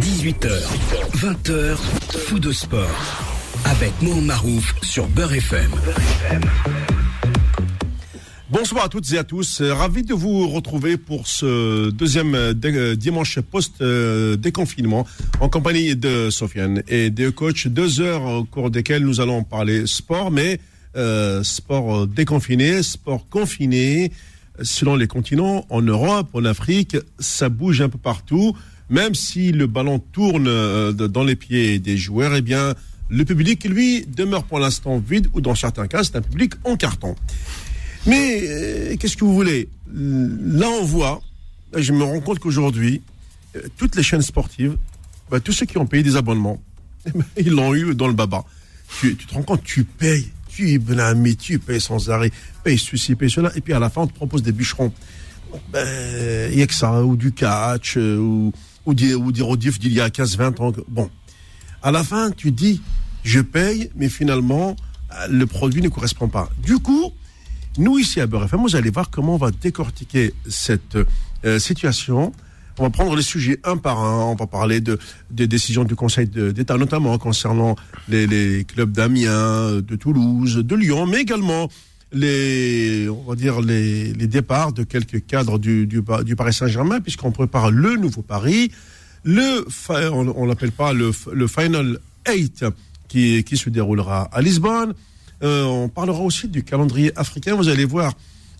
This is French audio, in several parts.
18h, 20h, fou de sport. Avec Mohamed Marouf sur Beurre FM. Bonsoir à toutes et à tous. Euh, Ravi de vous retrouver pour ce deuxième euh, euh, dimanche post-déconfinement en compagnie de Sofiane et de coach. Deux heures au cours desquelles nous allons parler sport, mais sport déconfiné, sport confiné. Selon les continents, en Europe, en Afrique, ça bouge un peu partout. Même si le ballon tourne euh, dans les pieds des joueurs, eh bien, le public, lui, demeure pour l'instant vide ou dans certains cas, c'est un public en carton. Mais euh, qu'est-ce que vous voulez? Là, on voit, je me rends compte qu'aujourd'hui, euh, toutes les chaînes sportives, bah, tous ceux qui ont payé des abonnements, eh ben, ils l'ont eu dans le baba. Tu, te rends compte, tu payes, tu es blâmé, tu payes sans arrêt, payes ceci, payes cela, et puis à la fin, on te propose des bûcherons. Ben, il y a que ça, ou du catch, ou, ou des, ou des rediffs d'il y a 15-20 ans. Bon, à la fin, tu dis, je paye, mais finalement, euh, le produit ne correspond pas. Du coup, nous, ici à Beurre vous allez voir comment on va décortiquer cette euh, situation. On va prendre les sujets un par un. On va parler de, des décisions du Conseil d'État, notamment concernant les, les clubs d'Amiens, de Toulouse, de Lyon, mais également les, on va dire les, les départs de quelques cadres du, du, Paris Saint-Germain, puisqu'on prépare le nouveau Paris, le, on, on l'appelle pas le, le Final 8 qui, qui se déroulera à Lisbonne. Euh, on parlera aussi du calendrier africain. Vous allez voir,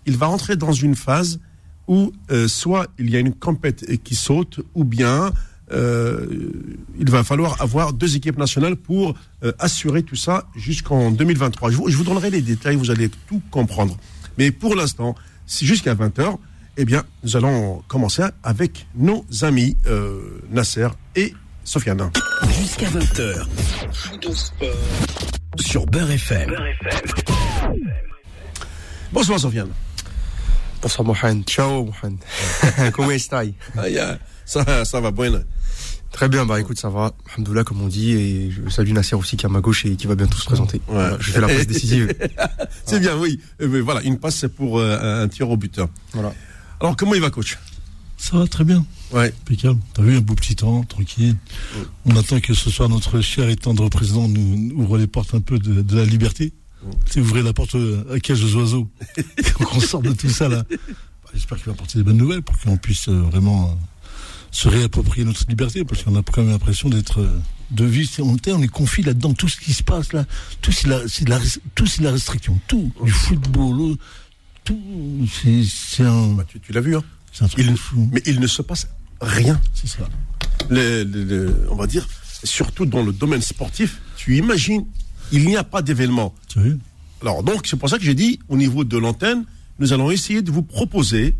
il va rentrer dans une phase où euh, soit il y a une compète qui saute, ou bien euh, il va falloir avoir deux équipes nationales pour euh, assurer tout ça jusqu'en 2023. Je vous, je vous donnerai les détails, vous allez tout comprendre. Mais pour l'instant, c'est jusqu'à 20h, eh bien, nous allons commencer avec nos amis euh, Nasser et Sofiane. Jusqu'à 20h. Sur Beurre FM. Bonsoir Sofiane. Bonsoir Mohamed. Ciao Mohamed. Comment est-ce yeah. Ça, ça va bien. Très bien, bah écoute, ça va. Alhamdoulilah, comme on dit, et je salue Nasser aussi qui est à ma gauche et qui va bientôt se présenter. Ouais. Voilà, je fais la passe décisive. C'est bien, oui. Euh, mais voilà, une passe, c'est pour euh, un tir au buteur. Voilà. Alors, comment il va, coach? Ça va très bien, Ouais. impeccable. T'as vu un beau petit temps, tranquille. On attend que ce soir notre cher et tendre président nous nous ouvre les portes un peu de, de la liberté. C'est ouvrir la porte euh, à cage aux oiseaux. qu'on sorte de tout ça là. Bah, J'espère qu'il va apporter des bonnes nouvelles pour qu'on puisse euh, vraiment euh, se réapproprier notre liberté, parce qu'on a quand même l'impression d'être euh, de vie. c'est- On, on est confit là-dedans. Tout ce qui se passe là, tout c'est la, c'est tout c'est la restriction. Tout, du football, euh, tout, c'est c'est un, Bah, tu tu l'as vu, hein c'est un truc il, de fou. Mais il ne se passe rien. C'est ça. Le- le- le- on va dire, surtout dans le domaine sportif, tu imagines, il n'y a pas d'événement. Alors, donc, c'est pour ça que j'ai dit, au niveau de l'antenne, nous allons essayer de vous proposer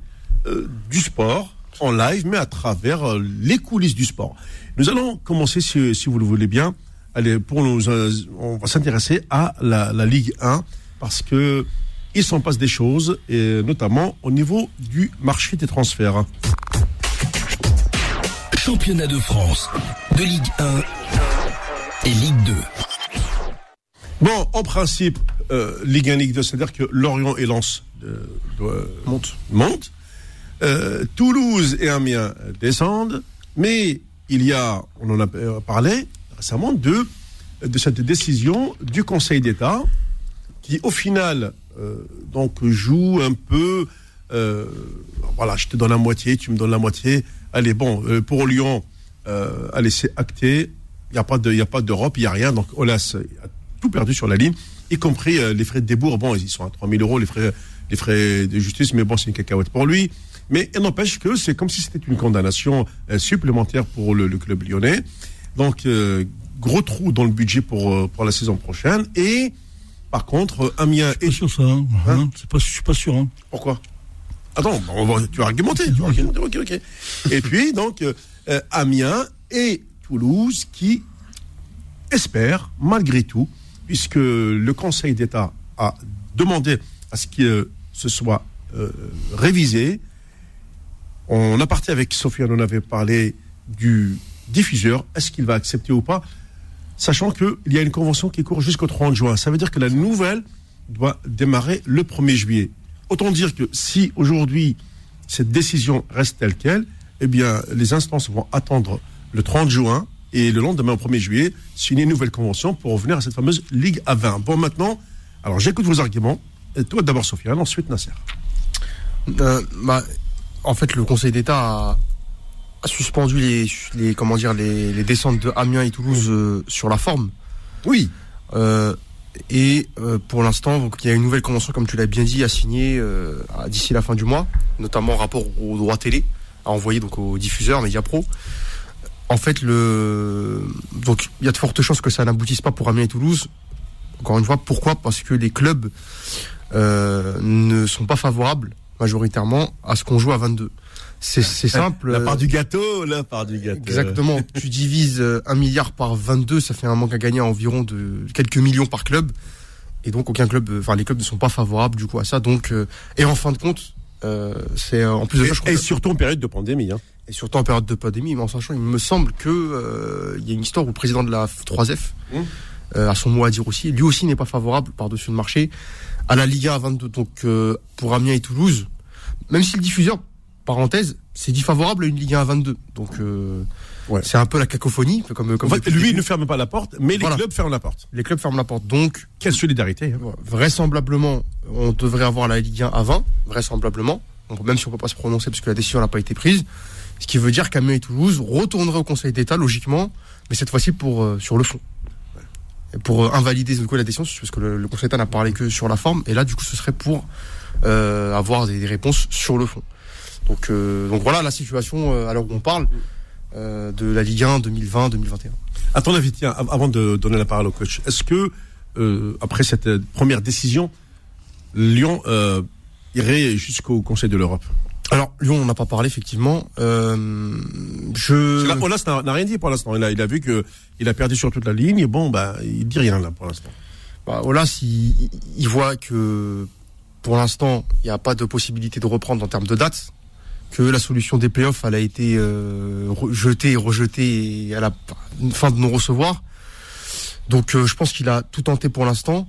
euh, du sport en live, mais à travers euh, les coulisses du sport. Nous allons commencer, si, si vous le voulez bien, allez, pour nous, euh, on va s'intéresser à la, la Ligue 1, parce que il s'en passe des choses, et notamment au niveau du marché des transferts. Championnat de France. De Ligue 1 et Ligue 2. Bon, en principe, euh, Ligue 1, Ligue 2, c'est-à-dire que Lorient et Lens euh, montent. montent. Euh, Toulouse et Amiens descendent. Mais il y a, on en a parlé récemment, de, cette décision du Conseil d'État qui, au final, euh, donc joue un peu. euh, voilà, je te donne la moitié, tu me donnes la moitié. Allez, bon, pour Lyon, allez, c'est acté. Il n'y a pas de, il d'Europe, n'y a rien. Donc Olas a tout perdu sur la ligne, y compris les frais de débours. Bon, ils sont à 3000 euros, les frais, les frais de justice, mais bon, c'est une cacahuète pour lui. Mais il n'empêche que c'est comme si c'était une condamnation euh, supplémentaire pour le, le club lyonnais. Donc, euh, gros trou dans le budget pour, euh, pour la saison prochaine. Et par contre, Amiens Pas et. sûr ça. Hein. Hein pas, je suis pas sûr. Hein. Pourquoi? Attends, on va, tu vas argumenter. Tu vas argumenter, ok, ok. Et puis, donc, euh, Amiens et Toulouse qui espèrent, malgré tout, puisque le Conseil d'État a demandé à ce que ce soit euh, révisé. On a parti avec Sophie, on avait parlé du diffuseur. Est-ce qu'il va accepter ou pas? Sachant qu'il y a une convention qui court jusqu'au 30 juin. Ça veut dire que la nouvelle doit démarrer le 1er juillet. Autant dire que si aujourd'hui cette décision reste telle qu'elle, eh bien les instances vont attendre le 30 juin et le lendemain, au 1er juillet, signer une nouvelle convention pour revenir à cette fameuse Ligue A20. Bon, maintenant, alors j'écoute vos arguments. Et toi, d'abord, Sofiane, ensuite Nasser. Euh, bah, en fait, le Conseil d'État a, a suspendu les, les, comment dire, les, les descentes de Amiens et Toulouse euh, sur la forme. Oui. Euh, et euh, pour l'instant, il y a une nouvelle convention, comme tu l'as bien dit, à signer d'ici la fin du mois, notamment en rapport aux droits télé, à envoyer donc aux diffuseurs, Media Pro. En fait, le donc il y a de fortes chances que ça n'aboutisse pas pour Amiens et Toulouse. Encore une fois, pourquoi? Parce que les clubs ne sont pas favorables majoritairement à ce qu'on joue à 22. C'est simple. La euh, part du gâteau, la part du gâteau. Exactement. tu divises euh, un milliard par 22, ça fait un manque à gagner à environ de quelques millions par club. Et donc aucun club, euh, enfin les clubs ne sont pas favorables du coup à ça. Donc euh, et en fin de compte, euh, c'est euh, en plus de Et, ça, je crois et surtout en période de pandémie. Hein. et surtout en période de pandémie, mais en sachant, il me semble que euh, il y a une histoire où le président de la 3F Mmh. euh, a son mot à dire aussi. Lui aussi n'est pas favorable par-dessus le marché à la Liga à 22. Donc euh, pour Amiens et Toulouse, même si le diffuseur, parenthèse, c'est dit favorable à une Liga à 22. Donc euh, Ouais. c'est un peu la cacophonie, comme En comme fait, depuis le lui, il ne ferme pas la porte, mais les Voilà. clubs ferment la porte. les clubs ferment la porte. Donc Quelle solidarité. hein. vraisemblablement, on devrait avoir la Ligue 1 à 20, vraisemblablement. Même si on peut pas se prononcer parce que la décision n'a pas été prise. Ce qui veut dire qu'Amiens et Toulouse retourneraient au Conseil d'État, logiquement, mais cette fois-ci pour, euh, sur le fond. Pour euh, invalider la décision, parce que le, Conseil d'État n'a parlé que sur la forme, et là, du coup, ce serait pour euh, avoir des, réponses sur le fond. Donc, euh, donc voilà la situation euh, à on parle de la Ligue 1 2020-2021. À ton avis, tiens, av- avant de donner la parole au coach, est-ce que, après cette première décision, Lyon irait jusqu'au Conseil de l'Europe? Alors, Lyon, on n'a pas parlé, effectivement. Euh, je... Là, Olas n'a rien dit pour l'instant. Il a, il a vu que il a perdu sur toute la ligne. Et bon, bah, il dit rien là pour l'instant. Bah, Olas, il, il- voit que pour l'instant, il n'y a pas de possibilité de reprendre en termes de date, que la solution des playoffs, elle a été euh, jetée et rejetée et à la fin de non-recevoir. Donc, euh, je pense qu'il a tout tenté pour l'instant.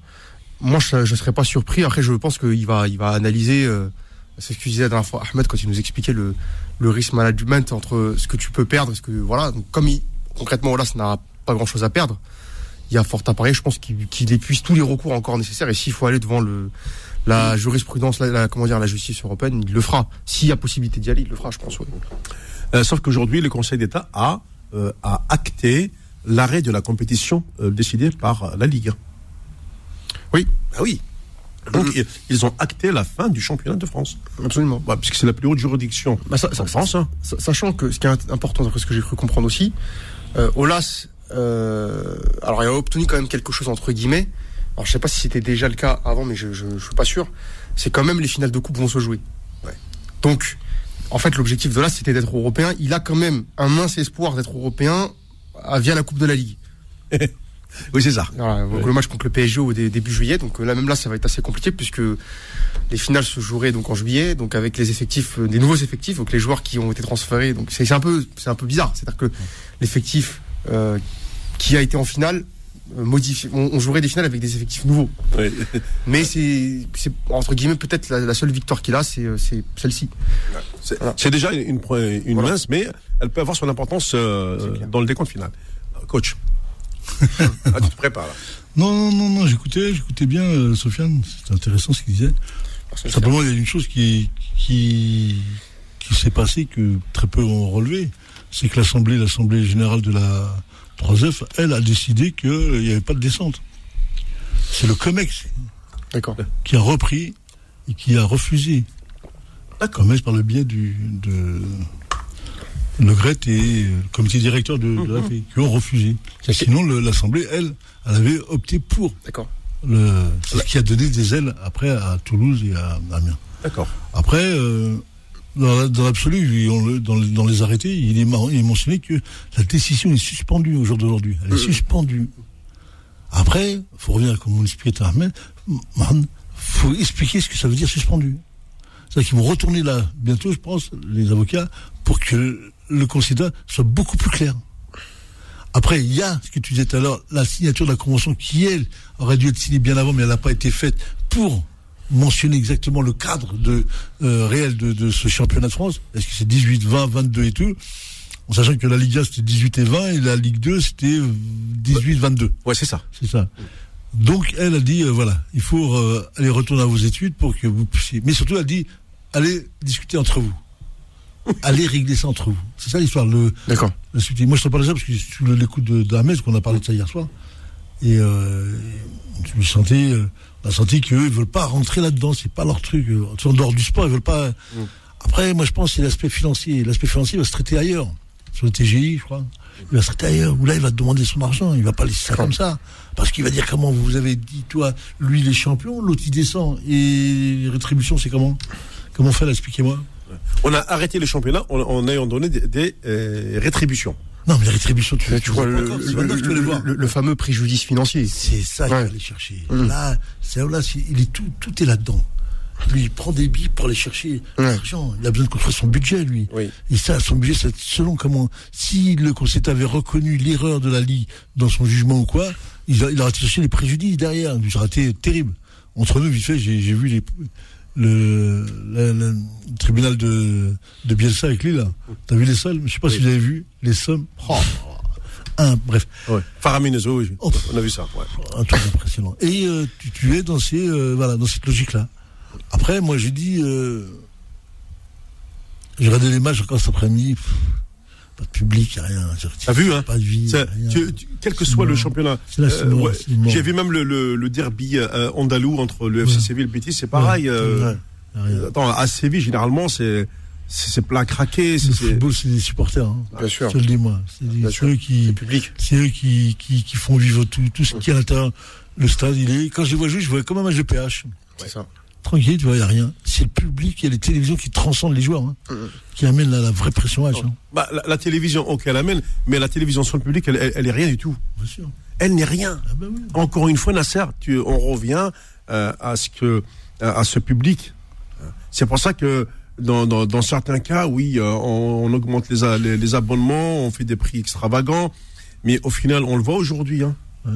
Moi, je ne serais pas surpris. Après, je pense qu'il va, il va analyser. euh, c'est ce que disait la dernière fois Ahmed quand il nous expliquait le, le risk management entre ce que tu peux perdre et ce que voilà. Donc, comme il, concrètement, Olas n'a pas grand-chose à perdre il y a fort à parier, je pense qu'il qu'il épuise tous les recours encore nécessaires et s'il faut aller devant le la jurisprudence, la, la- comment dire, la justice européenne, il le fera. S'il y a possibilité d'y aller, il le fera, je pense. Oui. Euh, sauf qu'aujourd'hui, le Conseil d'État a, euh, a acté l'arrêt de la compétition euh, décidée par la Ligue. Oui. Ah oui. Donc, ils- ils ont acté la fin du championnat de France. Absolument. Ouais, puisque c'est la plus haute juridiction Bah, ça- ça- en France. hein. Sa- Sachant que ce qui est important, d'après ce que j'ai cru comprendre aussi, euh, Olas, euh, alors il a obtenu quand même quelque chose entre guillemets. Alors je sais pas si c'était déjà le cas avant, mais je, je, je suis pas sûr. C'est quand même les finales de coupe vont se jouer. Donc, en fait, l'objectif de là, c'était d'être européen. Il a quand même un mince espoir d'être européen euh, via la Coupe de la Ligue. Oui, c'est ça. Voilà, donc le match contre le PSG au dé- début juillet, donc euh, là même là ça va être assez compliqué puisque les finales se joueraient donc en juillet, donc avec les effectifs, euh, des nouveaux effectifs, donc les joueurs qui ont été transférés, donc c'est un peu, c'est un peu bizarre, c'est-à-dire que l'effectif euh, qui a été en finale modifié, on, on jouerait des finales avec des effectifs nouveaux, Oui. mais c'est, c'est entre guillemets peut-être la, la seule victoire qu'il a, c'est, c'est celle-ci. C'est Voilà. c'est déjà une, une, une Voilà. mince, mais elle peut avoir son importance euh, dans le décompte final. Coach. ah, tu te prépares là. Non, non, non, non, j'écoutais, j'écoutais bien euh, Sofiane, c'était intéressant ce qu'il disait. Simplement, il y a une chose qui, qui, qui s'est passée que très peu ont relevé, c'est que l'Assemblée, l'Assemblée générale de la 3F, elle a décidé qu'il n'y avait pas de descente. C'est le COMEX D'accord. qui a repris et qui a refusé. COMEX par le biais du, de Le Gret et le comité directeur de, de la FA, qui ont refusé. Sinon, l'Assemblée, elle, elle avait opté pour. D'accord. Ce qui a donné des ailes après à Toulouse et à Amiens. D'accord. Après, euh, dans, la- dans l'absolu, dans, les- dans les arrêtés, il est, il mentionné que la décision est suspendue au jour d'aujourd'hui. Elle est suspendue. Après, faut revenir, comme on l'expliquait à Ahmed, man, faut expliquer ce que ça veut dire suspendu. C'est-à-dire qu'ils vont retourner là, bientôt, je pense, les avocats, pour que le considère soit beaucoup plus clair. Après, il y a ce que tu disais tout à l'heure, la signature de la convention qui, elle, aurait dû être signée bien avant, mais elle n'a pas été faite pour mentionner exactement le cadre de, euh, réel de, de ce championnat de France. Est-ce que c'est 18, 20, 22 et tout? En sachant que la Ligue 1 c'était 18 et 20 et la Ligue 2 c'était 18 22. Ouais, c'est ça. C'est ça. Donc elle a dit euh, voilà, il faut euh, aller retourner à vos études pour que vous puissiez. Mais surtout elle dit allez discuter entre vous. Allez régler ça entre vous. C'est ça l'histoire. Le, D'accord. Moi je te parle de ça parce que sous l'écoute de, de Ahmed, qu'on a parlé de ça hier soir. Et euh, je me sentais, euh, on a senti qu'eux ils veulent pas rentrer là-dedans. C'est pas leur truc. euh, En dehors du sport, ils veulent pas. Après, moi je pense que c'est l'aspect financier. L'aspect financier va se traiter ailleurs. Sur le TGI, je crois. Il va se traiter ailleurs. Où là, il va te demander son argent. Il va pas laisser ça comme ça. Parce qu'il va dire comment vous avez dit, toi, lui, il est champion, l'autre, il descend. Et les rétributions, c'est comment? Comment là, expliquez-moi. On a arrêté le championnat en, en ayant donné des, des, euh, rétributions. Non, mais les rétributions, tu, tu vois, le, le- fameux préjudice financier. C'est ça qu'il Ouais. aller chercher. Mm. Là, c'est là, c'est- il est tout, tout est là-dedans. Lui, il prend des billes pour aller chercher Ouais. l'argent. Il a besoin de construire son budget, lui. Oui. Et ça, son budget, c'est selon comment. Si le conseil avait reconnu l'erreur de la Ligue dans son jugement ou quoi, il, a, il aurait cherché les préjudices derrière. Ça aurait été terrible. Entre nous, vite fait, j'ai vu les, le, le- le tribunal de, de Bielsa avec lui, là. T'as vu les sommes Je sais pas si vous avez vu les sommes. Oh, un, bref. Ouais. Oui. Oh. On a vu ça. Ouais. un truc impressionnant. Et euh, tu, tu es dans ces euh, voilà dans cette logique là. Après, moi j'ai dit, euh, j'ai regardé les matchs encore cet après-midi. Pas de public, rien. T'as vu, hein Pas de vie. Ça, rien. tu- tu- quel que soit le championnat. C'est là, c'est euh, ouais. J'ai vu même le, le, le derby euh, andalou entre le FC Ouais. Séville et le Betis, c'est pareil. Ouais, euh, rien. Attends, à Séville, généralement, c'est c'est plat craqué. c'est- Le c'est- football, c'est des supporters. Hein. Bien sûr. Je le dis moi. C'est eux qui, c'est eux qui, qui, qui font vivre tout, tout ce qui est à l'intérieur. Le stade, il est. Quand je les vois jouer, je vois comme un match de PH. C'est ça. Tranquille, tu vois, il n'y a rien. C'est le public, a les télévisions qui transcendent les joueurs, hein, Mhm. qui amènent la, la vraie pression match. Hein. Bah, la, la télévision, ok, elle amène, mais la télévision sur le public, elle, elle, elle est rien du tout. Bien sûr. Elle n'est rien. Ah ben oui. Encore une fois, Nasser, tu, on revient euh, à ce que à, à ce public. C'est pour ça que dans, dans, dans certains cas, oui, euh, on, on augmente les, a- les, les abonnements, on fait des prix extravagants, mais au final, on le voit aujourd'hui. Hein. Ouais.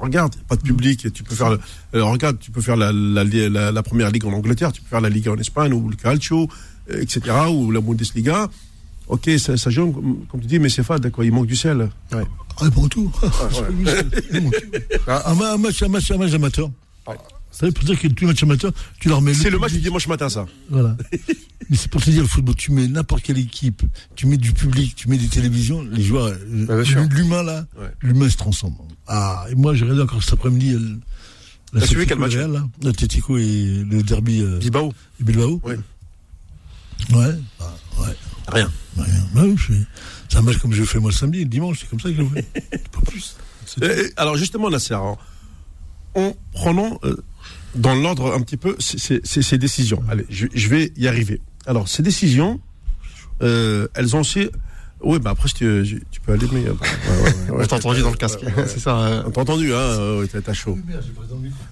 Regarde, pas de public. Tu peux faire, le- euh, regarde, tu peux faire la, la, la, la première ligue en Angleterre, tu peux faire la Ligue en Espagne ou le Calcio, euh, etc., ou la Bundesliga. Ok, ça, ça joue, comme, tu dis, mais c'est fade, quoi. Il manque du sel. Ah, bon tout. Il manque tout. un, ma- un match, un match, un match amateur. Ça veut dire que tous les matchs amateurs, tu leur mets. C'est le match du dimanche matin, ça. Voilà. Mais c'est pour te dire, le football, tu mets n'importe quelle équipe, tu mets du public, tu mets des télévisions, les joueurs, euh, Bah, l'humain là, Ouais. l'humain se transforme. Ah, et moi j'ai regardé encore cet après-midi euh, la T'as suivi quel match Real, là, l'Atlético et le derby euh, Bilbao. Bilbao. Ouais. Ouais, bah, ouais. Rien. Rien. Bah oui, c'est un match comme je fais moi le samedi, le dimanche, c'est comme ça que je le fais. Pas plus. C'est alors justement, Nasser, en, en prenant euh, dans l'ordre un petit peu ces, décisions. Allez, je, je vais y arriver. Alors, ces décisions, euh, elles ont aussi... Oui, bah après, si tu, peux aller, mais... euh, ouais, ouais, ouais, On t'a entendu dans le casque. C'est ça. euh, T'as entendu, hein euh, ouais, t'as- chaud.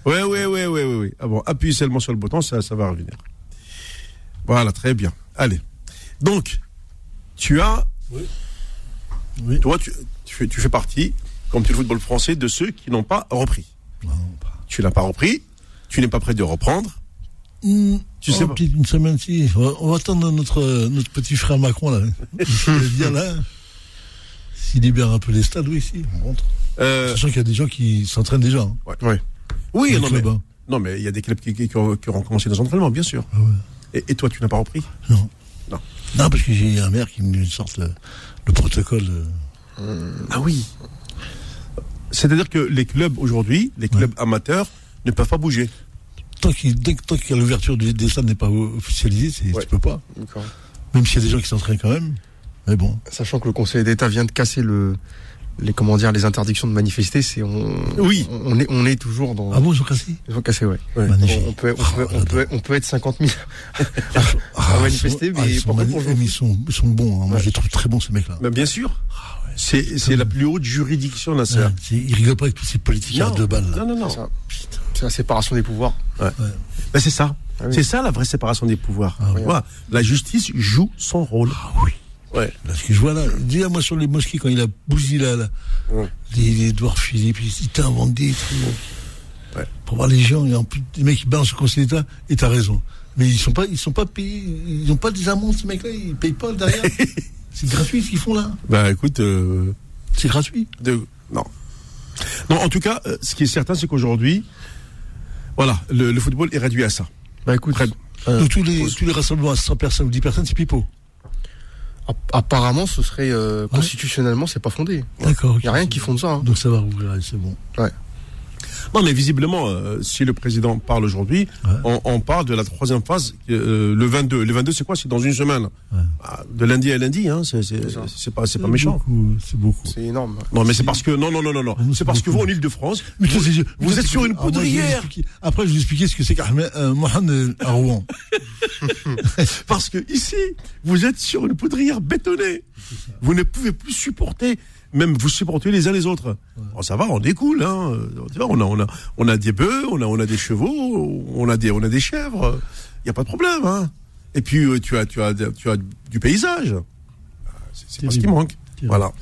Ouais, ouais, ouais, ouais, ouais, ouais. Ah bon, appuie seulement sur le bouton, ça, ça va revenir. Voilà, très bien. Allez. Donc, tu as... Oui. Toi, tu, tu, fais, tu fais partie, comme tu le football français, de ceux qui n'ont pas repris. Non, pas. Tu n'as pas repris, tu n'es pas prêt de reprendre. Hmm, Tu oh, sais peut-être une semaine si. On va, on va attendre notre, notre petit frère Macron là. Je vais dire là. S'il libère un peu les stades, oui, si, on rentre. Euh, Sachant qu'il y a des gens qui s'entraînent déjà. Hein, Ouais. oui, non mais, hein. non, mais il y a des clubs qui, qui, qui ont, commencé des entraînements, bien sûr. Ah ouais. Et, et toi, tu n'as pas repris? Non. Non. Non, parce que j'ai un maire qui me sorte le, le protocole. euh, Ah oui. C'est-à-dire que les clubs aujourd'hui, les clubs amateurs, ne peuvent pas bouger. Tant qu'il que l'ouverture des, des stades n'est pas officialisée, Ouais. tu peux pas. Même s'il y a des gens qui s'entraînent quand même. Mais bon. Sachant que le Conseil d'État vient de casser le, les comment dire, les interdictions de manifester, c'est on, Oui. on est, on est toujours dans. Ah bon, ils ont cassé? Ils ont cassé, ouais. Ouais. Magnifique. On, on peut, on, peut, Ah, on, peut, on peut être 50 000 à, Ah, manifester, ils sont- ah, mais ils sont, ils sont, ils sont bons. hein. Moi, Ouais. je les trouve très bons, ces mecs-là. Mais bien sûr. C'est c'est la plus haute juridiction. Ouais, c'est- ils rigolent pas avec tous ces politiques deux balles. Là. Non, non, non. C'est ça. C'est la séparation des pouvoirs. Ben, c'est ça. Ah oui. C'est ça la vraie séparation des pouvoirs. Ah oui. Voilà. La justice joue son rôle. Ah oui. Ouais. Là, ce que je vois là, dis moi sur les mosquées, quand il a bousillé là, là Ouais. les, les Edouard Philippe, il, il t'invente des trucs. Ouais. Pour voir les gens, et en plus, les mecs qui balancent le Conseil d'État, et t'as raison. Mais ils sont pas, ils sont pas payés, ils ont pas des amendes, ces mecs-là, ils payent pas derrière. C'est gratuit ce qu'ils font là Bah écoute, euh, C'est gratuit de, non. Non, en tout cas, euh, ce qui est certain, c'est qu'aujourd'hui, voilà, le, le football est réduit à ça. Bah écoute, Très- euh, tous les, tous les rassemblements à 100 personnes ou 10 personnes, c'est pipeau. app- apparemment, ce serait euh, constitutionnellement, c'est pas fondé. D'accord. Il y a rien qui fonde ça. hein. Donc ça va rouvrir, c'est bon. Non, mais visiblement, euh, si le président parle aujourd'hui, Ouais. on, on parle de la troisième phase, euh, le 22. Le 22, c'est quoi? C'est dans une semaine. Ouais. Ah, De lundi à lundi, hein, c'est c'est- C'est ça. c'est pas, c'est pas méchant. beaucoup, C'est beaucoup. C'est énorme. Non, mais c'est parce que non, non, non, non, non. Nous, C'est c'est parce que vous en c'est- vous êtes sur une Ah, poudrière. Après, je vais vous expliquer ce que c'est qu'Ahmed euh, Mohamed à Rouen. parce que ici, vous êtes sur une poudrière bétonnée. Vous ne pouvez plus supporter, même vous supportez les uns les autres. Bon, ça va, on découle, hein. Tu vois, on a, on a, on a des bœufs, on a, on a des chevaux, on a des, on a des chèvres. Il y a pas de problème, hein. Et puis euh, tu as, tu as, tu as du paysage. Ah, C'est pas ce qui manque. Voilà.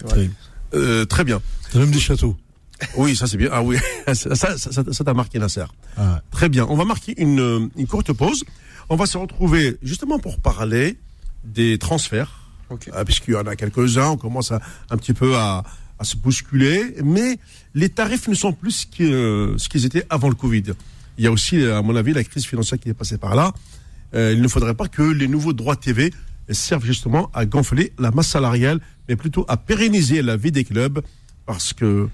Euh, très bien. T'as même des châteaux. Oui, ça c'est bien. Ah oui, ça, ça, ça, ça- ça t'a marqué Nasser. Ah. Très bien. On va marquer une, une courte pause. On va se retrouver justement pour parler des transferts, Ok. euh, puisqu'il y en a quelques-uns. On commence à, un petit peu à, à se bousculer, mais les tarifs ne sont plus ce euh, ce qu'ils étaient avant le Covid. Il y a aussi, à mon avis, la crise financière qui est passée par là. Euh, il ne faudrait pas que les nouveaux droits TV servent justement à gonfler la masse salariale, mais plutôt à pérenniser la vie des clubs, parce que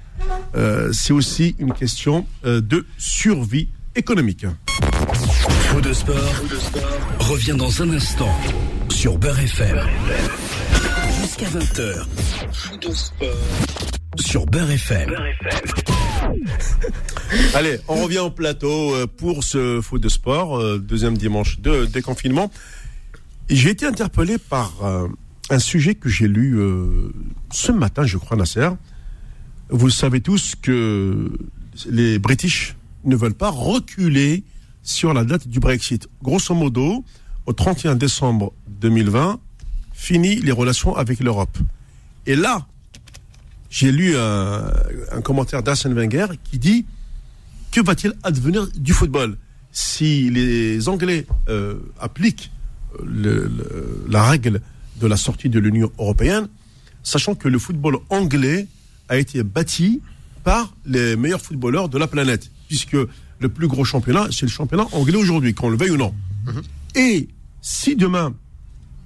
euh, c'est aussi une question de survie économique. Faux de sport, revient dans un instant sur Beurre FM. Jusqu'à 20h. Faux de sport sur Beurre FM. Allez, on revient au plateau euh, pour ce foot de sport, euh, deuxième dimanche de déconfinement. J'ai été interpellé par euh, un sujet que j'ai lu ce matin, je crois, Nasser. Vous savez tous que les British ne veulent pas reculer sur la date du Brexit. Grosso modo, au 31 décembre 2020, fini les relations avec l'Europe. Et là, j'ai lu un, un commentaire d'Arsène Wenger qui dit que va-t-il advenir du football? Si les Anglais euh, appliquent euh, le- le- la règle de la sortie de l'Union européenne, sachant que le football anglais a été bâti par les meilleurs footballeurs de la planète, puisque le plus gros championnat, c'est le championnat anglais aujourd'hui, qu'on le veuille ou non. Et si demain,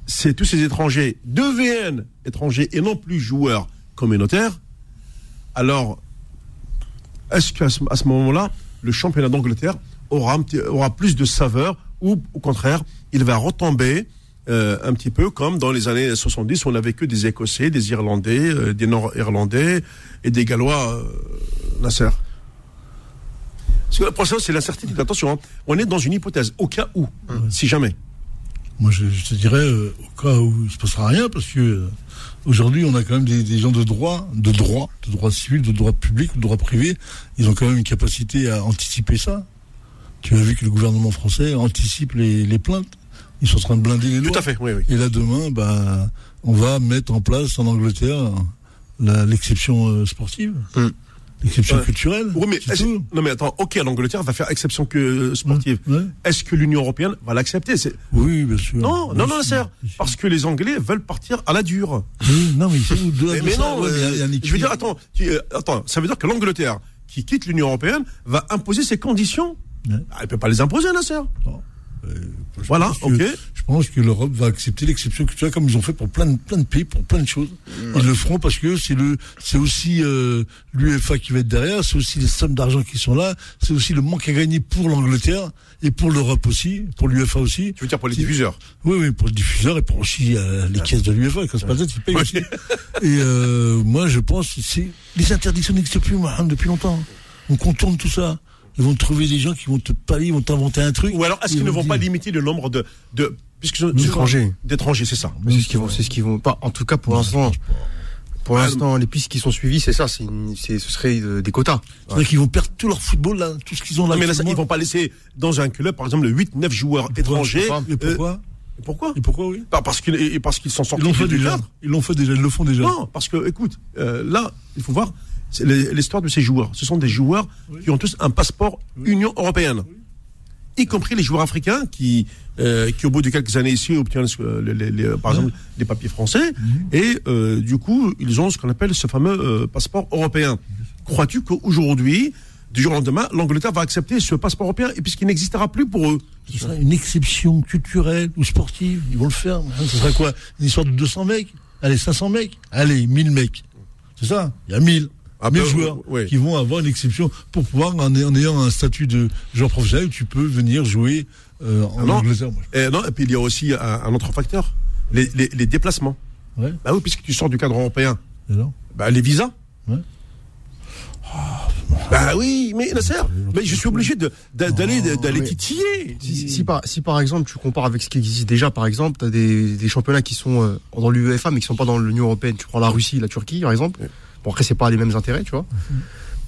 c'est tous ces étrangers deviennent étrangers et non plus joueurs communautaires, alors est-ce qu'à ce, moment-là, le championnat d'Angleterre aura, plus de saveur ou au contraire, il va retomber euh, un petit peu comme dans les années 70 où on n'avait que des Écossais, des Irlandais, euh, des Nord-Irlandais et des Gallois, euh, Nasser? Parce que pour ça, c'est l'incertitude. Attention, hein, on est dans une hypothèse, au cas où, si jamais. Moi, je, je te dirais, euh, au cas où il se passera rien, parce que euh, aujourd'hui, on a quand même des, des gens de droit, de droit, de droit civil, de droit public, de droit privé. Ils ont quand même une capacité à anticiper ça. Tu as vu que le gouvernement français anticipe les, les plaintes. Ils sont en train de blinder les lois. Tout à fait, oui, oui. Et là, demain, bah, on va mettre en place en Angleterre l'exception euh, sportive, Mm. L'exception Ouais. culturelle. Oui, mais non, mais attends, ok, l'Angleterre va faire exception que euh, sportive. Ouais. Est-ce que l'Union européenne va l'accepter? C'est- Oui, bien sûr. Non, Bien non, non, sûr, parce que les Anglais veulent partir à la dure. Oui, non, mais au-delà Mais, mais non, il y a- y a euh, je veux dire, attends, tu- euh, attends, ça veut dire que l'Angleterre, qui quitte l'Union européenne, va imposer ses conditions. Ah, Elle peut pas les imposer, Nasser. Euh, je Voilà, que- ok. Je pense que l'Europe va accepter l'exception culturelle comme ils ont fait pour plein de, plein de pays, pour plein de choses. Ils le feront parce que c'est le, c'est aussi euh, l'UEFA qui va être derrière, c'est aussi les sommes d'argent qui sont là, c'est aussi le manque à gagner pour l'Angleterre et pour l'Europe aussi, pour l'UEFA aussi. Tu veux dire pour les diffuseurs Oui, oui, pour le diffuseur et pour aussi euh, les caisses de l'UEFA, quand c'est pas ça, ils payent aussi. Et euh, moi, je pense c'est les interdictions n'existent plus, Mohamed, depuis longtemps. On contourne tout ça. Ils vont trouver des gens qui vont te palier, ils vont t'inventer un truc. Ou alors, est-ce Ils qu'ils ne vont pas limiter le nombre de, de puisque D'étrangers. d'étrangers, c'est ça. C'est ce qu'ils vont, c'est ce qu'ils vont pas. En tout cas, pour l'instant, pour l'instant, les pistes qui sont suivies, c'est ça. C'est, une- c'est, ce serait euh, des quotas. C'est-à-dire qu'ils vont perdre tout leur football, là, tout ce qu'ils ont là. Non, mais là, ils vont pas laisser dans un club, par exemple, 8, 9 joueurs étrangers. Et pourquoi Euh, pourquoi Et pourquoi, oui parce qu'ils et parce qu'ils sont Ils sortis l'ont fait du déjà. cadre. Ils l'ont fait déjà, ils le font déjà. Non, parce que, écoute, euh, là, il faut voir c'est l'histoire de ces joueurs. Ce sont des joueurs qui ont tous un passeport Union européenne. y compris les joueurs africains qui, euh, qui au bout de quelques années ici obtiennent euh, les- les- les- par exemple les papiers français et euh, du coup ils ont ce qu'on appelle ce fameux euh, passeport européen. Crois-tu qu'aujourd'hui, du jour au lendemain, l'Angleterre va accepter ce passeport européen et puisqu'il n'existera plus pour eux? Ce sera une exception culturelle ou sportive. Ils vont le faire. Hein, Ce sera quoi? Une histoire de 200 mecs? Allez, 500 mecs? Allez, 1000 mecs. C'est ça? Il y a 1000. Ah 1000 ben, joueurs ouais. qui vont avoir une exception pour pouvoir, en, en ayant un statut de joueur professionnel, tu peux venir jouer euh, en non. Angleterre. moi. Et, non, et puis il y a aussi un, un autre facteur, les, les- les déplacements. Ouais, Bah oui, puisque tu sors du cadre européen, alors bah, les visas. Ouais. Bah oui, mais Nasser, mais je suis obligé d'aller d'aller titiller. Si, si par, si par exemple tu compares avec ce qui existe déjà, par exemple, tu as des, des championnats qui sont euh, dans l'UEFA mais qui sont pas dans l'Union Européenne. Tu prends la Russie, la Turquie par exemple. Bon après c'est pas les mêmes intérêts, tu vois.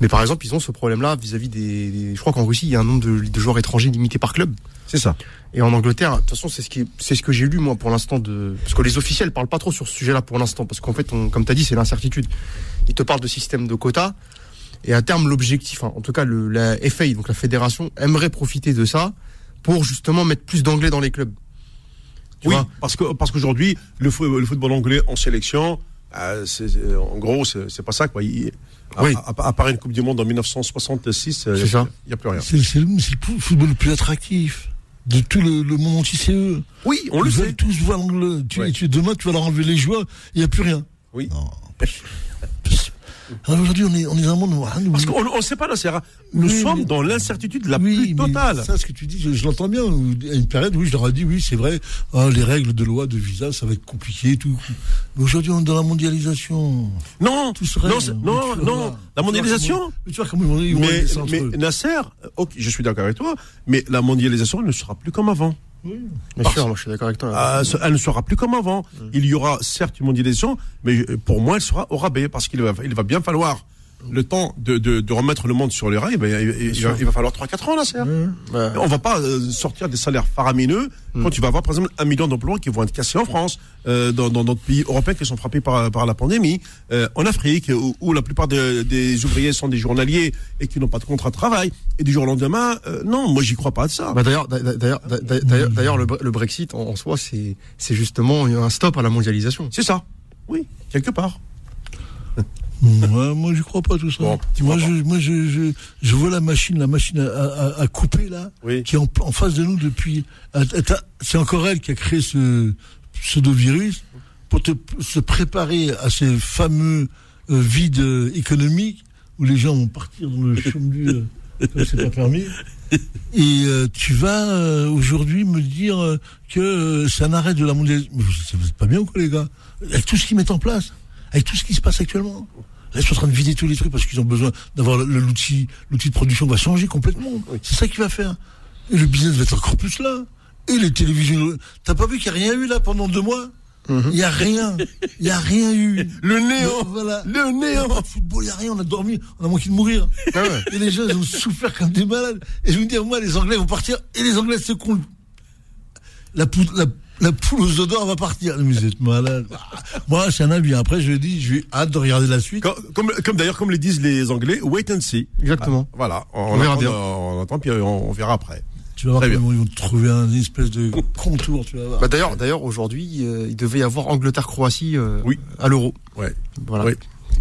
Mais par exemple ils ont ce problème-là vis-à-vis des, des- Je crois qu'en Russie il y a un nombre de, de joueurs étrangers limité par club. C'est ça. Et en Angleterre, de toute façon, c'est ce qui, c'est ce que j'ai lu moi pour l'instant de, parce que les officiels parlent pas trop sur ce sujet-là pour l'instant, parce qu'en fait, on, comme tu as dit, c'est l'incertitude. Ils te parlent de système de quotas, et à terme, l'objectif, hein, en tout cas, le, la FA, donc la fédération, aimerait profiter de ça pour justement mettre plus d'anglais dans les clubs. Tu oui, vois parce que parce qu'aujourd'hui le, le football anglais en sélection, euh, c'est- c'est- en gros c'est pas ça quoi. Il- Oui. à- à part une Coupe du Monde en 1966, euh. Il y a plus rien. C'est le, football le plus attractif de tout le, le monde entier. Oui, on le sait. tous voir l'angle. Tu, Ouais. tu- demain, tu vas leur enlever les joueurs, il n'y a plus rien. Oui. Non, aujourd'hui, on est, on est dans un monde où Parce qu'on ne sait pas, Nasser. hein. Nous Oui, sommes mais- dans l'incertitude la oui, plus totale. Ça, ce que tu dis, je, je l'entends bien. À une période, oui, je leur ai dit, oui, c'est vrai, ah, les règles de loi, de visa, ça va être compliqué, et tout. Mais aujourd'hui, on est dans la mondialisation. Non, Tout se règle. non, non, non. voir. La Tu vois mondialisation. comment- Mais tu vois comment ils vont, ils vont Mais, mais. Nasser, ok, je suis d'accord avec toi, mais la mondialisation ne sera plus comme avant. Bien Parce- sûr, moi je suis d'accord avec toi. Euh, ce- elle ne sera plus comme avant. Il y aura certes une mondialisation, mais euh, pour moi, elle sera au rabais parce qu'il va, il va bien falloir le temps de, de, de remettre le monde sur les rails. Ben, il, va, il va falloir 3-4 ans là, Serre. Ouais. On va pas euh, sortir des salaires faramineux quand tu vas avoir par exemple un million d'emplois qui vont être cassés en France, euh, dans dans d'autres pays européens qui sont frappés par, par la pandémie, euh, en Afrique où, où la plupart de- des ouvriers sont des journaliers et qui n'ont pas de contrat de travail. Et du jour au lendemain, non, moi j'y crois pas de ça. Bah d'ailleurs, d'a- d'ailleurs, d'a- d'ailleurs, d'ailleurs, le, Bre- le Brexit en, en soi, c'est, c'est justement un stop à la mondialisation. C'est ça. Oui, quelque part. Ouais, moi, je crois pas tout ça. Bon, moi, je, moi je, je, je vois la machine, la machine à, à, à couper là, Oui. qui est en, en face de nous depuis. à- C'est encore elle qui a créé ce pseudo-virus pour te, se préparer à ces fameux euh, vides euh, économiques où les gens vont partir dans le chômage euh, comme c'est pas permis. Et euh, tu vas euh, aujourd'hui me dire euh, que euh, c'est un arrêt de la mondialisation. Vous êtes pas bien ou quoi les gars? Avec tout ce qu'ils mettent en place, avec tout ce qui se passe actuellement. Là, ils sont en train de vider tous les trucs parce qu'ils ont besoin d'avoir le- l'outil, l'outil de production va changer complètement. C'est ça qui va faire. Et le business va être encore plus là. Et les télévisions. T'as pas vu qu'il n'y a rien eu là pendant deux mois? Il n'y a rien. Il n'y a rien eu. Le néant. Voilà. Le néant. Le football, il n'y a rien. On a dormi. On a manqué de mourir. Ah ouais. Et les gens, ils ont souffert comme des malades. Et je vous dis, moi, les Anglais vont partir. Et les Anglais se comptent. La, la, la poule aux odeurs va partir. Mais vous êtes malade. Moi, c'est un avis. Après, je dis, je vais hâte de regarder la suite. Comme, comme, comme d'ailleurs, comme le disent les Anglais, wait and see. Exactement. Ah, voilà, on, On verra attend, bien. On, attend, puis on, on verra après. Tu vas voir ils vont trouver un espèce de contour. Tu vas voir. Bah d'ailleurs, d'ailleurs aujourd'hui, euh, il devait y avoir Angleterre-Croatie euh, Oui. à l'Euro. Ouais. Voilà. Oui.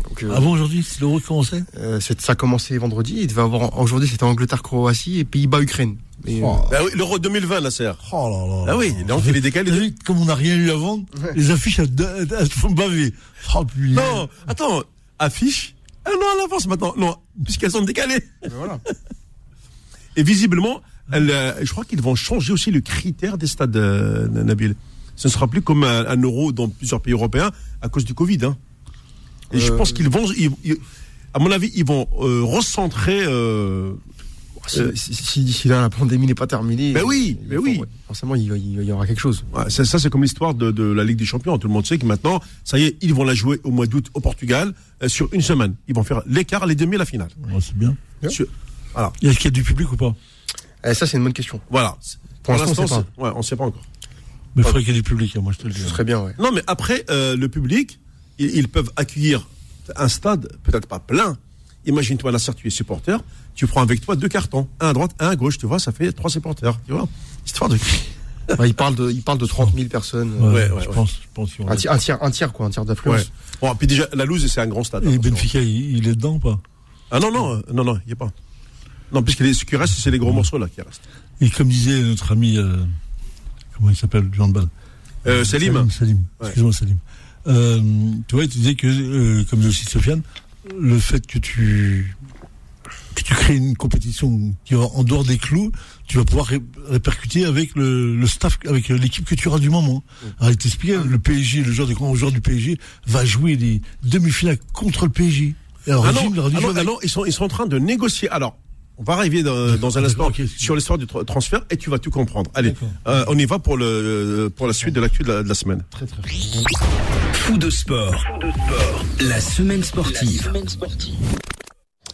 Donc, euh, Avant aujourd'hui, c'est l'euro qui commençait? Euh, ça a commencé vendredi. Il devait avoir aujourd'hui, c'était Angleterre-Croatie et Pays-Bas-Ukraine. Et, euh, Oh. Bah oui, l'Euro 2020, la serre. Oh là là. Ah oui, donc il est décalé. Comme on n'a rien eu à vendre, les affiches, elles, elles, font baver. Oh, putain. Non, attends, affiche. Ah non, à l'avance maintenant. Non, puisqu'elles sont décalées. ben voilà. Et visiblement, elles, euh, je crois qu'ils vont changer aussi le critère des stades, euh, Nabil. Ce ne sera plus comme un, un euro dans plusieurs pays européens à cause du Covid. Hein. Et je Euh, pense qu'ils vont, ils- ils- à mon avis, ils vont euh, recentrer. Si, Euh, si- si là la pandémie n'est pas terminée, Ben oui, il ben faut- oui. ouais, forcément il, y a- il y aura quelque chose. ouais, ça, ça, c'est comme l'histoire de, de la Ligue des Champions. Tout le monde sait que maintenant, ça y est, ils vont la jouer au mois d'août au Portugal euh, sur une semaine. Ils vont faire l'écart, les demi et la finale. Ouais, c'est bien. Sur- voilà, Est-ce qu'il y a du public ou pas? Eh, ça c'est une bonne question. voilà. Pour l'instant, on sait ouais, ne sait pas encore. Mais il faudrait qu'il y ait du public, hein, moi je te le dis. Ce serait bien, ouais. Non, mais après, euh, le public, ils, ils peuvent accueillir un stade, peut-être pas plein, Imagine-toi, Nasser, tu es supporter, tu prends avec toi deux cartons, un à droite, un à gauche, tu vois, ça fait trois supporters, tu vois. Histoire de. Bah, il parle de, il parle de 30 000 personnes. Ouais, Ouais, je ouais, pense, je pense Un, tiers, un tiers, un tiers, quoi, un tiers Ouais. d'affluence. Bon, puis déjà, la loose, c'est un grand stade. Et. Benfica, il, il est dedans ou pas? Ah non, non, euh, non, non, il n'y a pas. Non, puisque les- ce qui reste, c'est les gros morceaux là qui restent. Et comme disait notre ami, euh, comment il s'appelle, du handball Euh, Salim, Salim, Salim. Ouais. excuse-moi Salim. Euh, tu vois, tu disais que, euh, comme le aussi Sofiane, le fait que tu que tu crées une compétition qui va en dehors des clous, tu vas pouvoir ré- répercuter avec le, le staff, avec l'équipe que tu auras du moment. Alors, il t'expliquait, le PSG, le joueur des grands joueurs du PSG, va jouer les demi-finales contre le PSG. Alors, Ah non, leur a dit, ah ah ils sont, ils sont en train de négocier. Alors, on va arriver dans, dans un instant sur l'histoire du tra- transfert et tu vas tout comprendre. Allez, euh, on y va pour le pour la suite de l'actu de la, de la semaine. Très, très fort. Fou de sport. La semaine sportive.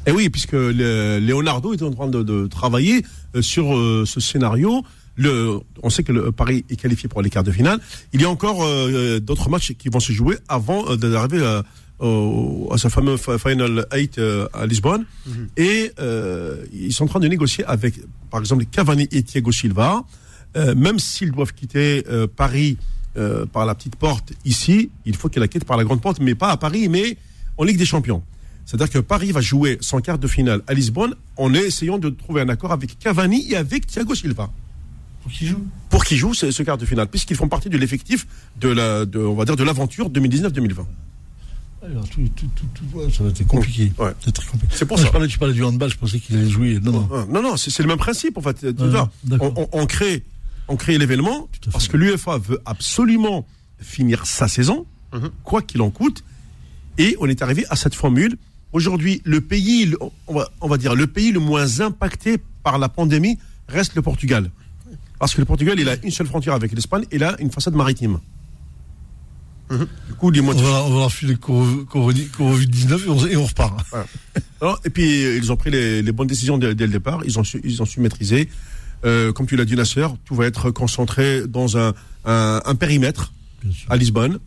Et oui, puisque le- Leonardo est en train de, de travailler euh, sur euh, ce scénario. Le, on sait que le Paris est qualifié pour les quarts de finale. Il y a encore euh, d'autres matchs qui vont se jouer avant d'arriver à, au- à ce fameux fi- Final 8 euh, à Lisbonne. Et euh, ils sont en train de négocier avec, par exemple, Cavani et Thiago Silva. Euh, même s'ils doivent quitter Paris par la petite porte ici, il faut qu'ils la quittent par la grande porte, mais pas à Paris, mais en Ligue des Champions. C'est-à-dire que Paris va jouer son quart de finale à Lisbonne en essayant de trouver un accord avec Cavani et avec Thiago Silva Pour qui joue? Pour qu'ils jouent ce, ce quart de finale, puisqu'ils font partie de l'effectif de la, de, on va dire, de l'aventure 2019-2020. Alors, tout, tout, tout, tout- ouais, ça va être compliqué. Ouais. C'est très compliqué. C'est pour Moi, ça. Je parlais, tu parlais du handball, je pensais qu'il allait jouer. Non, non. Ah, Non, non, c'est c'est le même principe en fait. Tu Ouais, vois, d'accord. on, on- on crée, on crée l'événement parce fait. que l'UEFA veut absolument finir sa saison, quoi qu'il en coûte, et on est arrivé à cette formule. Aujourd'hui, le pays, le- on va, on va dire, le pays le moins impacté par la pandémie reste le Portugal, parce que le Portugal, il a une seule frontière avec l'Espagne, et il a une façade maritime. Du coup, les On va, on va refiler Covid-19 et on, et on repart. Alors, et puis, ils ont pris les, les bonnes décisions dès, dès le départ. Ils ont su, ils ont su maîtriser. Euh, comme tu l'as dit, Nasser, tout va être concentré dans un, un, un périmètre à Lisbonne.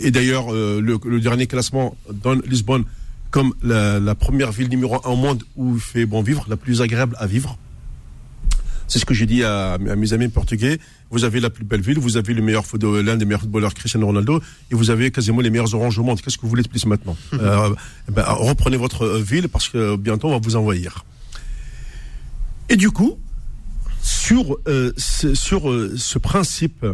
Et d'ailleurs, euh, le, le dernier classement donne Lisbonne comme la, la première ville numéro un au monde où il fait bon vivre, la plus agréable à vivre. C'est ce que j'ai dit à, à mes amis portugais. Vous avez la plus belle ville, vous avez le meilleur l'un des meilleurs footballeurs, Cristiano Ronaldo, et vous avez quasiment les meilleurs oranges au monde. Qu'est-ce que vous voulez de plus maintenant Euh, eh ben, Reprenez votre euh, ville parce que bientôt on va vous envahir. Et du coup, sur, euh, ce, sur euh, ce principe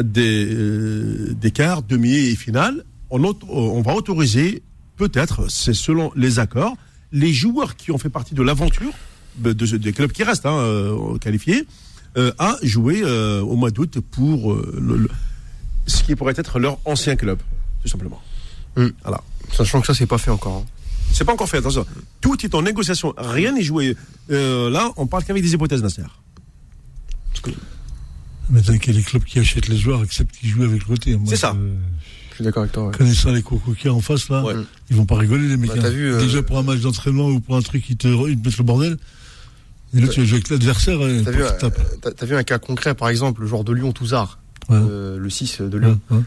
des, des quarts, demi et finale, on, va autoriser, peut-être, c'est selon les accords, les joueurs qui ont fait partie de l'aventure de, de- des clubs qui restent hein, qualifiés euh, à jouer euh, au mois d'août pour euh, le- le- ce qui pourrait être leur ancien club, tout simplement. Mm. Voilà. Sachant que ça, c'est pas fait encore. hein. C'est pas encore fait, attention. Tout est en négociation, rien n'est joué. Euh, là, on parle qu'avec des hypothèses, Nasser. Mais que les clubs qui achètent les joueurs acceptent qu'ils jouent avec le côté. C'est ça. Je suis d'accord avec toi. ouais. connaissant les cocoquets en face, là, Ouais. ils vont pas rigoler, les mecs. Bah, t'as hein. vu, euh, Déjà pour un match d'entraînement ou pour un truc, ils te, ils te mettent le bordel. Et là, tu vas jouer avec l'adversaire, et T'as vu, euh, t'as- t'as vu un cas concret, par exemple, le joueur de Lyon, Touzard, Ouais. euh, le 6 de Lyon, Ouais, ouais.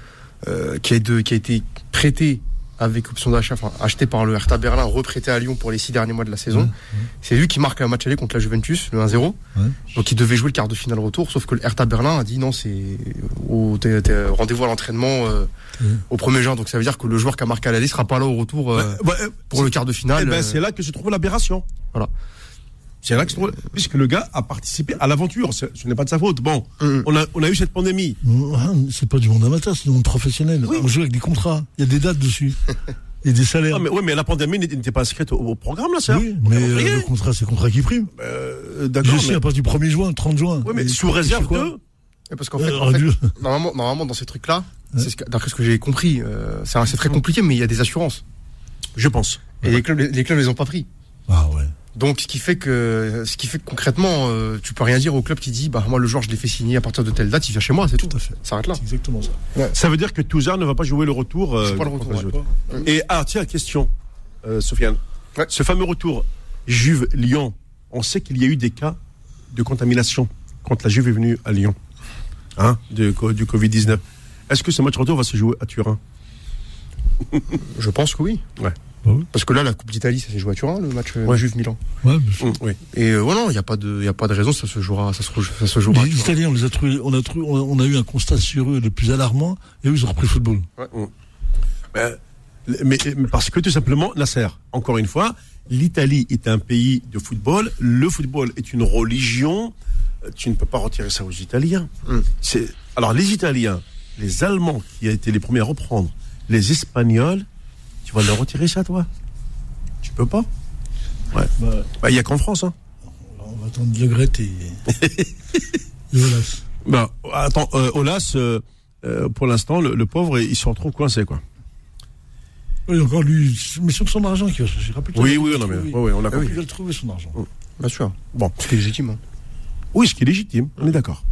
euh, qui, a de- qui a été prêté avec option d'achat, enfin acheté par le Hertha Berlin, reprêté à Lyon pour les six derniers mois de la saison. C'est lui qui marque un match aller contre la Juventus, le 1-0. Ouais. Donc il devait jouer le quart de finale retour, sauf que le Hertha Berlin a dit non, c'est au rendez-vous à l'entraînement euh, au 1er juin. Donc ça veut dire que le joueur qui a marqué à l'aller sera pas là au retour euh, pour le quart de Eh finale. ben, euh, c'est là que se trouve l'aberration. Voilà. C'est là que se trouve, puisque le gars a participé à l'aventure. C'est- Ce n'est pas de sa faute. Bon, Mm. on a, on a eu cette pandémie. Ah, C'est pas du monde amateur, c'est du monde professionnel. Oui. On joue avec des contrats. Il y a des dates dessus. Et des salaires. Ah, mais, ouais, mais la pandémie n'était pas inscrite au, au programme, là, ça. oui, mais euh, le contrat, c'est le contrat qui prime. Euh, D'accord. Je sais, mais- à partir du 1er juin, 30 juin. Ouais, mais Et sous sais réserve quoi de. Et Parce qu'en fait, Euh, en fait, normalement, normalement, dans ces trucs-là, c'est ce que- d'après ce que j'ai compris, euh, c'est c'est très compliqué, mais il y a des assurances. Je pense. Et les clubs, les clubs les ont pas pris. Ah ouais. Donc, ce qui fait que, ce qui fait que concrètement, euh, tu peux rien dire au club qui dit, bah moi le joueur je l'ai fait signer à partir de telle date, il vient chez moi, c'est tout. Tout à fait. Ça s'arrête là. C'est exactement ça. Ça veut dire que Touzard ne va pas jouer le retour. euh, pas le retour, ouais. Et, ah, tiens, question, euh, Sofiane. Ouais. Ce fameux retour Juve-Lyon, on sait qu'il y a eu des cas de contamination quand la Juve est venue à Lyon, hein, de, du Covid-19. Est-ce que ce match retour va se jouer à Turin? Je pense que oui. Ouais, Bah Parce que là, la Coupe d'Italie, ça s'est joué à Turin, le match euh, Juve-Milan. Ouais, oui. Et euh, voilà, il n'y a pas de, y a pas de raison, ça se jouera, ça se, ça se jouera. les. Italiens, on les a trouvés, on a trouvé, on a, on a eu un constat sur eux le plus alarmant, et eux, ils ont repris le football. Ben, mais, mais parce que tout simplement, Nasser, encore une fois, l'Italie est un pays de football. Le football est une religion. Euh, Tu ne peux pas retirer ça aux Italiens. Mm. C'est alors les Italiens, les Allemands qui ont été les premiers à reprendre, les Espagnols, tu vas leur retirer ça, toi? Tu peux pas? Ouais. Bah, Bah, il y a qu'en France. Hein. on va attendre Le Gret et, et Olas. Ben, attends, euh, Olas, euh, euh, pour l'instant, le, le pauvre, il se retrouve coincé, quoi. Oui, encore lui, mais sur son argent qui va chercher. Rappelle-toi, Oui, oui, non, mais, ouais, ouais, on a Ah oui. compris. Il va le trouver son argent. Bien sûr. Bon. Ce qui est légitime. hein. Oui, ce qui est légitime, on est d'accord.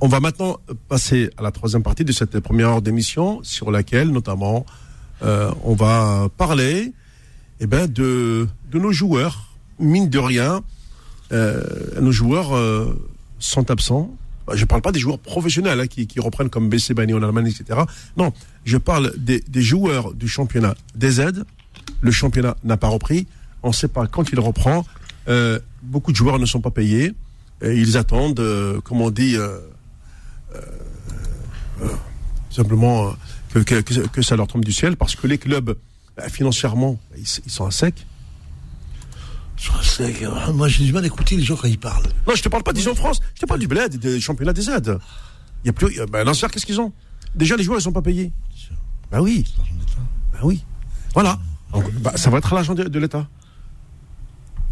On va maintenant passer à la troisième partie de cette première heure d'émission, sur laquelle, notamment, euh, on va parler eh ben, de, de nos joueurs. Mine de rien, euh, nos joueurs euh, sont absents. Bah, Je ne parle pas des joueurs professionnels hein, qui, qui reprennent comme BC Bani en Allemagne, etc. Non, je parle des, des joueurs du championnat des aides. Le championnat n'a pas repris. On ne sait pas quand il reprend. Beaucoup de joueurs ne sont pas payés. Ils attendent, comme on dit, simplement que, que, ça leur tombe du ciel, parce que les clubs, bah, financièrement, ils, ils sont à sec. Sur un sec, euh, Moi, j'ai du mal à écouter les gens quand ils parlent. Non, je te parle pas d'ici en France, je te parle du bled, des championnats des aides. Il y a plus, bah, Lancer, qu'est-ce qu'ils ont? Déjà, les joueurs, ils sont pas payés. Bah oui, bah oui. Voilà. Donc, bah, ça va être à l'argent de, de l'État.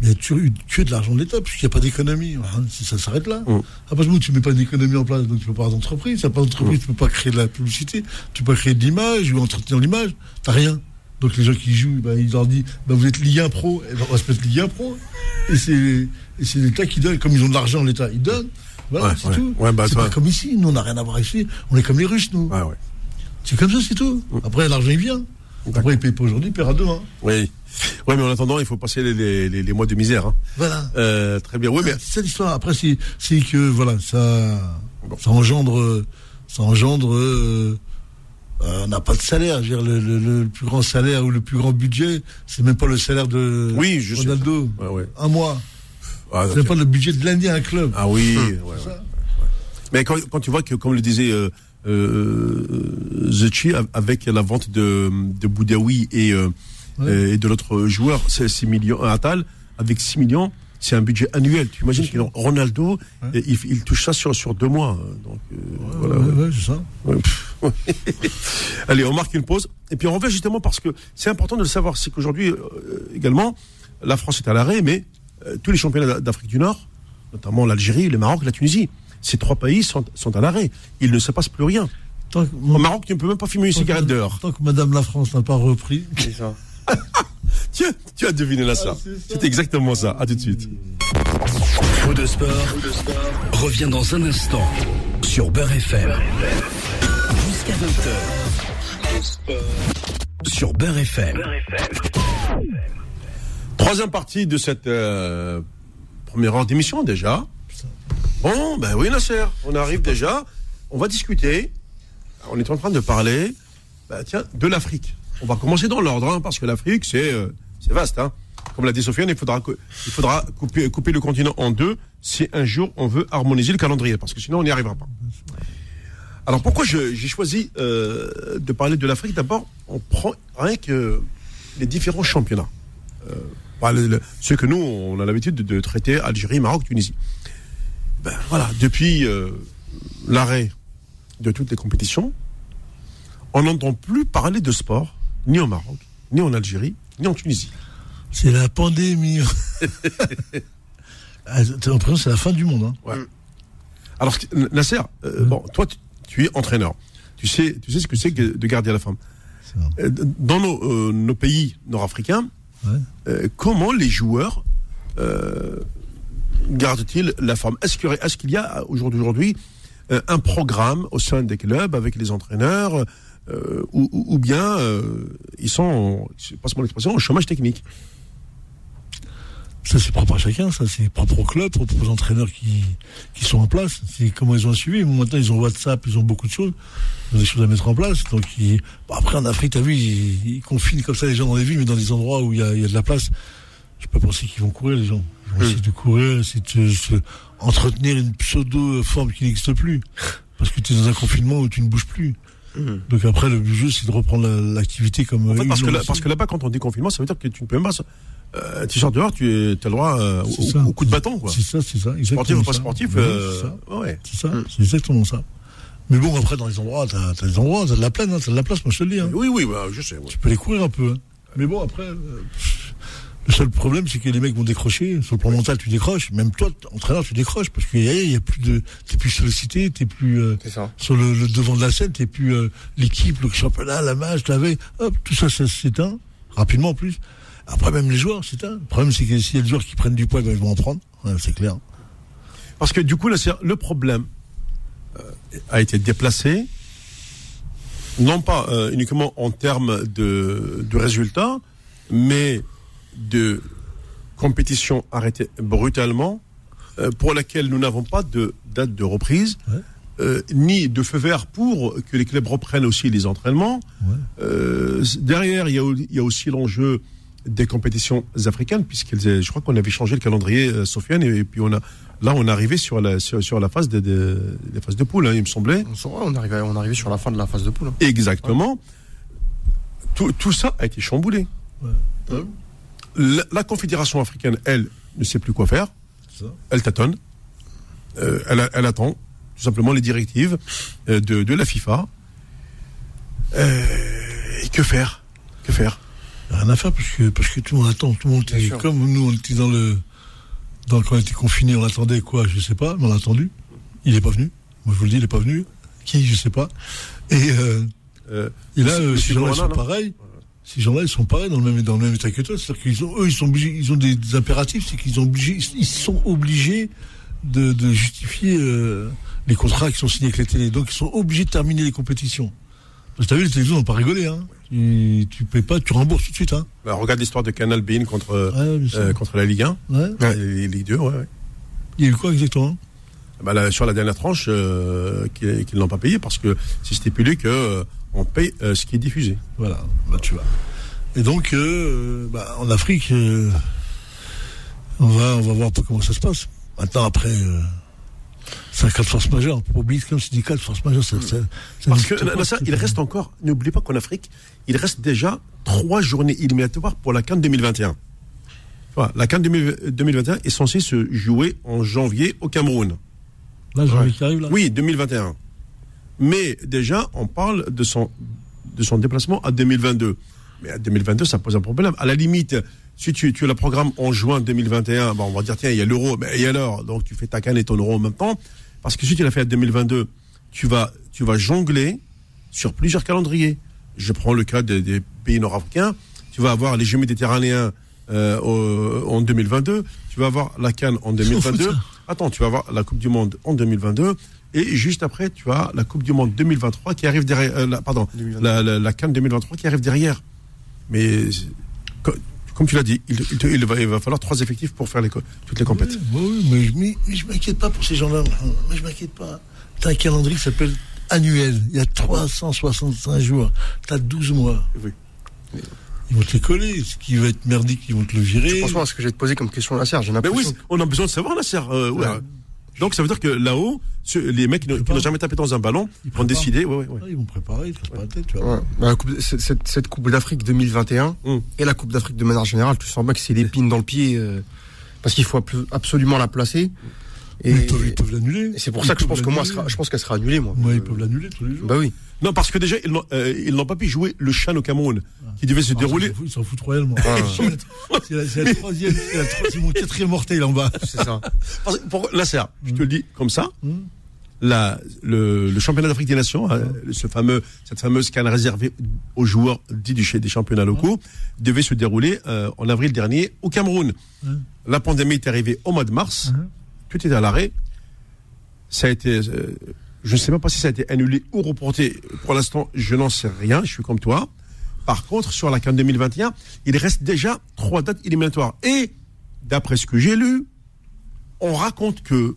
Mais tu, tu es de l'argent de l'État, puisqu'il n'y a pas d'économie. Si ça s'arrête là. Mm. À partir du moment où tu mets pas d'économie en place, donc tu peux pas avoir d'entreprise. Si tu pas d'entreprise, tu peux pas créer de la publicité, tu peux pas créer de l'image ou entretenir l'image. T'as rien. Donc les gens qui jouent, ben, ils leur disent, ben, vous êtes Ligue 1 Pro, et ben, on va se mettre Ligue 1 Pro. Et c'est, l'État qui donne, comme ils ont de l'argent, l'État, ils donnent. Voilà, Ouais, c'est ouais. tout. Ouais, bah, c'est pas comme ici, nous on n'a rien à voir ici. On est comme les Russes, nous. Ah. C'est comme ça, c'est tout. Après, l'argent il vient. Après, il paye pas aujourd'hui, il paiera demain. Oui. Ouais, mais en attendant, il faut passer les, les, les- les mois de misère. Hein. Voilà. Euh, très bien. Oui, mais C'est l'histoire. Après, c'est, que voilà, ça, ça engendre, ça engendre. euh, euh, on n'a pas de salaire. Je veux dire, le, le- le plus grand salaire ou le plus grand budget, c'est même pas le salaire de Oui, je sais. Ronaldo. Ouais, ouais. Un mois. Ah, C'est pas le budget de l'année à un club. Ah oui. ouais. Ça. Mais quand, quand tu vois que, comme le disait Zetchi, av- avec la vente de, de Boudaoui et, euh, Ouais. et de l'autre joueur, c'est 6 millions, euh, Atal, avec 6 millions, c'est un budget annuel. Tu imagines que Ronaldo, Ouais. il, il touche ça sur, sur deux mois. euh, Donc, euh, voilà, Ouais, ouais. ouais, c'est ça. Allez, on marque une pause. Et puis on revient justement parce que c'est important de le savoir. C'est qu'aujourd'hui, euh, également, la France est à l'arrêt, mais euh, tous les championnats d'a- d'Afrique du Nord, notamment l'Algérie, le Maroc, la Tunisie, ces trois pays sont, sont à l'arrêt. Il ne se passe plus rien. Tant que, Au Maroc, tu ne peux même pas fumer une que- cigarette dehors. Tant que Madame la France n'a pas repris. C'est ça. Tu, tu as deviné là ça. Ah, c'est ça. C'est exactement ça. À tout de suite. Faux de sport, revient dans un instant sur Beurre FM. Jusqu'à 20h. Sur Beurre FM. Troisième partie de cette euh, première heure d'émission déjà. Bon, ben oui, Nasser, on arrive déjà. On va discuter. On est en train de parler, ben, tiens, de l'Afrique. On va commencer dans l'ordre, hein, parce que l'Afrique, c'est euh, vaste. Hein. Comme l'a dit Sofiane, il faudra, il faudra couper, couper le continent en deux si un jour on veut harmoniser le calendrier, parce que sinon on n'y arrivera pas. Alors pourquoi j'ai choisi euh, de parler de l'Afrique? D'abord, on prend rien que les différents championnats. Euh, bah, le- le- ceux que nous, on a l'habitude de, de traiter Algérie, Maroc, Tunisie. Ben voilà, depuis euh, l'arrêt de toutes les compétitions, on n'entend plus parler de sport, ni au Maroc, ni en Algérie, ni en Tunisie. C'est la pandémie. Ah, T'as l'impression que c'est la fin du monde. Hein. Alors, Nasser, euh, bon, toi, tu, tu es entraîneur. Tu sais, tu sais ce que c'est que de garder la femme. Euh, Dans nos, euh, nos pays nord-africains, Ouais. euh, comment les joueurs gardent-ils la forme? Est-ce qu'il y, a au jour d'aujourd'hui euh, un programme au sein des clubs avec les entraîneurs euh, ou, bien euh, ils sont, passe mon expression, au chômage technique? Ça, c'est propre à chacun, ça, c'est propre au club, propre aux entraîneurs qui, sont en place. C'est comment ils ont suivi. Maintenant, ils ont WhatsApp, ils ont beaucoup de choses. Ils ont des choses à mettre en place. Donc, après, en Afrique, t'as vu, ils, confinent comme ça les gens dans les villes, mais dans des endroits où il y a, il y a de la place. Je peux penser qu'ils vont courir, les gens. Mmh. essayer de courir, essayer de se entretenir une pseudo-forme qui n'existe plus. Parce que tu es dans un confinement où tu ne bouges plus. Donc après, le jeu, c'est de reprendre la- l'activité comme En fait, eux, parce, que parce là-bas, quand on dit confinement, ça veut dire que tu ne peux même pas. Euh, tu sors dehors, tu es- as le droit euh, C'est au, coup de bâton. C'est ça, c'est ça. Sportif ou pas sportif, Oui, euh, c'est ça. ouais. C'est ça, c'est exactement ça. Mais bon, après, dans les endroits, t'as as des endroits, t'as de la plaine, hein, t'as de la place, moi je te le dis. Hein. Oui, oui, bah, je sais. ouais. Tu peux les courir un peu. hein. Mais bon, après, euh, le seul problème, c'est que les mecs vont décrocher. Sur le plan mental, tu décroches. Même toi, entraîneur, tu décroches. Parce qu'il y, y a plus de, t'es plus sollicité, t'es plus euh, sur le, le devant de la scène, t'es plus euh, l'équipe, le championnat, la match, la veille. Hop, tout ça, ça s'éteint. Rapidement en plus. Après, même les joueurs, c'est un. Le problème, c'est que s'il y a des joueurs qui prennent du poids, ben, ils vont en prendre. Ouais, c'est clair. Parce que du coup, là, le problème euh, a été déplacé, non pas euh, uniquement en termes de, de résultats, mais de compétition arrêtée brutalement, euh, pour laquelle nous n'avons pas de date de reprise, Ouais. euh, ni de feu vert pour que les clubs reprennent aussi les entraînements. Ouais. Euh, derrière, il y a, y aussi l'enjeu des compétitions africaines, puisqu'elles, je crois qu'on avait changé le calendrier, euh, Sofiane, et, puis on a, là, on est arrivé sur la, sur, sur la phase de, de, des phases de poule, hein, il me semblait. On, ouais, on arrive, on arrive sur la fin de la phase de poule. hein. Exactement. Tout, tout ça a été chamboulé. Ouais. La, la Confédération africaine, elle, ne sait plus quoi faire. C'est ça. Elle tâtonne. Euh, elle, elle attend tout simplement les directives euh, de, de la FIFA. Euh, et que faire? Que faire? Rien à faire parce que, parce que tout le monde attend. Tout le monde sûr. comme nous, on était dans le, dans, quand on était confinés, on attendait quoi, je sais pas, mais on l'a attendu. Il est pas venu. Moi, je vous le dis, il est pas venu. Qui, je sais pas. Et, euh, Euh, et là, euh, ces gens-là, ils Corona, sont pareils. Ces gens-là, ils sont pareils dans le même, dans le même état que toi. C'est-à-dire qu'ils ont, eux, ils sont obligés, ils ont des, des impératifs, c'est qu'ils ont obligé, ils sont obligés de, de justifier, euh, les contrats qui sont signés avec les télés. Donc, ils sont obligés de terminer les compétitions. Parce que t'as vu, les télévisions n'ont pas rigolé, hein. Tu, tu payes pas, tu rembourses tout de suite, hein. bah, regarde l'histoire de Canal Bein contre, euh, Ouais, euh, contre la Ligue 1. Ouais. Et Les Ligue 2, ouais, ouais. Il y a eu quoi exactement? Bah, là, sur la dernière tranche, euh, qu'ils qu'ils n'ont pas payé parce que c'est stipulé que euh, on paye euh, ce qui est diffusé. Voilà, là tu vois. Et donc, euh, bah, en Afrique, euh, on, va, on va voir un peu comment ça se passe. Maintenant, après, c'est un cas de force majeure. Pour oublier, comme c'est des cas de force majeure, ça, ça, ça Parce que Nasser, c'est- il reste encore, n'oublie pas qu'en Afrique, il reste déjà trois journées éliminatoires pour la CAN 2021. Tu vois, la CAN 2021 est censée se jouer en janvier au Cameroun. Là, j'ai envie qui arrive là. Oui, 2021. Mais déjà, on parle de son, de son déplacement à 2022. Mais à 2022, ça pose un problème. À la limite, si tu, tu as le programme en juin 2021, bon, on va dire, tiens, il y a l'euro, mais et alors? Donc tu fais ta canne et ton euro en même temps. Parce que si tu l'as fait à 2022, tu vas, tu vas jongler sur plusieurs calendriers. Je prends le cas des, des pays nord-africains. Tu vas avoir les Jeux méditerranéens euh, au- en 2022. Tu vas avoir la Cannes en s'en fout de 2022. ça. Attends, tu vas avoir la Coupe du Monde en 2022. Et juste après, tu as la Coupe du Monde 2023 qui arrive derrière. euh, la- pardon, 2023. la, la, la Cannes 2023 qui arrive derrière. Mais comme tu l'as dit, il, il te- il va, il va falloir trois effectifs pour faire les, toutes les compétitions. Oui, oui, mais, je m'inquiète pas pour ces gens-là. Mais je m'inquiète pas. T'as un calendrier qui s'appelle annuel. Il y a 365 jours. T'as 12 mois. Oui. Ils vont te les coller. Ce qui va être merdique, ils vont te le virer. Franchement, ce que j'ai te posé comme question là, Serge, j'ai Mais oui, l'impression. on a besoin de savoir, Nasser. Euh, ouais. Ouais. Donc ça veut dire que là-haut, les mecs qui n'ont- jamais tapé dans un ballon Ils vont décider. Ouais, ouais, ouais. Ah, ils vont préparer, ils cassent pas la tête, tu vois. Ouais. Bah, la coupe- cette, Coupe d'Afrique 2021 Hum. et la Coupe d'Afrique de manière générale, tu sens bien que c'est l'épine dans le pied euh, parce qu'il faut abso- absolument la placer. Et, Mais ils peuvent, ils peuvent l'annuler. c'est pour Ils ça que je pense que moi, sera- je pense qu'elle sera annulée, moi. Ils peuvent l'annuler tous les jours. Bah oui. Non, parce que déjà, ils n'ont euh, pas pu jouer le Chan au Cameroun, qui devait se Ah, dérouler. ils s'en foutent- royalement. Ah. C'est la, c'est la troisième, c'est la tro- c'est mon quatrième orteil là en bas. C'est ça. Parce pour Nasser, je te le dis comme ça, Hum. la, le, le championnat d'Afrique des Nations, hein, ce fameux, cette fameuse canne réservée aux joueurs dits du, des championnats locaux, devait se dérouler euh, en avril dernier au Cameroun. La pandémie est arrivée au mois de mars. Tout était à l'arrêt. Ça a été, euh, je ne sais même pas si ça a été annulé ou reporté. Pour l'instant, je n'en sais rien. Je suis comme toi. Par contre, sur la CAN 2021, il reste déjà trois dates éliminatoires. Et d'après ce que j'ai lu, on raconte que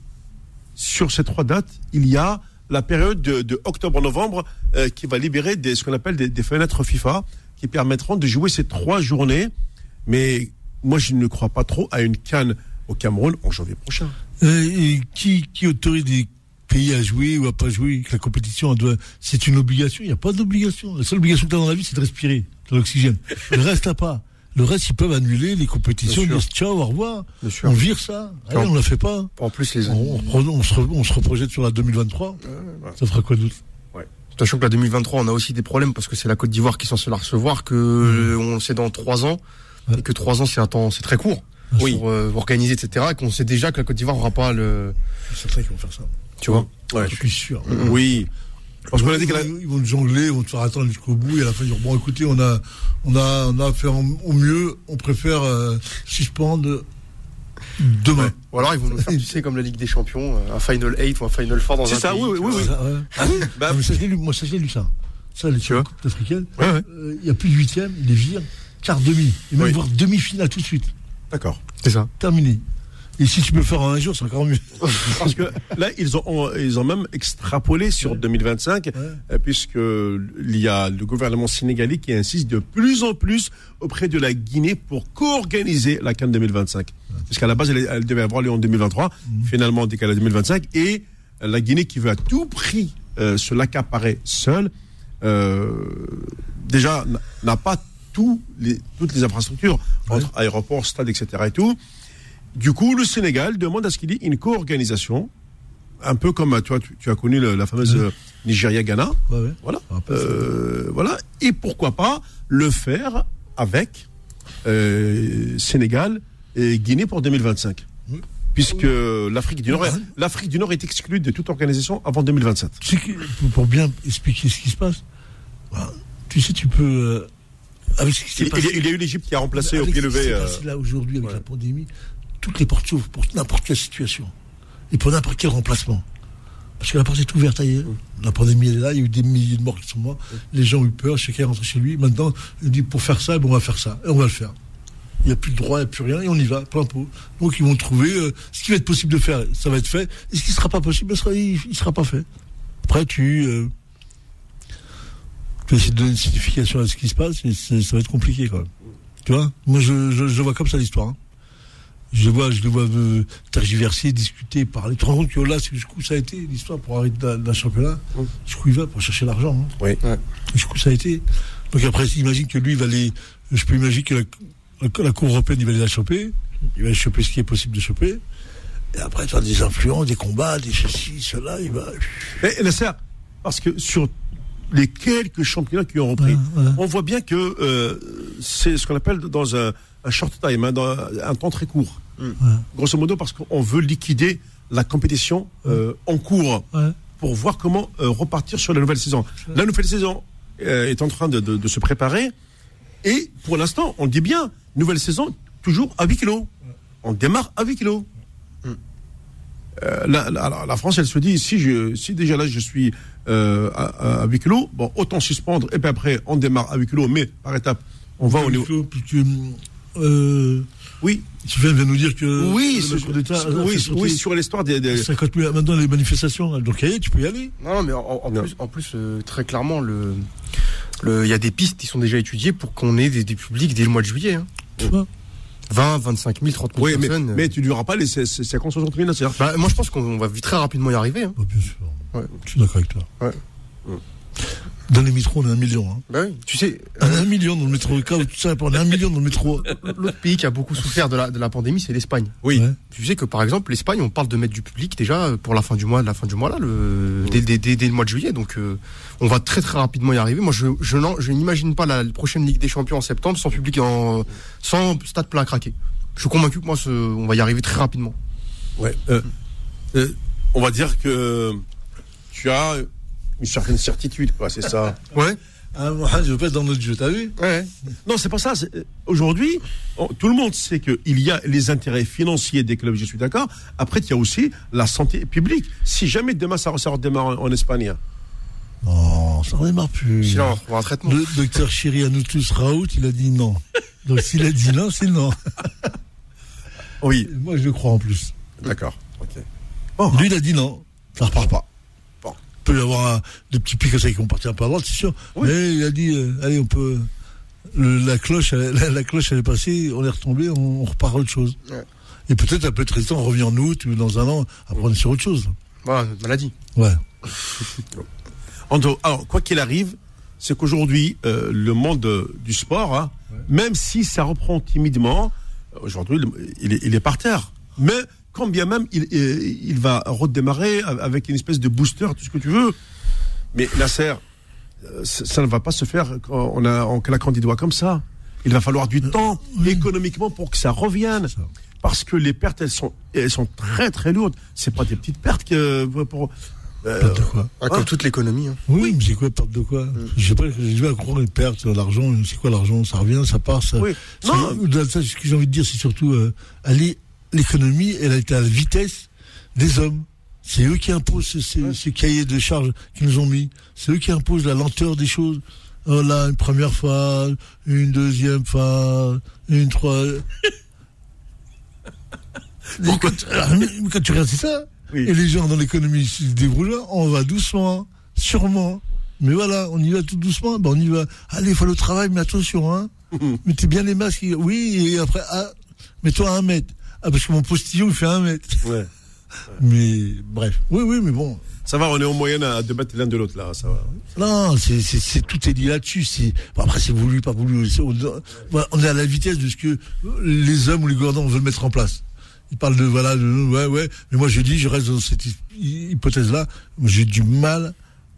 sur ces trois dates, il y a la période de, octobre-novembre euh, qui va libérer des, ce qu'on appelle des, fenêtres FIFA qui permettront de jouer ces trois journées. Mais moi, je ne crois pas trop à une canne au Cameroun en janvier prochain. Euh, qui, qui autorise des pays à jouer ou à pas jouer que la compétition doit c'est une obligation il n'y a pas d'obligation la seule obligation que tu as dans la vie c'est de respirer de l'oxygène le reste à pas le reste, ils peuvent annuler les compétitions, dire ciao, au revoir. On vire ça. Allez, on ne la fait pas. En plus, les... on, on, se, on se reprojette sur la 2023. Ça fera quoi d'autre? Ouais. Sachant que la 2023, on a aussi des problèmes parce que c'est la Côte d'Ivoire qui est censée la recevoir, que mmh. on le sait dans trois ans, et que trois ans, c'est un temps, c'est très court. Oui. Pour euh, organiser, etc. Et qu'on sait déjà que la Côte d'Ivoire n'aura pas le. C'est très qu'ils vont faire ça. Tu vois ouais. Je suis sûr. Oui. Parce qu'on a dit qu'ils vont jongler, ils vont te faire attendre jusqu'au bout et à la fin ils dire bon écoutez on a on a on a fait au mieux, on préfère euh, suspendre demain. Ou alors ils vont nous faire tu sais comme la Ligue des Champions, euh, un Final 8 ou un Final 4 dans un C'est ça, oui oui oui. Ah, oui bah, moi ça j'ai lu, moi ça j'ai lu ça. Ça les Coupes africaines, euh, il y a plus de huitième, il les vire, quart demi, et même voir demi-finale tout de suite. D'accord. C'est ça. Terminé. Et si tu peux faire un jour, c'est encore mieux. Parce que là, ils ont, ils ont même extrapolé sur 2025, euh, puisque il y a le gouvernement sénégalais qui insiste de plus en plus auprès de la Guinée pour co-organiser la Cannes 2025. Parce qu'à la base, elle, devait avoir lieu en 2023, mhm. finalement décalée à 2025, et la Guinée qui veut à tout prix euh, se l'accaparer seule, euh, déjà n'a pas tous les, toutes les infrastructures entre aéroports, stades, etc. et tout. Du coup, le Sénégal demande à ce qu'il y ait une co-organisation, un peu comme toi, tu, as connu la fameuse Nigeria-Ghana. Voilà. Euh, voilà. Et pourquoi pas le faire avec euh, Sénégal et Guinée pour 2025 puisque l'Afrique du Nord, l'Afrique du Nord est exclue de toute organisation avant 2027. pour bien expliquer ce qui se passe, bah, tu sais, tu peux. Euh, avec ce qui il, passé, il, y a eu l'Égypte qui a remplacé au pied levé. là aujourd'hui avec la pandémie, toutes les portes s'ouvrent pour n'importe quelle situation et pour n'importe quel remplacement. Parce que la porte est ouverte. La pandémie est là, il y a eu des milliers de morts qui sont morts. Les gens ont eu peur, chacun est rentré chez lui. Maintenant, il dit pour faire ça, bon, on va faire ça. Et on va le faire. Il n'y a plus de droit, il n'y a plus rien, et on y va, plein pot. Donc ils vont trouver euh, ce qui va être possible de faire, ça va être fait. Et ce qui ne sera pas possible, il ne sera pas fait. Après, tu, euh, tu essayer de donner une signification à ce qui se passe, et ça va être compliqué quand même. Tu vois? Moi, je, je, vois comme ça l'histoire. Hein je vois, je le vois euh, tergiverser, discuter, parler. Tu te rends compte que là, jusqu'où ça a été l'histoire pour arrêter d'un championnat? Jusqu'où il va pour chercher l'argent. Hein? Oui. Jusqu'où ça a été? Donc après, imagine que lui, il va aller. Je peux imaginer que la, la, Cour européenne, il va aller la choper. Il va choper ce qui est possible de choper. Et après, tu as des influences, des combats, des ceci, cela. Il va. Mais parce que sur les quelques championnats qui ont repris, on voit bien que euh, c'est ce qu'on appelle dans un un short time, hein, dans un temps très court. Mm. Grosso modo, parce qu'on veut liquider la compétition euh, en cours pour voir comment euh, repartir sur la nouvelle saison. La nouvelle saison euh, est en train de, se préparer et pour l'instant, on dit bien, nouvelle saison toujours à 8 kilos. On démarre à 8 kilos. La, France, elle se dit, si, je, si déjà là je suis à, 8 kilos, bon, autant suspendre et puis après on démarre à 8 kilos, mais par étape, on va au niveau. Euh, oui. Tu viens de nous dire que oui, oui, sur l'histoire des, des, 50 000 maintenant les manifestations. Donc tu peux y aller. Non, mais en, plus, en plus euh, très clairement, le, il y a des pistes qui sont déjà étudiées pour qu'on ait des, publics dès le mois de juillet. Hein. Tu vois 20, 25 000, 30 000 oui, personnes. Mais, mais tu ne diras pas les 50, 60 000 bah, Moi, je pense qu'on va très rapidement y arriver. Hein. Bah, bien sûr. Ouais. Je suis d'accord avec toi. Ouais. Dans les métros, on est un million. Hein. Bah oui, tu sais. On est un million dans le métro. Tout ça, on est un million dans le métro. L'autre pays qui a beaucoup souffert de la, de la pandémie, c'est l'Espagne. Oui. Tu sais que par exemple, l'Espagne, on parle de mettre du public déjà pour la fin du mois, la fin du mois là, le, dès, dès, le mois de juillet. Donc, euh, on va très très rapidement y arriver. Moi, je, je, je n'imagine pas la prochaine Ligue des Champions en septembre sans public, en, sans stade plein à craquer. Je suis convaincu que moi, ce, on va y arriver très rapidement. Ouais. Euh, euh, on va dire que tu as une certaine certitude, quoi, c'est ça. ouais. Ah, je veux dans notre jeu, t'as vu? Ouais. Non, c'est pas ça. Aujourd'hui, tout le monde sait qu'il y a les intérêts financiers des clubs, je suis d'accord. Après, il y a aussi la santé publique. Si jamais demain ça, redémarre en, Espagne. Non, ça redémarre plus. Un traitement. Le docteur Chiri Anoutus Raoult, il a dit non. Donc s'il a dit non, c'est non. Oui. Moi, je le crois en plus. D'accord. Ok. Lui, il a dit non, ça repart pas. Peut y avoir un, des petits pics comme ça qui vont partir un peu à droite, c'est sûr. Mais il a dit, euh, allez, on peut. la cloche, elle, la, cloche, elle est passée, on est retombé, on, repart à autre chose. Et peut-être, un peu résistant, on revient en août ou dans un an, après on est sur autre chose. Voilà, maladie. Ouais. Alors, quoi qu'il arrive, c'est qu'aujourd'hui, euh, le monde du sport, hein, même si ça reprend timidement, aujourd'hui, il, il, est par terre. Mais quand bien même il, il, va redémarrer avec une espèce de booster, tout ce que tu veux. Mais Nasser, euh, ça ne va pas se faire a en claquant des doigts comme ça. Il va falloir du euh, temps économiquement pour que ça revienne. Parce que les pertes, elles sont, elles sont très très lourdes. C'est pas des petites pertes que pour. Euh, perte de quoi? Ah, Comme hein toute l'économie. Hein. Oui, mais c'est quoi perte de quoi? Mm. Je sais pas, je vais croire une perte, l'argent, c'est quoi l'argent? Ça revient, ça part, ça. Oui. Non. ce que j'ai envie de dire, c'est surtout aller l'économie, elle a été à la vitesse des hommes. C'est eux qui imposent ces, cahiers de charges qu'ils nous ont mis. C'est eux qui imposent la lenteur des choses. Oh là, une première fois, une deuxième fois, une troisième. quand, quand, tu regardes, c'est ça. Et les gens dans l'économie se débrouillent, on va doucement, sûrement. Mais voilà, on y va tout doucement. Ben on y va. Allez, il faut le travail, mais attention, hein. Mettez bien les masques. Oui, et après, ah, mets-toi à un mètre. Ah, parce que mon postillon, il fait un mètre. Ouais. mais bref. Oui, oui, mais bon. Ça va, on est en moyenne à deux mètres l'un de l'autre, là, ça va. Non, c'est, c'est, tout est dit là-dessus. C'est, après, c'est voulu, pas voulu. on, est à la vitesse de ce que les hommes ou les gouvernants veulent mettre en place. Ils parlent de, voilà, de, ouais, ouais. Mais moi, je dis, je reste dans cette hypothèse-là. J'ai du mal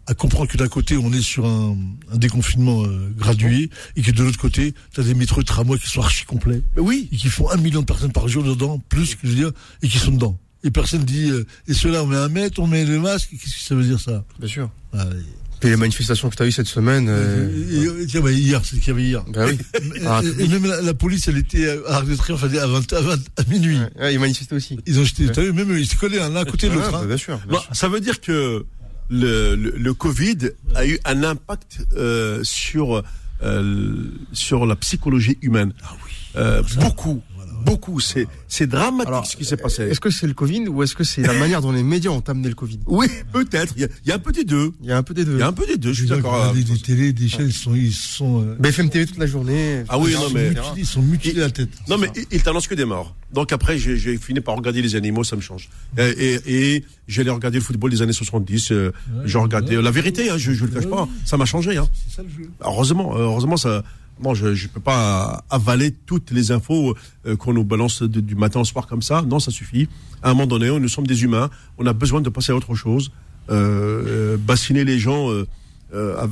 à comprendre que d'un côté on est sur un, déconfinement euh, gradué et que de l'autre côté tu as des métros et tramways qui sont archi complets. oui. Et qui font un million de personnes par jour dedans, plus que je veux dire, et qui sont dedans. Et personne dit euh, et cela on met un mètre, on met le masque, qu'est-ce que ça veut dire ça? Bien sûr. Ah, et les manifestations que tu as eues cette semaine. Euh... tiens, bah, hier, c'est ce qu'il y avait hier. Bah oui. Ah, et, même la, police, elle était à Arc de Triomphe à, 20, à, 20, à minuit. Ouais, ils manifestaient aussi. Ils ont jeté, ouais. vu, même ils se collaient l'un à côté de l'autre. Hein. Bien sûr. Bien sûr. Ça veut dire que le, le, Covid a eu un impact euh, sur euh, sur la psychologie humaine. Ah oui. Euh, beaucoup beaucoup. C'est c'est dramatique ce qui s'est passé. Est-ce que c'est le Covid ou est-ce que c'est la manière dont les médias ont amené le Covid? Oui, peut-être. Il, y, a un peu des deux. Il y a un peu des deux. Il y a un peu des deux. Je suis d'accord. Des, des télé, des chaînes, ils sont, ils sont. Euh... BFM TV toute la journée. Ah oui, non mais ils sont mutilés la tête. Non mais ils t'annoncent que des morts. Donc après, j'ai fini par regarder les animaux, ça me change. Et, et, et j'allais regarder le football des années 70. Euh, ouais, j'ai regardé la vérité. Hein, je, je le cache pas. Ça m'a changé. Hein. Ça, le jeu. Heureusement, heureusement ça Bon, je ne peux pas avaler toutes les infos euh, qu'on nous balance du matin au soir comme ça. Non, ça suffit. À un moment donné, nous sommes des humains. On a besoin de passer à autre chose. Euh, euh bassiner les gens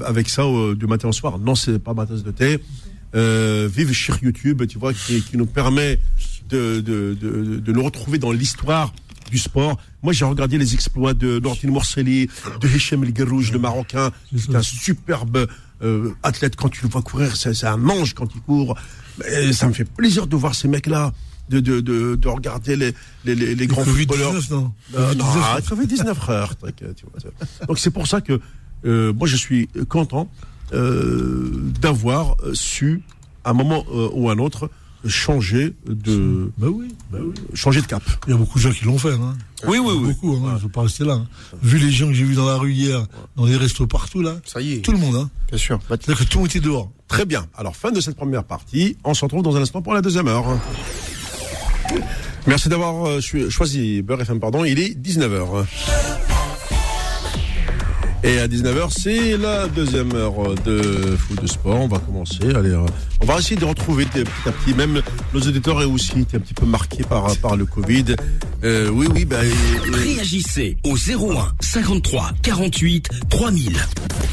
avec ça du matin au soir. Non, c'est pas ma tasse de thé. vive sur YouTube, tu vois, qui, qui nous permet de, de, de, de nous retrouver dans l'histoire du sport. Moi, j'ai regardé les exploits de Nordine Morcelli, de Hichem El Guerrouj, le Marocain. C'est un superbe euh, athlète, quand tu le vois courir, c'est un ange quand il court. Et ça me fait plaisir de voir ces mecs-là. De, de, de, de, regarder les, les, les, les grands footballeurs. non, euh, non ça fait 19 heures. Donc c'est pour ça que euh, moi je suis content euh, d'avoir su, à un moment euh, ou à un autre, changer de bah oui, bah oui. changer de cap. Il y a beaucoup de gens qui l'ont fait. Hein. Oui, oui, oui. Beaucoup, hein, je veux pas rester là. Hein. Vu les gens que j'ai vus dans la rue hier, dans les restos partout là. Ça y est. Tout le monde, hein. Bien sûr. C'est-à-dire que tout le monde était dehors. Très bien. Alors fin de cette première partie. On se retrouve dans un instant pour la deuxième heure. Merci d'avoir euh, choisi Beurre FM, pardon. Il est 19h. Et à 19h, c'est la deuxième heure de foot de sport. On va commencer. Allez, euh, on va essayer de retrouver petit à petit. Même nos auditeurs et aussi été un petit peu marqués par, par le Covid. Euh, oui, oui, ben. Réagissez au 01 53 48 3000.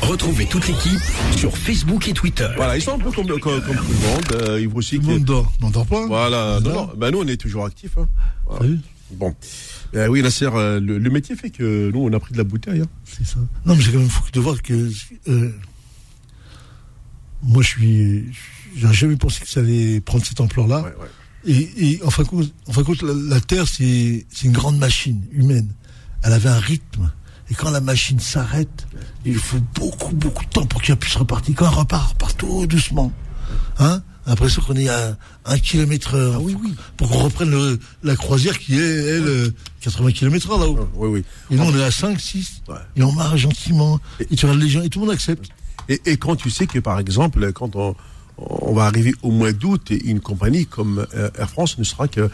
Retrouvez toute l'équipe sur Facebook et Twitter. Voilà, ils sont un peu comme, comme, comme tout le monde. Euh, ils aussi. Tout le monde dort. On dort pas. Voilà. Non, non. Ben, nous, on est toujours actifs. Hein. Voilà. Bon. Euh, oui, Nasser, euh, le, le, métier fait que nous, on a pris de la bouteille. Hein. C'est ça. Non, mais c'est quand même fou de voir que. Euh, moi, je suis. J'ai jamais pensé que ça allait prendre cette ampleur-là. Ouais, ouais. Et, et en fin de compte, en fin de compte la, la Terre, c'est une grande machine humaine. Elle avait un rythme. Et quand la machine s'arrête, il faut beaucoup, beaucoup de temps pour qu'elle puisse repartir. Quand elle repart, repart tout doucement. Hein? L'impression qu'on est à un kilomètre heure. Ah oui, oui. Pour qu'on reprenne le- la croisière qui est, elle, euh, 80 km heure là-haut. Oui, oui. Et nous, on est à 5, 6. Ouais. Et on marche gentiment. Et tu regardes les gens, et tout le monde accepte. Et, et quand tu sais que, par exemple, quand on, on va arriver au mois d'août, et une compagnie comme euh, Air France ne sera qu'à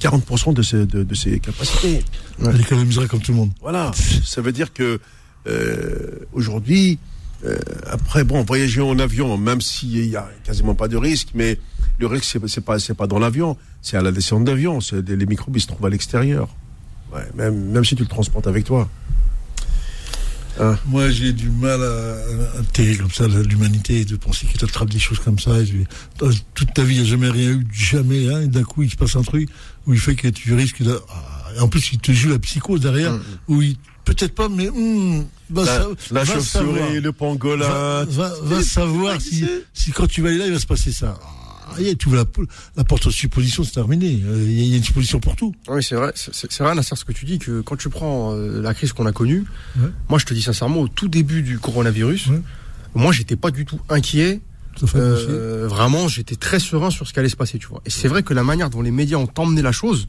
40% de ses, de, de ses capacités. Elle économisera comme tout le monde. Voilà. Ça veut dire que euh, aujourd'hui, euh, après, bon, voyager en avion, même s'il y a quasiment pas de risque, mais le risque, c'est, c'est pas, c'est pas dans l'avion, c'est à la descente d'avion. C'est les microbes, ils se trouvent à l'extérieur. Ouais, même, même si tu le transportes avec toi. Moi, j'ai du mal à, à comme ça l'humanité, de penser qu'il t'attrape des choses comme ça. Et dans toute ta vie, il n'y a jamais rien eu, jamais. Hein, et d'un coup, il se passe un truc où il fait que tu risques de... Ah, en plus, il te joue la psychose derrière, où il... Peut-être pas, mais... va La, chauve-souris, le pangolin. Va, va, va savoir si, si quand tu vas aller là, il va se passer ça. Ah, tu ouvres la, la porte aux suppositions, c'est terminé. Euh, Il y, a- il y a une supposition pour tout. Oui, c'est vrai, c'est c'est vrai, Nasser, ce que tu dis, que quand tu prends euh, la crise qu'on a connue, Ouais. moi je te dis sincèrement, au tout début du coronavirus, Ouais. moi j'étais pas du tout inquiet. Euh, vraiment, j'étais très serein sur ce qui allait se passer, tu vois. Et c'est vrai que la manière dont les médias ont emmené la chose,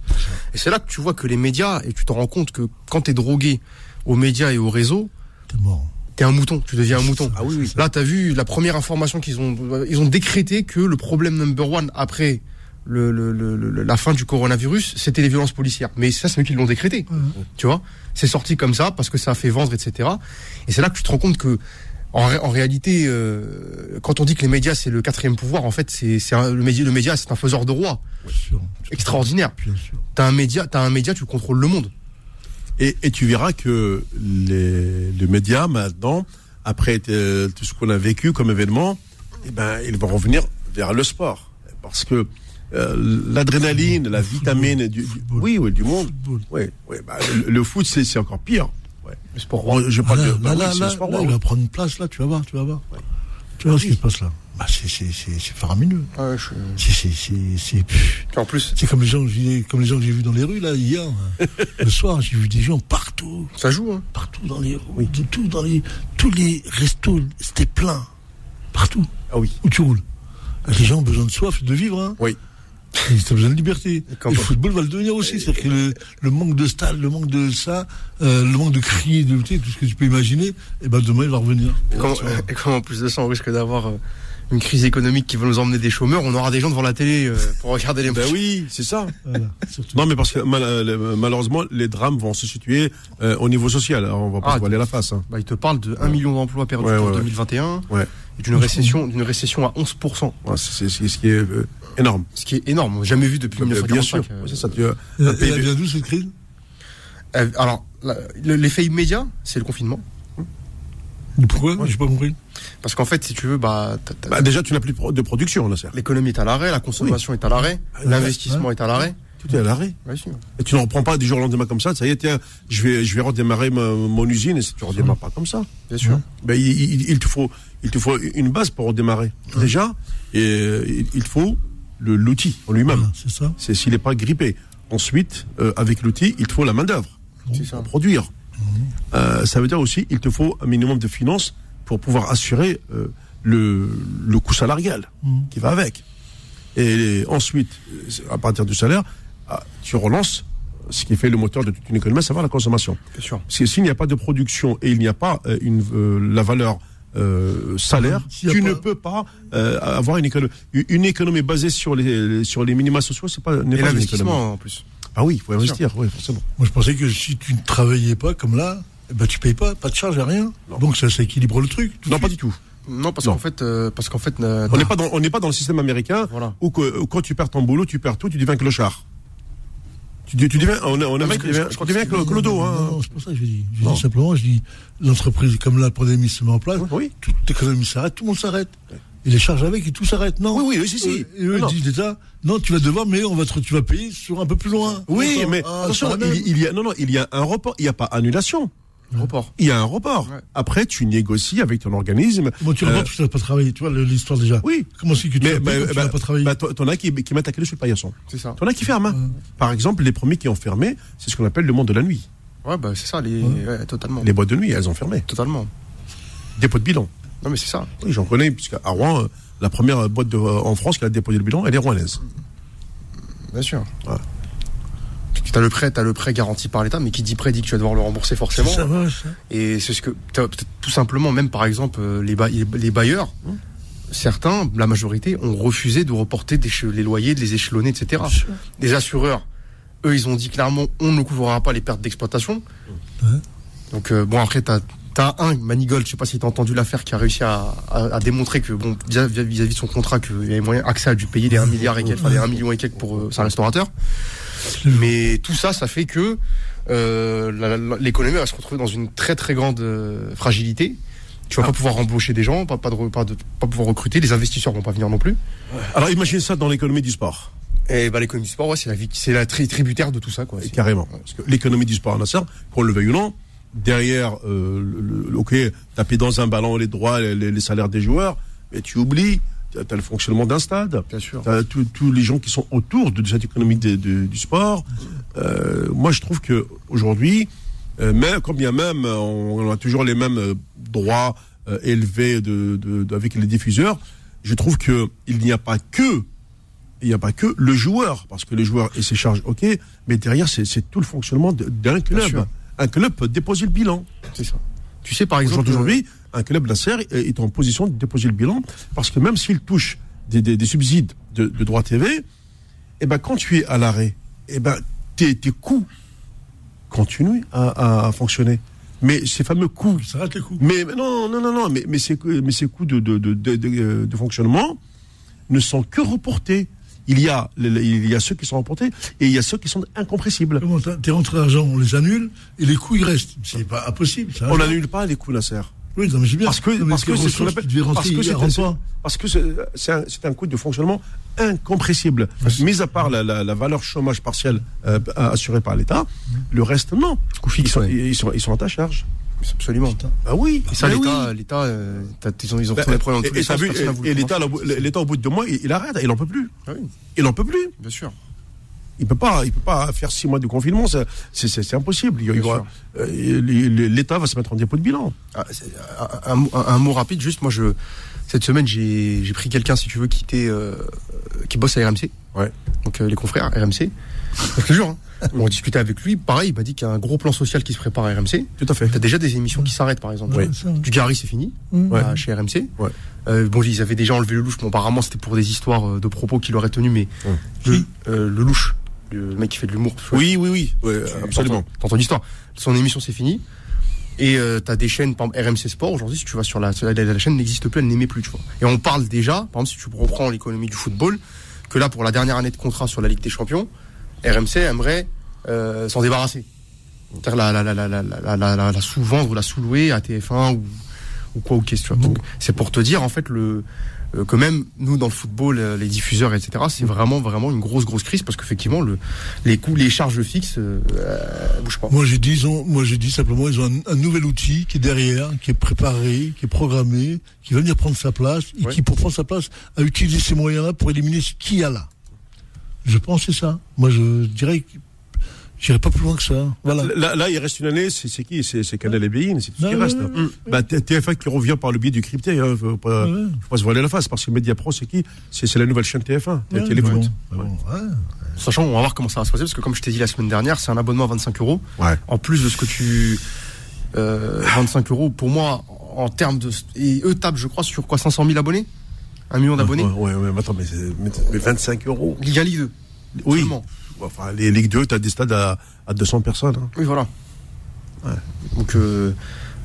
et c'est là que tu vois que les médias, et tu te rends compte que quand t'es drogué aux médias et aux réseaux, T'es mort. t'es un mouton, tu deviens un mouton. Ah oui, oui. Là, t'as vu la première information qu'ils ont, ils ont décrété que le problème number one après le, le- le- le- la fin du coronavirus, c'était les violences policières. Mais ça, c'est eux qui l'ont décrété. Tu vois, c'est sorti comme ça parce que ça a fait vendre, etc. Et c'est là que tu te rends compte que, en, ré- en réalité, euh, quand on dit que les médias c'est le quatrième pouvoir, en fait, c'est le média, le média, c'est un faiseur de roi sûr. extraordinaire. T'as un média, t'as un média, tu contrôles le monde. Et, et tu verras que les, les médias maintenant, après euh, tout ce qu'on a vécu comme événement, eh ben, ils vont revenir vers le sport. Parce que euh, l'adrénaline, la vitamine du, du- oui, oui, du monde. Oui, oui, bah, le, le foot, c'est c'est encore pire. Ouais. Le sport. Je Ah, parle là, de. là, bah oui, là, c'est là, le sport là, il va prendre une place là, tu vas voir, tu vas voir. Tu vas voir ce qui se passe là. Bah, c'est, faramineux. Ouais, je- C'est. En plus, c'est comme les gens, que j'ai- comme les gens que j'ai vus dans les rues là hier. hein. Le soir, j'ai vu des gens partout, ça joue. Hein. partout dans les rues, tout dans les, tous les restos, c'était plein, partout Ah oui. où tu roules. Les gens ont besoin de soif, de vivre. Hein. Oui. Ils ont besoin de liberté. Et, le football va le devenir aussi. C'est-à-dire que le, le manque de stade, le manque de ça, euh, le manque de crier, de lutter, tout ce que tu peux imaginer, et ben demain il va revenir. Et comme, Tu vois. et comme en plus de ça, on risque d'avoir euh, une crise économique qui va nous emmener des chômeurs, on aura des gens devant la télé euh, pour regarder les Ben matchs. oui, c'est ça. Voilà. Non, mais parce que mal- euh, malheureusement, les drames vont se situer euh, au niveau social. Alors, on va pas Ah, se voiler la face. Hein. Bah, il te parle de 1 million d'emplois perdus Ouais, pour ouais, ouais. 2021 Ouais. et d'une récession, d'une récession à 11%, Ouais, c'est c'est ce qui est euh, énorme. ce qui est énorme, jamais vu depuis Bien 1945. sûr. euh. Ouais, c'est ça. Tu, elle vient d'où cette crise? Euh, alors, l'effet immédiat, c'est le confinement. Pourquoi J'ai pas compris. Parce qu'en fait, si tu veux, bah, Bah, déjà, tu n'as plus de pro- de production, là, l'économie est à l'arrêt, la consommation est à l'arrêt, l'investissement est à l'arrêt. Tout est à l'arrêt. Et tu ne reprends pas du jour au lendemain comme ça. Ça y est, tiens, je vais, je vais redémarrer ma- mon usine. Et si tu redémarres pas comme ça, Bien sûr. ben, il, il- il te faut, il te faut une base pour redémarrer. Déjà, et il, te faut l'outil en lui-même. Voilà, c'est ça. C'est s'il n'est pas grippé. Ensuite, euh, avec l'outil, il te faut la main d'œuvre ça. pour produire. Euh, ça veut dire aussi, il te faut un minimum de finances pour pouvoir assurer euh, le, le coût salarial Mhm. qui va avec. Et ensuite, euh, à partir du salaire, ah, tu relances ce qui fait le moteur de toute une économie, à savoir la consommation. Bien sûr. Parce que s'il n'y a pas de production et il n'y a pas une, euh, la valeur euh, salaire, tu pas- ne peux pas euh, avoir une économie. Une économie basée sur les, sur les minima sociaux, c'est pas, Et pas une économie. l'investissement en plus. Ah oui, il faut investir, oui, forcément. Moi, je pensais que si tu ne travaillais pas comme là, eh ben, tu payes pas, pas de charge, rien. Non. Donc ça, ça équilibre le truc. Non, pas du tout. Non, parce qu'en fait, euh, parce qu'en fait, euh, On n'est pas dans, on n'est pas dans le système américain Voilà. où, que- où quand tu perds ton boulot, tu perds tout, tu deviens clochard. Tu, tu, tu deviens, on, je- deviens, je crois tu deviens clodo, Non, hein. non, c'est pas ça que je dis. Je dis simplement, je dis, l'entreprise, comme la pandémie se met en place, Oui. toute l'économie s'arrête, tout le monde s'arrête. Et les charges avec, et tout s'arrête. Non. Oui, oui, oui, si, si. Euh, Et eux, Non. ils disent l'État, non, tu vas devoir, mais on va te, tu vas payer sur un peu plus loin. Oui, Attends, mais ah, attention, il, il y a, non, non, il y a un report, il n'y a pas annulation. report. Il y a un report. Ouais. Après, tu négocies avec ton organisme. Comment tu Euh, reportes que tu n'as pas travaillé Tu vois l'histoire déjà. Oui. Comment c'est que tu bah, bah, n'as pas travaillé bah, t'en as qui, qui mettent la clé sur le paillasson. C'est ça. T'en as qui ferment. hein. Par exemple, les premiers qui ont fermé, c'est ce qu'on appelle le monde de la nuit. Ouais, bah c'est ça, les, ouais, totalement. Les boîtes de nuit, elles ont fermé. Totalement. Dépôt de bilan. Non, mais c'est ça. Oui, j'en connais, puisqu'à Rouen, la première boîte de- euh, en France qui a déposé le bilan, elle est rouennaise. Bien sûr. Voilà. Tu as le prêt, t'as le prêt garanti par l'État, mais qui dit prêt dit que tu vas devoir le rembourser forcément. Ça ça. Et c'est ce que, t'as- tout simplement, même par exemple, euh, les, ba- les bailleurs, Hum. certains, la majorité, ont refusé de reporter des les loyers, de les échelonner, etc. Les assureurs, eux, ils ont dit clairement, on ne couvrira pas les pertes d'exploitation. Ouais. Donc, euh, bon, après, t'as as un, Manigold, je sais pas si t'as entendu l'affaire, qui a réussi à, à- à démontrer que, bon, vis- vis-à-vis de son contrat, qu'il y avait moyen, AXA a dû payer les 1 milliard et quelques, enfin, les 1 million et quelques pour euh, sa restaurateur. Mais tout ça, ça fait que euh, l'économie va se retrouver dans une très très grande euh, fragilité. Tu vas pas pouvoir embaucher des gens, pas, pas, de, pas, de- pas pouvoir recruter, les investisseurs vont pas venir non plus. Alors imagine ça dans l'économie du sport, Et bah, l'économie du sport, ouais, c'est la, c'est la tri- tributaire de tout ça. Quoi. carrément. Parce que l'économie du sport, Nasser, qu'on le veuille ou non, derrière, euh, le, le- ok, taper dans un ballon les droits, les, les salaires des joueurs, mais tu oublies, tu as, le fonctionnement d'un stade. Bien sûr. T'as tous les gens qui sont autour de cette économie de- de- du sport. Euh, moi, je trouve que aujourd'hui, euh, même quand bien même euh, on, on a toujours les mêmes euh, droits euh, élevés de, de- de- avec les diffuseurs, je trouve que il n'y a pas que il n'y a pas que le joueur, parce que le joueur et ses charges, ok, mais derrière, c'est tout le fonctionnement de- d'un club. Un club peut déposer le bilan. C'est ça. Tu sais, par exemple, euh, Aujourd'hui, un club Nasser est est en position de déposer le bilan parce que même s'il touche des, des- des subsides de, de droits TV, eh ben, quand tu es à l'arrêt, eh ben, tes, tes coûts continuent à, à- à fonctionner. Mais ces fameux coûts, Ça les coups. mais mais non, non, non, non, mais, mais ces, mais ces coûts de, de- de fonctionnement ne sont que reportés. Il y, a, il y a ceux qui sont reportés et il y a ceux qui sont incompressibles. Comment tes rentrées d'argent, on les annule et les coûts ils restent. C'est pas impossible. Ça. On n'annule pas les coûts, Nasser. Oui, non, mais j'ai bien. Parce que, Non, parce que c'est ce rentrer, parce que un, c'est un coût de fonctionnement incompressible. Mis à part la, la- la valeur chômage partielle euh, assurée par l'État, le reste non. Coût fixe, ils, sont, ouais. ils, sont, ils sont à ta charge. Absolument. Ah oui. Et ça, mais l'État, oui. l'État, euh, ils ont, ils ont des problèmes tous les sens, vu, et l'État, au bout de deux mois, il, il arrête, il en peut plus. Ah oui, Il en peut plus. bien sûr. Il peut pas, il peut pas faire six mois de confinement, c'est impossible. Euh, L'État va se mettre en dépôt de bilan. Ah, un, un- un- un mot rapide, juste moi je cette semaine j'ai j'ai pris quelqu'un si tu veux qui était euh, qui bosse à RMC. Ouais. Donc euh, les confrères RMC. Je te jure. Hein. On discutait avec lui, pareil, il m'a dit qu'il y a un gros plan social qui se prépare à RMC. Tout à fait. T'as déjà des émissions qui s'arrêtent par exemple. Ouais, ça, ouais. Du Gary c'est fini euh, chez RMC. Ouais. Euh, bon ils avaient déjà enlevé le louche, bon apparemment c'était pour des histoires euh, de propos qu'il aurait tenu, mais le, euh, le louche, le mec qui fait de l'humour. Oui, oui, oui. Ouais, Tu- absolument. T'entends l'histoire. Son émission, c'est fini. Et euh, t'as des chaînes, par exemple, RMC Sport, aujourd'hui, si tu vas sur la, la, la chaîne n'existe plus, elle n'aimait plus, tu vois. Et on parle déjà, par exemple, si tu reprends l'économie du football, que là, pour la dernière année de contrat sur la Ligue des Champions, RMC aimerait euh, s'en débarrasser. C'est-à-dire la, la, la, la, la sous-vendre ou la sous-louer à TF1 ou, ou quoi ou qu'est-ce. Donc c'est pour te dire en fait le euh, que même nous dans le football, euh, les diffuseurs, etc. C'est vraiment vraiment une grosse grosse crise parce qu'effectivement le, les coûts, les charges fixes euh, euh bougent pas. Moi j'ai dit ils ont, moi j'ai dit simplement ils ont un, un, nouvel outil qui est derrière, qui est préparé, qui est programmé, qui va venir prendre sa place et qui pour prendre sa place a utilisé ces moyens-là pour éliminer ce qu'il y a là. Je pense que c'est ça. Moi, je dirais que j'irai pas plus loin que ça. Voilà. Là, là, il reste une année, c'est c'est qui? C'est c'est Canal et Bein, c'est tout ce qui ouais, reste. Bah, T- TF1 qui revient par le biais du crypté, hein, faut pas, Ouais, ouais. faut pas se voiler la face, parce que Media Pro, c'est qui? C'est c'est la nouvelle chaîne TF1, Ouais, Téléfoot. bon, bon, ouais. Sachant, on va voir comment ça va se passer, parce que comme je t'ai dit la semaine dernière, c'est un abonnement à 25 euros. Ouais. En plus de ce que tu... Euh, 25 euros, pour moi, en termes de... Et eux tapent, je crois, sur quoi? 500 000 abonnés? Un million d'abonnés Ouais, ouais, ouais, mais attends, mais, c'est- mais, mais 25 euros. Ligue 1, Ligue 2. Oui. Seulement. Enfin, les Ligue 2, t'as des stades à, à 200 personnes. hein. Oui, voilà. Ouais. Donc, euh,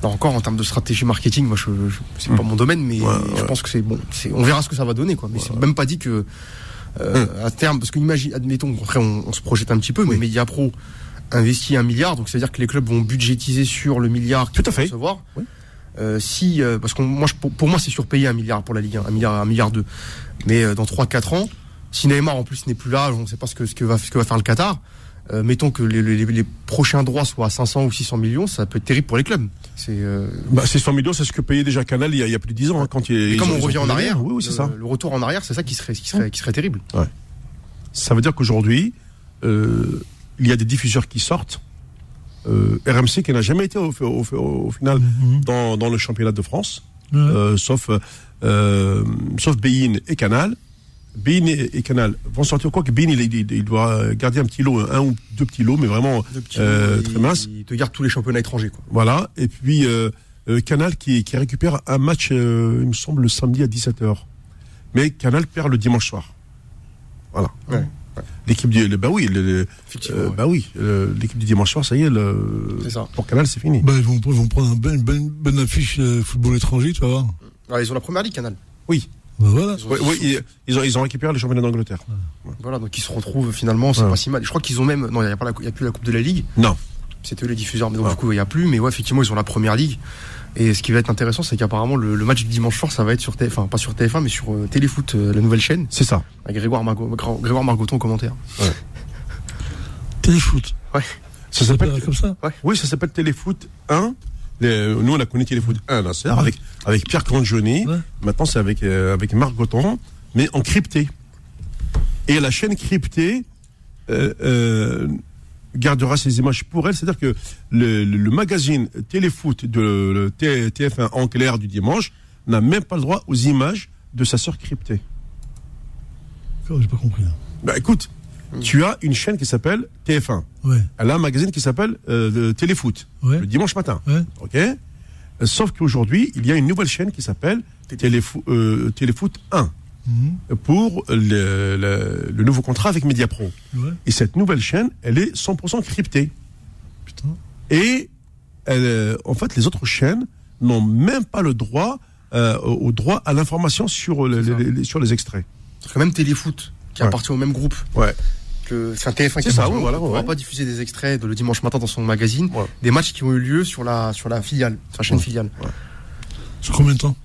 là encore, en termes de stratégie marketing, moi, je, je- c'est pas mon domaine, mais Ouais, je pense que c'est bon. On verra ce que ça va donner, quoi. Mais c'est même pas dit que euh, à terme, parce que imagine, admettons, après, on, on se projette un petit peu, mais Media Pro investit un milliard, donc c'est à dire que les clubs vont budgétiser sur le milliard qu'ils Tout à vont fait. recevoir. Oui. Euh, si, euh, parce que moi, je- pour, pour moi, c'est surpayé un milliard pour la Ligue 1, un milliard, un milliard deux. Mais euh, dans 3-4 ans, si Neymar en plus n'est plus là, on ne sait pas ce que, ce que va, ce que va faire le Qatar. Mettons que les, les- les prochains droits soient à 500 ou 600 millions, ça peut être terrible pour les clubs. C'est Bah, ces 100 millions, c'est ce que payait déjà Canal il y a, il y a plus de 10 ans, hein, quand il, et comme on revient en arrière, Oui, oui, c'est ça. le retour en arrière, c'est ça qui serait, qui serait, qui serait terrible. Ça veut dire qu'aujourd'hui, il y a des diffuseurs qui sortent. Euh, RMC qui n'a jamais été au, au- au- au final Mhm. dans, dans le championnat de France. euh, sauf euh, sauf Bein et Canal. Bein et, et Canal vont sortir quoi que Bein il, il- il doit garder un petit lot, un ou deux petits lots, mais vraiment euh, lots, très mince. Il te garde tous les championnats étrangers, quoi. Voilà. Et puis euh, euh, Canal qui, qui récupère un match, il me semble, le samedi à 17h. Mais Canal perd le dimanche soir. Voilà. Ouais. L'équipe du. le- bah oui, le- euh, bah oui, euh, l'équipe du dimanche soir, ça y est, le, C'est ça. pour Canal, c'est fini. Bah, ils, vont, ils vont prendre un ben- une bonne, bonne affiche euh, football étranger, tu vas voir. Ils ont la première ligue, Canal. Oui, Bah, voilà. Ils ont- oui, oui, ils, ils ont, ils ont récupéré le championnat d'Angleterre. Voilà, donc ils se retrouvent finalement, c'est Ouais. pas si mal. Je crois qu'ils ont même. Non, il n'y a, plus la Coupe de la Ligue. Non. C'était eux les diffuseurs, mais donc Ouais. du coup, il n'y a plus. Mais ouais, effectivement, ils ont la première ligue. Et ce qui va être intéressant, c'est qu'apparemment, le, le match du dimanche soir, ça va être sur TF1, enfin, pas sur TF1, mais sur euh, Téléfoot, euh, la nouvelle chaîne, C'est ça. avec Grégoire, Grégoire Margoton en commentaire. Téléfoot. Ça Ça s'appelle. comme ça? Oui, ça s'appelle Téléfoot 1. Les- nous, on a connu Téléfoot 1, là, c'est avec, avec Pierre Cangioni. Ouais. Maintenant, c'est avec, euh, avec Marc mais en crypté. Et la chaîne cryptée euh, euh, gardera ces images pour elle. C'est-à-dire que le, le- le magazine Téléfoot de le T- TF1 en clair du dimanche n'a même pas le droit aux images de sa sœur cryptée. D'accord, J'ai pas compris. là. Bah écoute, tu as une chaîne qui s'appelle TF1. Ouais, Elle a un magazine qui s'appelle euh, le Téléfoot, ouais, le dimanche matin. ouais. Ok? Sauf qu'aujourd'hui, il y a une nouvelle chaîne qui s'appelle Téléfo- euh, Téléfoot 1 Mhm. pour le, le- le nouveau contrat avec Mediapro. Ouais, Et cette nouvelle chaîne, elle est 100% cryptée. putain. Et elle, euh, en fait, les autres chaînes n'ont même pas le droit euh, au droit à l'information sur, le- C'est les, les- sur les extraits. Parce que même Téléfoot, qui Ouais. appartient au même groupe Ouais. que. Enfin, TF1 qui C'est ça, voilà, ne pourra ouais. pas diffuser des extraits de le dimanche matin dans son magazine, Ouais. des matchs qui ont eu lieu sur la, sur la filiale, sa chaîne Ouais. filiale. Sur combien de temps?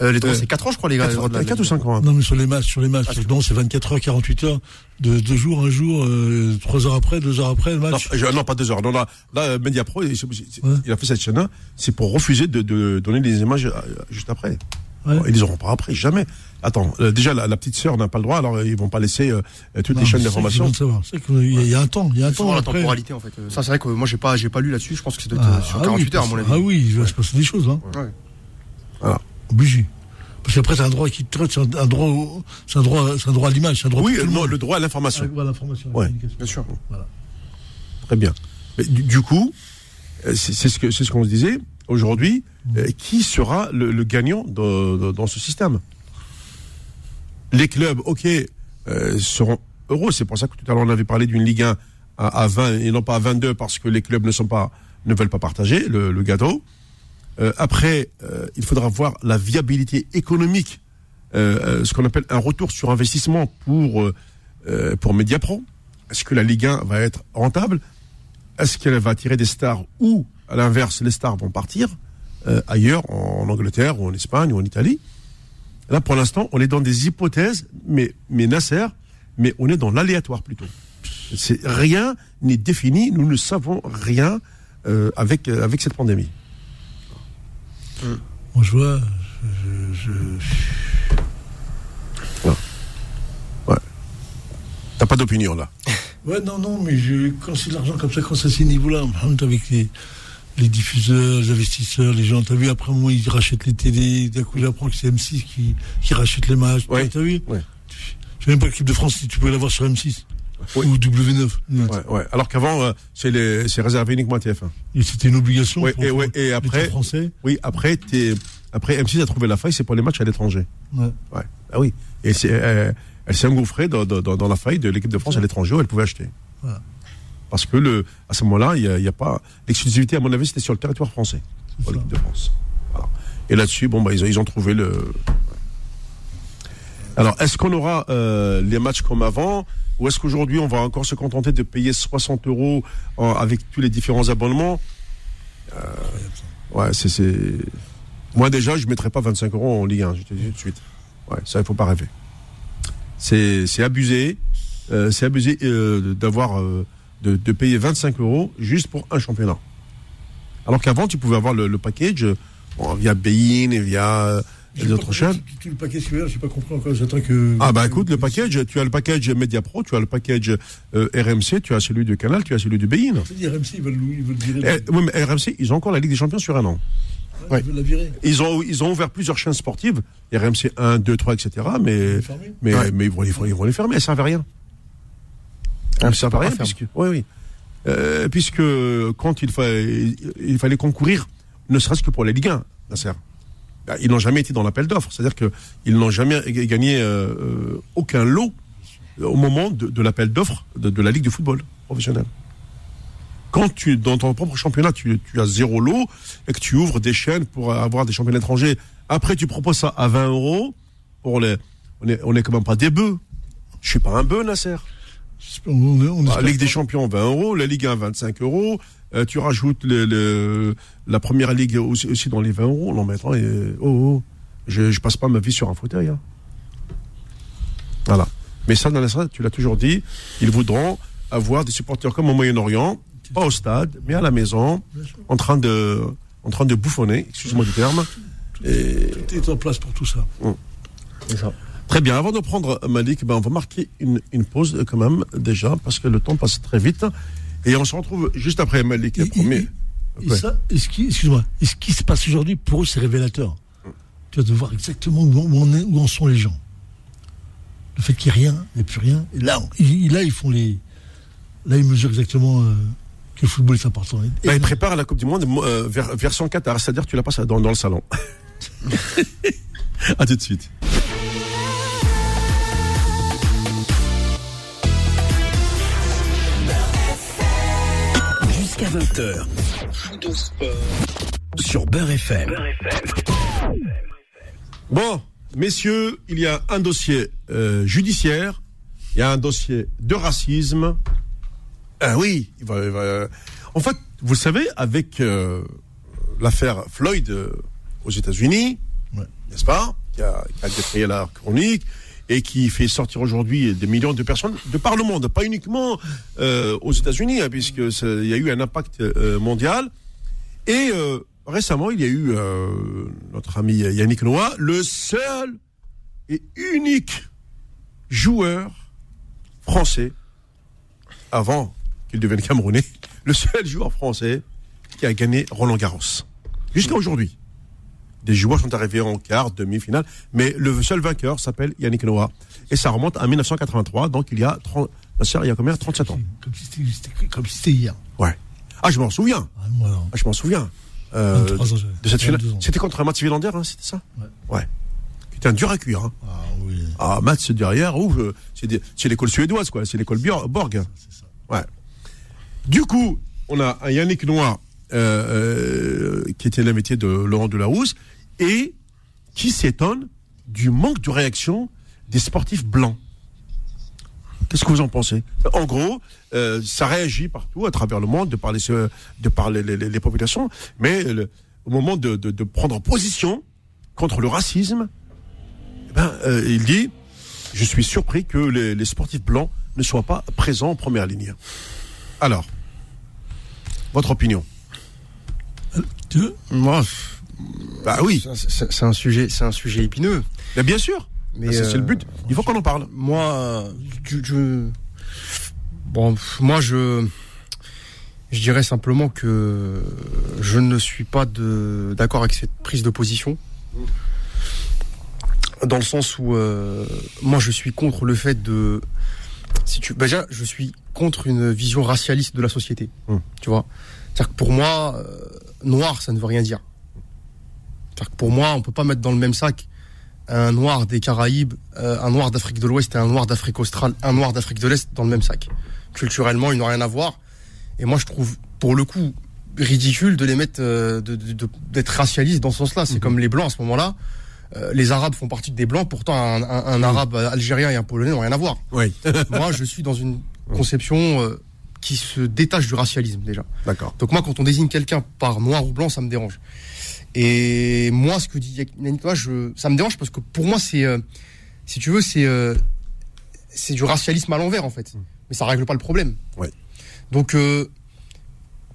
Euh, les droits, Euh, c'est 4 ans, je crois, les gars. les droits de la- 4 ou 5 ans. hein. Non, mais sur les matchs, sur les matchs. Ah, non, c'est 24 heures, 48 heures, de deux jours, un jour, euh, trois heures après, deux heures après le Non, match. je- non, pas deux heures. Non, là, là Mediapro, il, il- Ouais. il a fait cette chaîne-là, c'est pour refuser de, de donner les images euh, juste après. Ouais. Ils les auront pas après, jamais. Attends, euh, déjà la, la petite sœur n'a pas le droit, alors euh, ils vont pas laisser euh, toutes Non, les chaînes ça d'information. qu'il y, il y a un temps, il y a un C'est souvent temps la après. temporalité en fait. Euh, Ça c'est vrai que moi j'ai pas j'ai pas lu là-dessus. Je pense que c'est Ah, sur ah 48 oui, heures à mon avis. Ah oui, il va se passer des choses, hein. Ouais. Voilà. Obligé. Parce qu'après, c'est un droit qui te traite, c'est un, droit, au- un droit, c'est un droit à l'image, c'est un droit Oui, le monde. le droit à l'information. À l'information, Ouais. Bien sûr. Voilà. Très bien. Mais du, du coup, euh, c'est ce que c'est ce qu'on se disait aujourd'hui. euh, qui sera le, le gagnant de- de- dans ce système? Les clubs, ok, euh, seront heureux. C'est pour ça que tout à l'heure on avait parlé d'une Ligue 1 à, à 20 et non pas à 22 parce que les clubs ne sont pas ne veulent pas partager le, le gâteau. Euh, après, euh, il faudra voir la viabilité économique, euh, euh, ce qu'on appelle un retour sur investissement pour euh, euh, pour Mediapro. Est-ce que la Ligue 1 va être rentable? Est-ce qu'elle va attirer des stars ou, à l'inverse, les stars vont partir ailleurs, en Angleterre ou en Espagne ou en Italie? Là, pour l'instant, on est dans des hypothèses, mais, mais Nasser, mais on est dans l'aléatoire plutôt. Rien n'est défini, nous ne savons rien avec avec cette pandémie. Moi, je vois, je, je- T'as pas d'opinion là Ouais, non, non, mais je, quand c'est de l'argent comme ça, quand c'est à ces niveaux-là, avec les, les diffuseurs, les investisseurs, les gens, t'as vu, après, moi, ils rachètent les télés, d'un coup, j'apprends que c'est M6 qui, qui rachète les matchs. Ouais. T'as vu Ouais. Je sais même pas l'équipe de France, si tu peux l'avoir sur M6. Oui. Ou W9. ouais, ouais. Alors qu'avant, euh, c'est les- réservé uniquement à TF1. Et c'était une obligation. Ouais, pour- et, ouais, après, français? oui, après, t'es- après M6 a trouvé la faille, c'est pour les matchs à l'étranger. Ouais. Ouais. Ah oui. Et c'est, euh, elle s'est engouffrée dans, dans, la faille de l'équipe de France à l'étranger où elle pouvait acheter. Voilà. Parce que le, à ce moment-là, il a, il y a pas l'exclusivité à mon avis, c'était sur le territoire français pour l'équipe de France. Voilà. Et là-dessus, bon, bah, ils, ont, ils ont trouvé le. Alors, est-ce qu'on aura euh, les matchs comme avant? Ou est-ce qu'aujourd'hui on va encore se contenter de payer 60 euros avec tous les différents abonnements? Euh, Ouais, c'est. Moi déjà, je mettrais pas 25 euros en Ligue 1, je te dis tout de suite. Ouais, ça, il faut pas rêver. C'est, abusé. c'est abusé euh, d'avoir euh, de, de payer 25 euros juste pour un championnat. Alors qu'avant, tu pouvais avoir le, package via Bein et via les autres chaînes. Tout, le paquet scolaire, j'ai pas compris encore. J'attends que. Ah bah écoute, le package, tu as le package Media Pro, tu as le package euh, RMC, tu as celui de Canal, tu as celui de Bein. RMC, ils veulent, virer. Eh, oui, mais RMC, ils ont encore la Ligue des Champions sur un an. Ouais. Ils ont, ils ont ouvert plusieurs chaînes sportives, RMC 1, 2, 3, etc. Mais, mais, Ouais. mais ils, vont, ils, vont, ils vont les fermer, elles servent à rien. Elles ne servent à rien, puisque, oui, oui. Euh, puisque quand il, fa- il fallait concourir, ne serait-ce que pour la Ligue 1, Nasser. Bah, Ils n'ont jamais été dans l'appel d'offres, c'est-à-dire qu'ils n'ont jamais gagné euh, euh, aucun lot au moment de, de l'appel d'offres de, de la Ligue de football professionnel. Quand tu, dans ton propre championnat, tu, tu as zéro lot et que tu ouvres des chaînes pour avoir des championnats étrangers, après tu proposes ça à 20 euros, pour les, on est, on est quand même pas des bœufs. Je suis pas un bœuf, Nasser. On, on, espère Ligue des. Champions, 20 euros. La Ligue 1, 25 euros. Euh, tu rajoutes le, le- la première ligue aussi, aussi dans les 20 euros. Mais attends, euh, oh, oh, je, je passe pas ma vie sur un fauteuil. hein. Voilà. Mais ça, dans la salle, tu l'as toujours dit, ils voudront avoir des supporters comme au Moyen-Orient, pas au stade, mais à la maison, en train de, en train de bouffonner, excuse-moi du terme. Et Tout est en place pour tout ça. C'est ça. Très bien. Avant de prendre Malik, ben, on va marquer une, une pause quand même déjà parce que le temps passe très vite et on se retrouve juste après Malik. Et- promis. et- Ouais. ça, et ce qui, excuse-moi, et ce qui se passe aujourd'hui, pour eux, c'est révélateur. Tu vas de voir exactement où, où on est- où en sont les gens. Le fait qu'il n'y ait rien, il n'y ait plus rien. Et là, on- ils, là, ils font les. Là, ils mesurent exactement euh, que le football est important. Et- il prépare la Coupe du Monde euh, vers, version Qatar, c'est-à-dire tu la passes dans, dans le salon. à tout de suite. Jusqu'à 20h. Sur Beurre FM. Bon, messieurs, il y a un dossier euh, judiciaire, il y a un dossier de racisme. Ah oui, il va, il va- en fait, vous savez, avec euh, l'affaire Floyd euh, aux États-Unis, Ouais. n'est-ce pas, qui a, qui a défrayé la chronique et qui fait sortir aujourd'hui des millions de personnes de par le monde, pas uniquement euh, aux États-Unis, hein, puisque il y a eu un impact euh, mondial. Et euh, récemment, il y a eu euh, notre ami Yannick Noah, le seul et unique joueur français, avant qu'il devienne camerounais, le seul joueur français qui a gagné Roland Garros. Jusqu'à aujourd'hui. Des joueurs sont arrivés en quart, demi-finale, mais le seul vainqueur s'appelle Yannick Noah. Et ça remonte à 1983, donc il y a 30, il y a combien? 37 ans. Comme si c'était- hier. Ouais. Ah, je m'en souviens. Ah, Ah, je m'en souviens. Euh, 23 ans, j'avais. de cette finale. 22 ans. C'était contre Mats Wilander, hein, c'était ça? Ouais. Ouais. C'était un dur à cuire. Hein. Ah oui, Ah, Mats derrière, euh, c'est l'école suédoise, quoi. C'est l'école Borg. c'est ça. Ouais. Du coup, on a un Yannick Noir euh, euh, qui était l'invité de Laurent Delahousse et qui s'étonne du manque de réaction des sportifs blancs. Qu'est-ce que vous en pensez? En gros, euh, ça réagit partout à travers le monde de par les, de par les, les- les populations, mais le- au moment de, de- de prendre position contre le racisme, eh ben, euh, il dit Je suis surpris que les, les sportifs blancs ne soient pas présents en première ligne. Alors, votre opinion? Moi, Bah oui, c'est- un sujet, c'est un sujet épineux. mais bien sûr. Mais c'est le euh, but. Il faut qu'on en parle. Moi, je, je- bon, moi je, je dirais simplement que je ne suis pas d'accord avec cette prise de position, dans le sens où euh, moi je suis contre le fait de, si tu, bah, déjà je suis contre une vision racialiste de la société, Mm. tu vois? C'est-à-dire que pour moi, euh, noir ça ne veut rien dire. Que pour moi, on peut pas mettre dans le même sac un noir des Caraïbes, euh, un noir d'Afrique de l'Ouest et un noir d'Afrique australe, un noir d'Afrique de l'Est dans le même sac. Culturellement, ils n'ont rien à voir. Et moi, je trouve, pour le coup, ridicule de les mettre, euh, d'être racialistes dans ce sens-là. C'est comme les Blancs à ce moment-là. Euh, les Arabes font partie des Blancs, pourtant un, un- un Arabe algérien et un Polonais n'ont rien à voir. Oui. moi, je suis dans une conception euh, qui se détache du racialisme déjà. D'accord. Donc moi, quand on désigne quelqu'un par noir ou blanc, ça me dérange. Et moi, ce que dit Yannick je, ça me dérange parce que pour moi, c'est, euh, si tu veux, c'est, euh, c'est du racialisme à l'envers en fait. Mais ça règle pas le problème. Ouais. Donc, euh,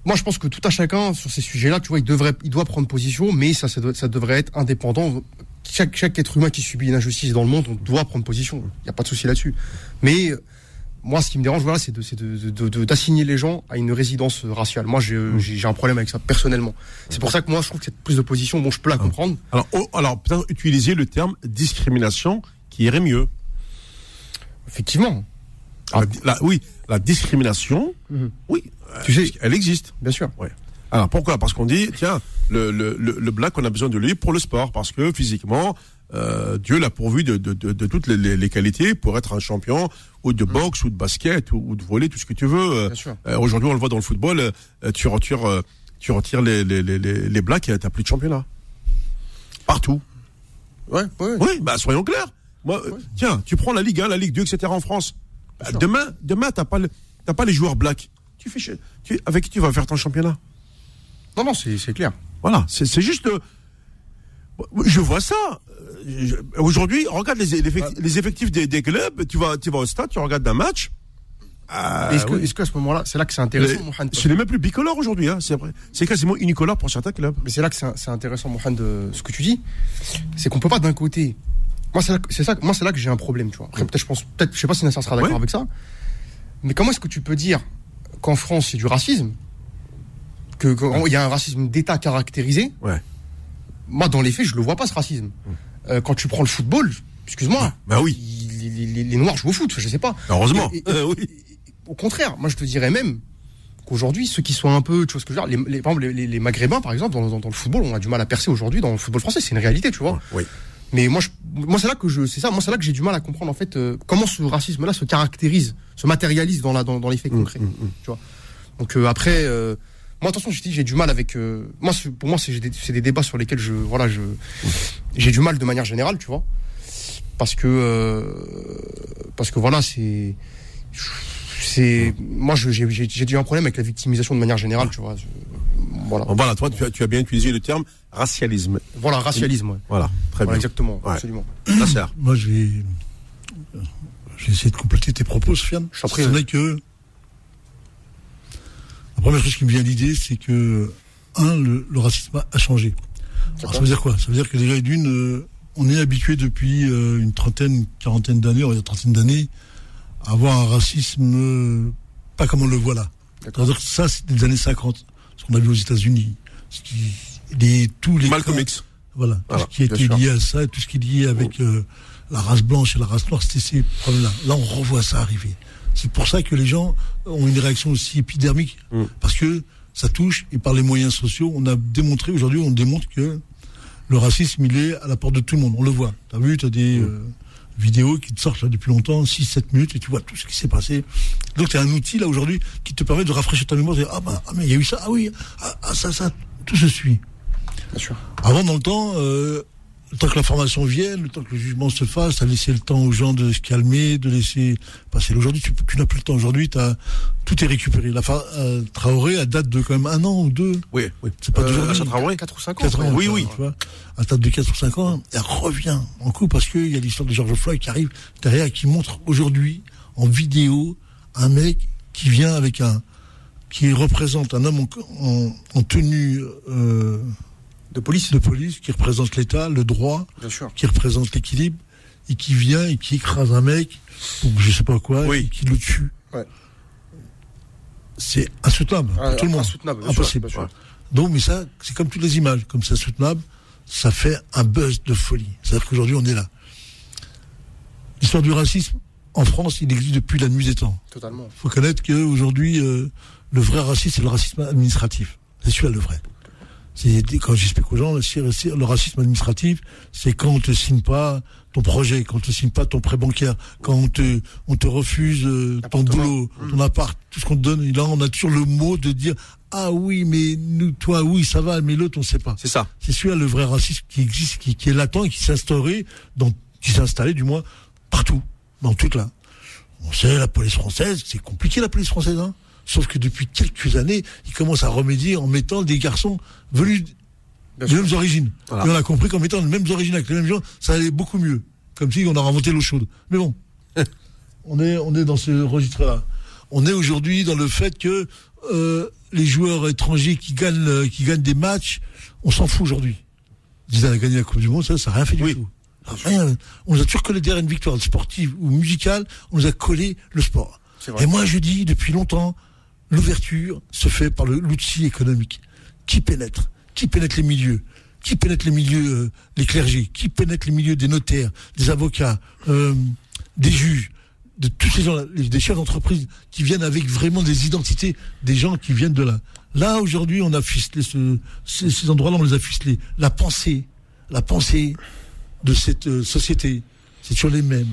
moi, je pense que tout à chacun sur ces sujets-là, tu vois, il devrait, il doit prendre position, mais ça, ça, doit- ça devrait être indépendant. Chaque, chaque être humain qui subit une injustice dans le monde, on doit prendre position. Il n'y a pas de souci là-dessus. Mais moi, ce qui me dérange, voilà, c'est de, c'est de, de- de- d'assigner les gens à une résidence raciale. Moi, j'ai, Mm. un problème avec ça personnellement. C'est pour ça que moi, je trouve que cette prise de position, bon, je peux la comprendre. Alors, oh, alors peut-être utiliser le terme discrimination qui irait mieux. Effectivement, La- la- oui, la discrimination, Mhm. oui, Tu sais- elle existe. bien sûr. Alors pourquoi? Parce qu'on dit, tiens, le, le, le, le black, on a besoin de lui pour le sport, parce que physiquement, euh, Dieu l'a pourvu de, de, de, de toutes les, qualités pour être un champion, ou de boxe, ou de basket, ou, ou de volley, tout ce que tu veux. Euh, euh, Aujourd'hui, on le voit dans le football, euh, tu retires, tu retires les, les, les, les, les blacks et t'as plus de championnat. Partout. Ouais, ouais. Oui, bah soyons clairs. Moi, tiens, tu prends la Ligue 1, la Ligue 2, etc. en France. Bah, demain, demain, t'as pas, le- t'as pas les joueurs blacks. Tu fais, tu, avec qui tu vas faire ton championnat? Non, non, c'est, clair. Voilà, c'est juste. je vois ça. Aujourd'hui, regarde les, les effectifs, les effectifs des, des clubs. Tu vas, tu vas au stade, tu regardes un match. Ah, est-ce, que, oui. est-ce qu'à ce moment-là, c'est là que c'est intéressant, Mohamed C'est les même plus bicolores aujourd'hui. Hein, c'est. C'est quasiment unicolore pour certains clubs. Mais c'est là que c'est, c'est intéressant, Mohamed, de ce que tu dis. C'est qu'on peut pas d'un côté. Moi, c'est là, c'est ça, moi, c'est là que j'ai un problème, tu vois. Après, peut-être, je pense, peut-être, je sais pas si Nasser sera d'accord Ouais. avec ça. Mais comment est-ce que tu peux dire qu'en France, c'est du racisme? Que, qu'il y a un racisme d'État caractérisé? Ouais. Moi, dans les faits, je le vois pas, ce racisme. Euh, quand tu prends le football, excuse-moi. Bah oui. Les, les- les- les Noirs jouent au foot, je sais pas. Heureusement. Et- et- Euh, oui. Au contraire, moi je te dirais même qu'aujourd'hui, ceux qui sont un peu, tu vois ce que je veux dire, les, par exemple, les, Maghrébins, par exemple, dans, dans- dans le football, on a du mal à percer aujourd'hui dans le football français, c'est une réalité, tu vois. Oui. Mais moi, je, moi c'est là que je, c'est ça, moi c'est là que j'ai du mal à comprendre en fait euh, comment ce racisme-là se caractérise, se matérialise dans la, dans, dans les faits concrets, tu vois. Donc euh, après, euh, moi attention, je dis, j'ai du mal avec, euh, moi pour moi c'est j'ai des, débats sur lesquels je, voilà, je, j'ai du mal de manière générale, tu vois, parce que, euh, parce que voilà, c'est c'est moi je- j'ai j'ai j'ai eu un problème avec la victimisation de manière générale tu vois je- voilà toi, tu as, tu as bien utilisé le terme racialisme. voilà racialisme ouais. Voilà, très voilà bien. exactement Ouais. absolument Ça sert. Moi, je vais, je vais essayer de compléter tes propos, Sofiane. Je t'en prie, que la première chose qui me vient à l'idée, c'est que un, le, le racisme a changé. Alors, ça veut dire quoi? Ça veut dire que déjà d'une, euh, on est habitué depuis euh, une trentaine, une quarantaine d'années, on va dire trentaine d'années, à avoir un racisme euh, pas comme on le voit là. D'accord. C'est-à-dire que ça, c'est des années 50, ce qu'on a vu aux États-Unis, ce qui, les, tous les Malcolm cas- X. voilà, tout Voilà, ce qui était sûr. lié à ça, tout ce qui est lié avec euh, la race blanche et la race noire, c'était ces problèmes-là. Là, on revoit ça arriver. C'est pour ça que les gens ont une réaction aussi épidermique, Mm. parce que ça touche, et par les moyens sociaux, on a démontré, aujourd'hui, on démontre que le racisme, il est à la porte de tout le monde. On le voit. T'as vu, t'as des euh, vidéos qui te sortent là depuis longtemps, 6-7 minutes, et tu vois tout ce qui s'est passé. Donc, t'as un outil, là, aujourd'hui, qui te permet de rafraîchir ta mémoire, de dire, ah, bah, ah, mais il y a eu ça, ah oui, ah, ah, ça, ça, tout se suit. bien sûr Avant, dans le temps, euh, le temps que l'information vienne, le temps que le jugement se fasse, ça laissé le temps aux gens de se calmer, de laisser passer. Aujourd'hui, tu, tu n'as plus le temps. Aujourd'hui, t'as, tout est récupéré. La fa- euh, Traoré, elle date de quand même un an ou deux. Oui, oui. C'est pas Euh, Traoré 4 ou 5 ans Quatre ans, Oui, oui. Tu vois, à date de 4 ou 5 ans, elle revient en coup parce qu'il y a l'histoire de George Floyd qui arrive derrière et qui montre aujourd'hui en vidéo un mec qui vient avec un qui représente un homme en, en- en tenue euh, de police de police qui représente l'État, le droit, bien sûr qui représente l'équilibre et qui vient et qui écrase un mec ou je sais pas quoi Oui. et qui le tue. Ouais. C'est insoutenable pour Ah, tout le monde. insoutenable, sûr, Impossible. bien sûr. Donc, mais ça, c'est comme toutes les images, comme c'est insoutenable, ça fait un buzz de folie. C'est-à-dire qu'aujourd'hui, on est là. L'histoire du racisme, en France, il existe depuis la nuit des temps. totalement Il faut connaître qu'aujourd'hui, euh, le vrai racisme, c'est le racisme administratif. C'est celui-là le vrai. Quand j'explique aux gens, le, racisme administratif, c'est quand on te signe pas ton projet, quand on te signe pas ton prêt bancaire, quand on te, on te refuse euh, ton boulot, ton appart, tout ce qu'on te donne. Et là, on a toujours le mot de dire ah oui, mais nous, toi, oui, ça va, mais l'autre, on sait pas. C'est ça. C'est celui-là le vrai racisme qui existe, qui, qui est latent et qui s'est instauré, dans, qui s'est installé du moins partout, dans toute là. On sait, la police française, c'est compliqué la police française, hein. Sauf que depuis quelques années, ils commencent à remédier en mettant des garçons venus des mêmes origines. Voilà. Et on a compris qu'en mettant les mêmes origines avec les mêmes gens, ça allait beaucoup mieux. Comme si on a inventé l'eau chaude. Mais bon, on est, on est dans ce registre-là. On est aujourd'hui dans le fait que euh, les joueurs étrangers qui gagnent, euh, qui gagnent des matchs, on s'en fout aujourd'hui. Zidane a gagné la Coupe du Monde, ça, ça n'a rien fait du Oui. tout. Rien. On nous a toujours collé derrière une victoire sportive ou musicale, on nous a collé le sport. Et moi, je dis depuis longtemps, l'ouverture se fait par l'outil économique. Qui pénètre? Qui pénètre les milieux? Qui pénètre les milieux, euh, clergés? Qui pénètre les milieux des notaires, des avocats, euh, des juges de tous ces gens-là, des chefs d'entreprise qui viennent avec vraiment des identités des gens qui viennent de là. Là, aujourd'hui, on a ficelé ce, ces, endroits-là, on les a ficelés. La pensée, la pensée de cette euh, société, c'est toujours les mêmes.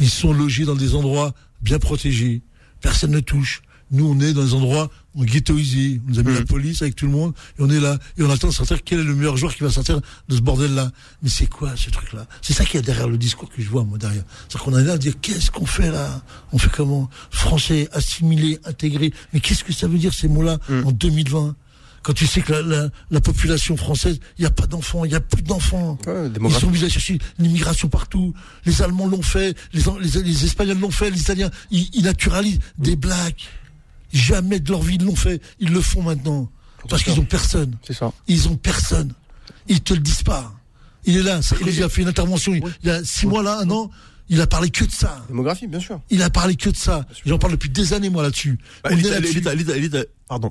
Ils sont logés dans des endroits bien protégés. Personne ne touche. Nous, on est dans des endroits on ghettoisés. On nous a mis la mmh. police avec tout le monde. Et on est là. Et on attend de sortir quel est le meilleur joueur qui va sortir de ce bordel-là. Mais c'est quoi ce truc-là? C'est ça qu'il y a derrière le discours que je vois, moi, derrière. C'est qu'on est là à dire qu'est-ce qu'on fait là? On fait comment? Français, assimilé, intégré. Mais qu'est-ce que ça veut dire ces mots-là mmh. en 2020 quand tu sais que la, la, population française, il n'y a pas d'enfants, il n'y a plus d'enfants. Ils sont obligés à chercher l'immigration partout. Les Allemands l'ont fait, les, les, les Espagnols l'ont fait, les Italiens, ils, ils naturalisent des blacks. Jamais de leur vie ils l'ont fait. Ils le font maintenant. Parce qu'ils ont personne. C'est ça. Ils ont personne. Ils te le disent pas. Il est là. Il a fait une intervention il y a six mois là, un an. Il a parlé que de ça. Démographie, bien sûr. Il a parlé que de ça. J'en parle depuis des années, moi, là-dessus. Bah,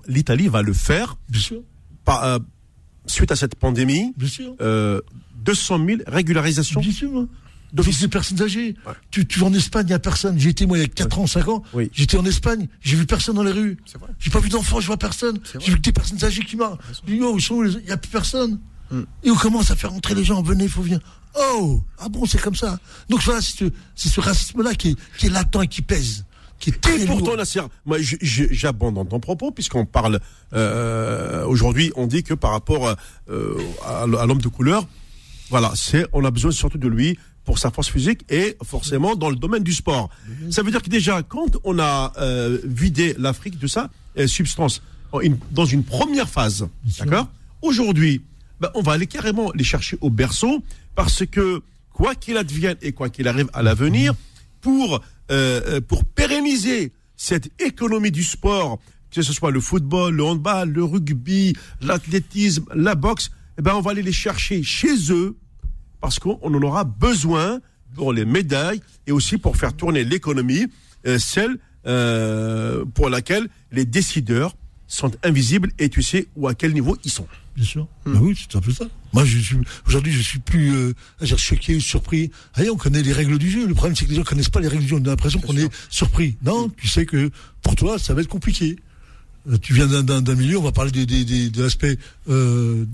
L'Italie va le faire. Bien sûr. Euh, suite à cette pandémie. Bien sûr. Euh, 200 000 régularisations. Bien sûr. D'office des personnes âgées. Tu, tu vas en Espagne, il n'y a personne. J'ai été, moi, il y a 4 ans, 5 ans. Oui. J'étais en Espagne, j'ai vu personne dans les rues. J'ai pas vu d'enfants, je vois personne. J'ai vu que des personnes âgées qui marchent. Oh, il n'y a plus personne. Hmm. Et on commence à faire entrer les gens. Venez, il faut venir. Oh, ah bon, c'est comme ça. Donc voilà, c'est ce, ce racisme-là qui est, qui est latent et qui pèse. Qui est très et pourtant, Nasser, moi, j'abandonne ton propos puisqu'on parle euh, aujourd'hui, on dit que par rapport euh, à, à l'homme de couleur, voilà, c'est, on a besoin surtout de lui pour sa force physique et forcément dans le domaine du sport. Ça veut dire que déjà, quand on a euh, vidé l'Afrique de sa euh, substance dans une première phase, d'accord? Aujourd'hui, ben, on va aller carrément les chercher au berceau parce que quoi qu'il advienne et quoi qu'il arrive à l'avenir, pour, euh, pour pérenniser cette économie du sport, que ce soit le football, le handball, le rugby, l'athlétisme, la boxe, eh ben on va aller les chercher chez eux parce qu'on en aura besoin pour les médailles et aussi pour faire tourner l'économie, euh, celle euh, pour laquelle les décideurs sont invisibles et tu sais où à quel niveau ils sont. Bien sûr. Hmm. Bah oui, c'est un peu ça. Moi, je suis aujourd'hui, je suis plus euh, choqué ou surpris. Allez, on connaît les règles du jeu. Le problème, c'est que les gens connaissent pas les règles du jeu. On a l'impression qu'on est surpris. Non, tu sais que pour toi, ça va être compliqué. Euh, tu viens d'un milieu. On va parler des, des, des, de l'aspect euh,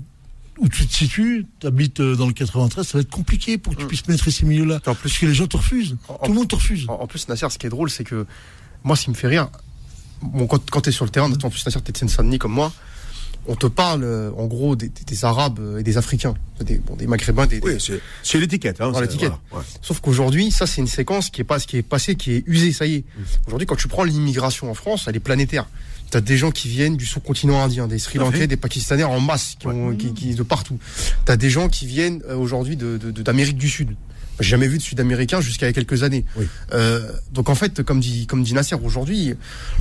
où tu te situes, tu habites euh, dans le 93, ça va être compliqué pour que tu mm. puisses mettre ces milieux-là. En plus, parce que les gens te refusent. Tout le monde te refuse. En, plus, Nasser, ce qui est drôle, c'est que moi, ce qui me fait rire, bon, quand, quand tu es sur le terrain, en plus, Nasser, tu es de Seine-Saint-Denis comme moi, on te parle euh, en gros des, Arabes et des Africains, des, bon, des Maghrébins. Des, oui, c'est l'étiquette. Hein, l'étiquette. Sauf qu'aujourd'hui, ça c'est une séquence qui est pas ce qui est passé, qui est usée. Ça y est. Aujourd'hui, quand tu prends l'immigration en France, elle est planétaire. T'as des gens qui viennent du sous-continent indien, des Sri Lankais, des Pakistanais en masse, qui, qui, de partout. T'as des gens qui viennent euh, aujourd'hui d'Amérique de, du Sud. J'ai jamais vu de Sud-Américain jusqu'à il y a quelques années. Euh, donc en fait, comme dit, comme dit Nasser, aujourd'hui,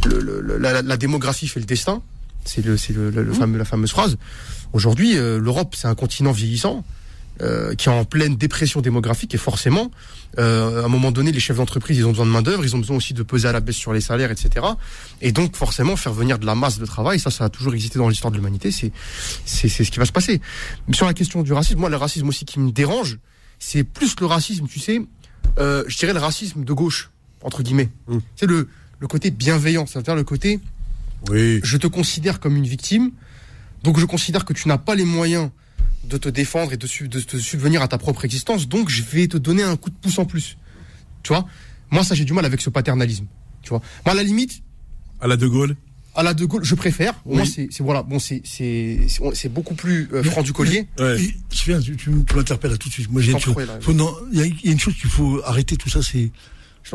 la, démographie fait le destin. C'est le, c'est le, mmh. fameux, la fameuse phrase. Aujourd'hui, euh, l'Europe, c'est un continent vieillissant. Euh, qui est en pleine dépression démographique et forcément, euh, à un moment donné, les chefs d'entreprise, ils ont besoin de main d'œuvre, ils ont besoin aussi de peser à la baisse sur les salaires, etc. Et donc forcément, faire venir de la masse de travail, ça, ça a toujours existé dans l'histoire de l'humanité, c'est c'est ce qui va se passer. Mais sur la question du racisme, moi, le racisme aussi qui me dérange, c'est plus le racisme, tu sais, euh, je dirais le racisme de gauche entre guillemets. Mmh. C'est le le côté bienveillant, c'est-à-dire le côté, oui. je te considère comme une victime, donc je considère que tu n'as pas les moyens de te défendre et de, de te subvenir à ta propre existence, donc je vais te donner un coup de pouce en plus. Tu vois? Moi, ça, j'ai du mal avec ce paternalisme. Tu vois? Moi, à la limite. À la De Gaulle? à la De Gaulle, je préfère. Moi, c'est voilà, bon, c'est c'est beaucoup plus euh, franc du collier. Ouais. viens, tu, tu, m'interpelles tout de suite. Moi, j'ai il y, a une chose qu'il faut arrêter tout ça, c'est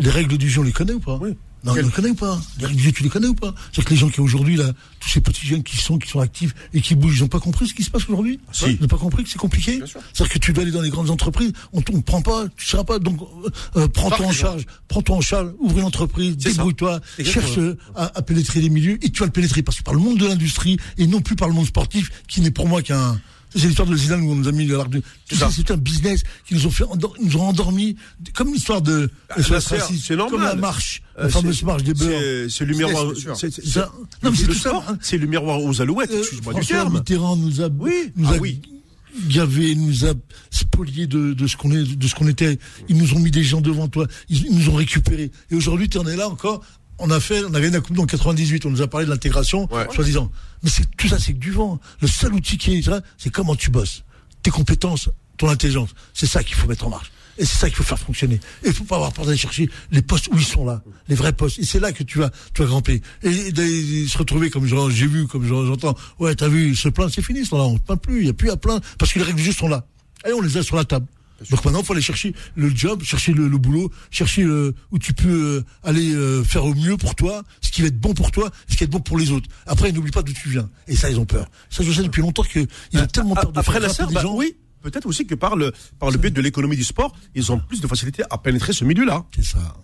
les règles du jeu, on les connaît ou pas? Oui. Non, tu les connais ou pas Tu les connais ou pas? C'est que les gens qui aujourd'hui là, tous ces petits jeunes qui sont qui sont actifs et qui bougent, ils n'ont pas compris ce qui se passe aujourd'hui? Si. Ils n'ont pas compris que c'est compliqué? C'est-à-dire que tu dois aller dans les grandes entreprises, on ne prend pas, tu seras pas. Donc euh, euh prends-toi en charge, prends-toi en charge, ouvre une entreprise, débrouille-toi, cherche euh, à, à, pénétrer les milieux et tu vas le pénétrer parce que par le monde de l'industrie et non plus par le monde sportif qui n'est pour moi qu'un C'est l'histoire de Zidane où on nous a mis l'arc de. Tout ça, c'est un business qui nous ont fait, endor- nous ont endormis, comme l'histoire de. Ah, c'est normal. Comme la marche, Euh, la fameuse c'est- marche des beurs. C'est le miroir. c'est- le miroir aux alouettes. Euh, Excuse-moi du François terme. Mitterrand nous a, Oui, nous ah a oui. gavé, nous a spolié de, de ce qu'on est, de ce qu'on était. Ils nous ont mis des gens devant toi. Ils, ils nous ont récupérés. Et aujourd'hui, tu en es là encore. On a fait, on a gagné la Coupe en 98. On nous a parlé de l'intégration, Ouais. soi-disant. Mais c'est, tout ça, c'est que du vent. Le seul outil qui est, là, c'est comment tu bosses. Tes compétences, ton intelligence. C'est ça qu'il faut mettre en marche. Et c'est ça qu'il faut faire fonctionner. Et il faut pas avoir peur d'aller chercher les postes où ils sont là, les vrais postes. Et c'est là que tu vas, tu vas grimper. Et, d'aller se retrouver comme j'ai vu, comme j'en- j'entends. Ouais, t'as vu, se plaindre, c'est fini, là On ne plaint plus. Il n'y a plus à plaindre parce que les règles du jeu sont là. Et on les a sur la table. Donc maintenant, il faut aller chercher le job, chercher le, le boulot, chercher euh, où tu peux euh, aller euh, faire au mieux pour toi, ce qui va être bon pour toi, ce qui va être bon pour les autres. Après, n'oublie pas d'où tu viens. Et ça, ils ont peur. Ça, je sais depuis longtemps qu'ils ont tellement peur de Après faire la des bah, gens. oui. Peut-être aussi que par le, par le biais de l'économie du sport, ils ont plus de facilité à pénétrer ce milieu-là. C'est ça.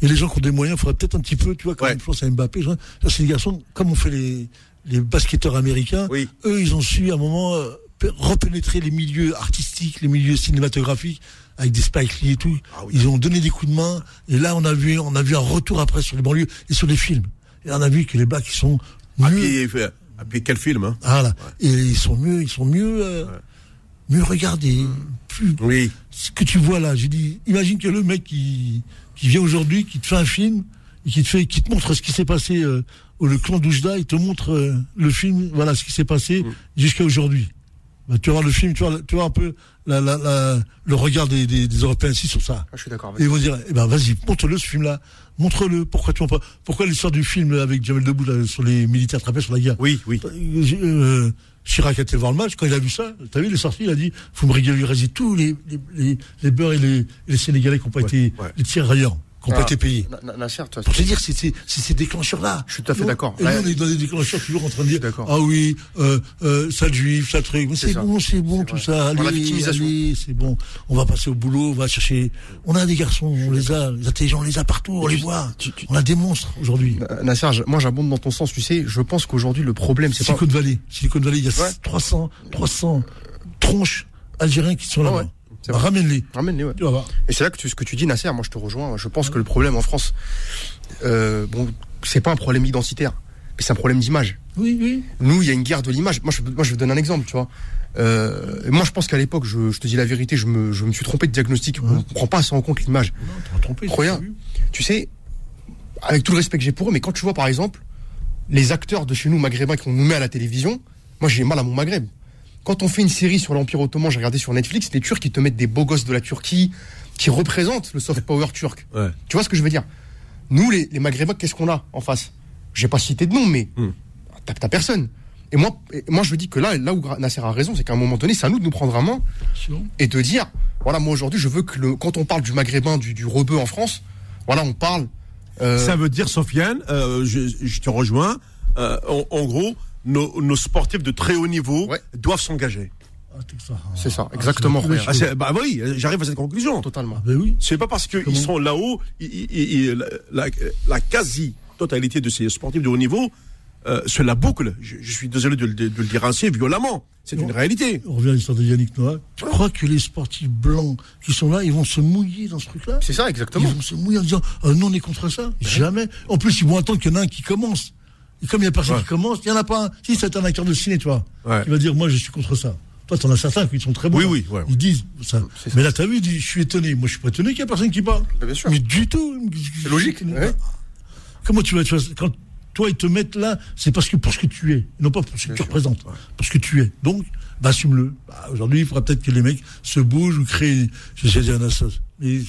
Et les gens qui ont des moyens, il faudrait peut-être un petit peu, tu vois, quand Ouais. je pense à Mbappé, ça, c'est des garçons, comme on fait les, les basketteurs américains, Oui. eux, ils ont su à un moment euh, pé- repénétrer les milieux artistiques, les milieux cinématographiques, avec des Spike Lee et tout. Ah oui. Ils ont donné des coups de main, et là, on a vu, on a vu un retour après sur les banlieues et sur les films. Et on a vu que les blacks, ils sont Ah, mieux. puis, euh, ah, puis quel film, hein Voilà. Et ils sont mieux, ils sont mieux, euh, mieux regardés, plus, Oui. ce que tu vois là, j'ai dit, imagine que le mec qui, qui vient aujourd'hui, qui te fait un film, et qui te fait, qui te montre ce qui s'est passé euh, au le clan d'Oujda, il te montre euh, le film, voilà ce qui s'est passé jusqu'à aujourd'hui. Bah, tu vas voir le film, tu vois, tu vois un peu la, la, la- le regard des, des, des Européens ici sur ça. Ah, je suis d'accord Et ils vont dire, eh ben vas-y, montre-le ce film-là, montre-le. Pourquoi tu vois pas Pourquoi l'histoire du film avec Jamel Debbouze là, sur les militaires attrapés sur la guerre? Oui, oui. euh, Chirac été voir le match, quand il a vu ça, t'as vu, il est sorti, il a dit, faut me régulariser tous les, les, les, les Beurs et les, les Sénégalais qui n'ont pas été, ouais. les qui n'ont pas Ah, vois, Pour te dire, c'est ces déclencheurs-là. Je suis tout à fait d'accord. Et on est dans des déclencheurs toujours en train de dire, d'accord. ah oui, euh, euh, ça le juif, ça le truc. Mais C'est bon, c'est bon, tout ça. Allez, allez, c'est bon. On va passer au boulot, on va chercher. On a des garçons, on les a, les intelligents, on les a partout, on les voit. On a des monstres aujourd'hui. Na- Nasser, moi j'abonde dans ton sens, tu sais, je pense qu'aujourd'hui le problème c'est pas... Silicon Valley. Silicon Valley, il y a Ouais. 300, 300 tronches algériens qui sont là-bas. Ramène-les. Ramène-les, ouais. Tu vas voir. Et c'est là que tu, ce que tu dis, Nasser, moi je te rejoins. Je pense que le problème en France, euh, bon, c'est pas un problème identitaire, mais c'est un problème d'image. Oui, oui. Nous, il y a une guerre de l'image. Moi, je, moi, je donner un exemple, tu vois. Euh, moi, je pense qu'à l'époque, je, je te dis la vérité, je me, je me suis trompé de diagnostic. On ne prend pas assez en compte l'image. Trompé. Tu sais, avec tout le respect que j'ai pour eux, mais quand tu vois, par exemple, les acteurs de chez nous, maghrébins, qu'on nous met à la télévision, moi, j'ai mal à mon Maghreb. Quand on fait une série sur l'Empire Ottoman, j'ai regardé sur Netflix, les Turcs, ils te mettent des beaux gosses de la Turquie qui représentent le soft power turc. Ouais. Tu vois ce que je veux dire? Nous, les, les Maghrébins, qu'est-ce qu'on a en face? J'ai pas cité de nom, mais Hmm. t'as personne. Et moi, et moi, je dis que là, là où Nasser a raison, c'est qu'à un moment donné, c'est à nous de nous prendre en main et de dire, voilà, moi aujourd'hui, je veux que le, quand on parle du Maghrébin, du, du rebeu en France, voilà, on parle. euh, Ça veut dire, Sofiane, euh, je, je te rejoins, euh, en, en gros, nos, nos sportifs de très haut niveau Ouais. doivent s'engager. Ah. C'est ça, Ah, exactement. Ah, c'est- bah oui, j'arrive à cette conclusion. totalement. Ah, ben oui. C'est pas parce qu'ils sont là-haut, la, la- quasi-totalité de ces sportifs de haut niveau euh, se la boucle. Je, je suis désolé de, le- de le dire ainsi violemment. C'est une réalité. On revient à l'histoire de Yannick Noah. Tu crois que les sportifs blancs qui sont là, ils vont se mouiller dans ce truc-là? C'est ça, Ils exactement. vont se mouiller en disant euh, non, on est contre ça? Jamais. En plus, ils vont attendre qu'il y en a un qui commence. Et comme il n'y a personne Ouais. qui commence, il n'y en a pas un. Si c'est un acteur de ciné, Ouais. qui va dire moi je suis contre ça. Toi, t'en as certains qui sont très bons. Oui, oui, ouais. Ils disent ça. Mais là, t'as vu, je suis étonné. Moi, je suis pas étonné qu'il n'y a personne qui parle. Bah, bien sûr. Mais du tout. C'est logique. Comment tu vas, tu vas- quand toi ils te mettent là, c'est parce que pour ce que tu es, non pas pour ce que Bien tu sûr. représentes, pour ce que tu es. Donc, bah, assume-le. Bah, Aujourd'hui, il faudra peut-être que les mecs se bougent ou créent, je sais dire un association. Mais,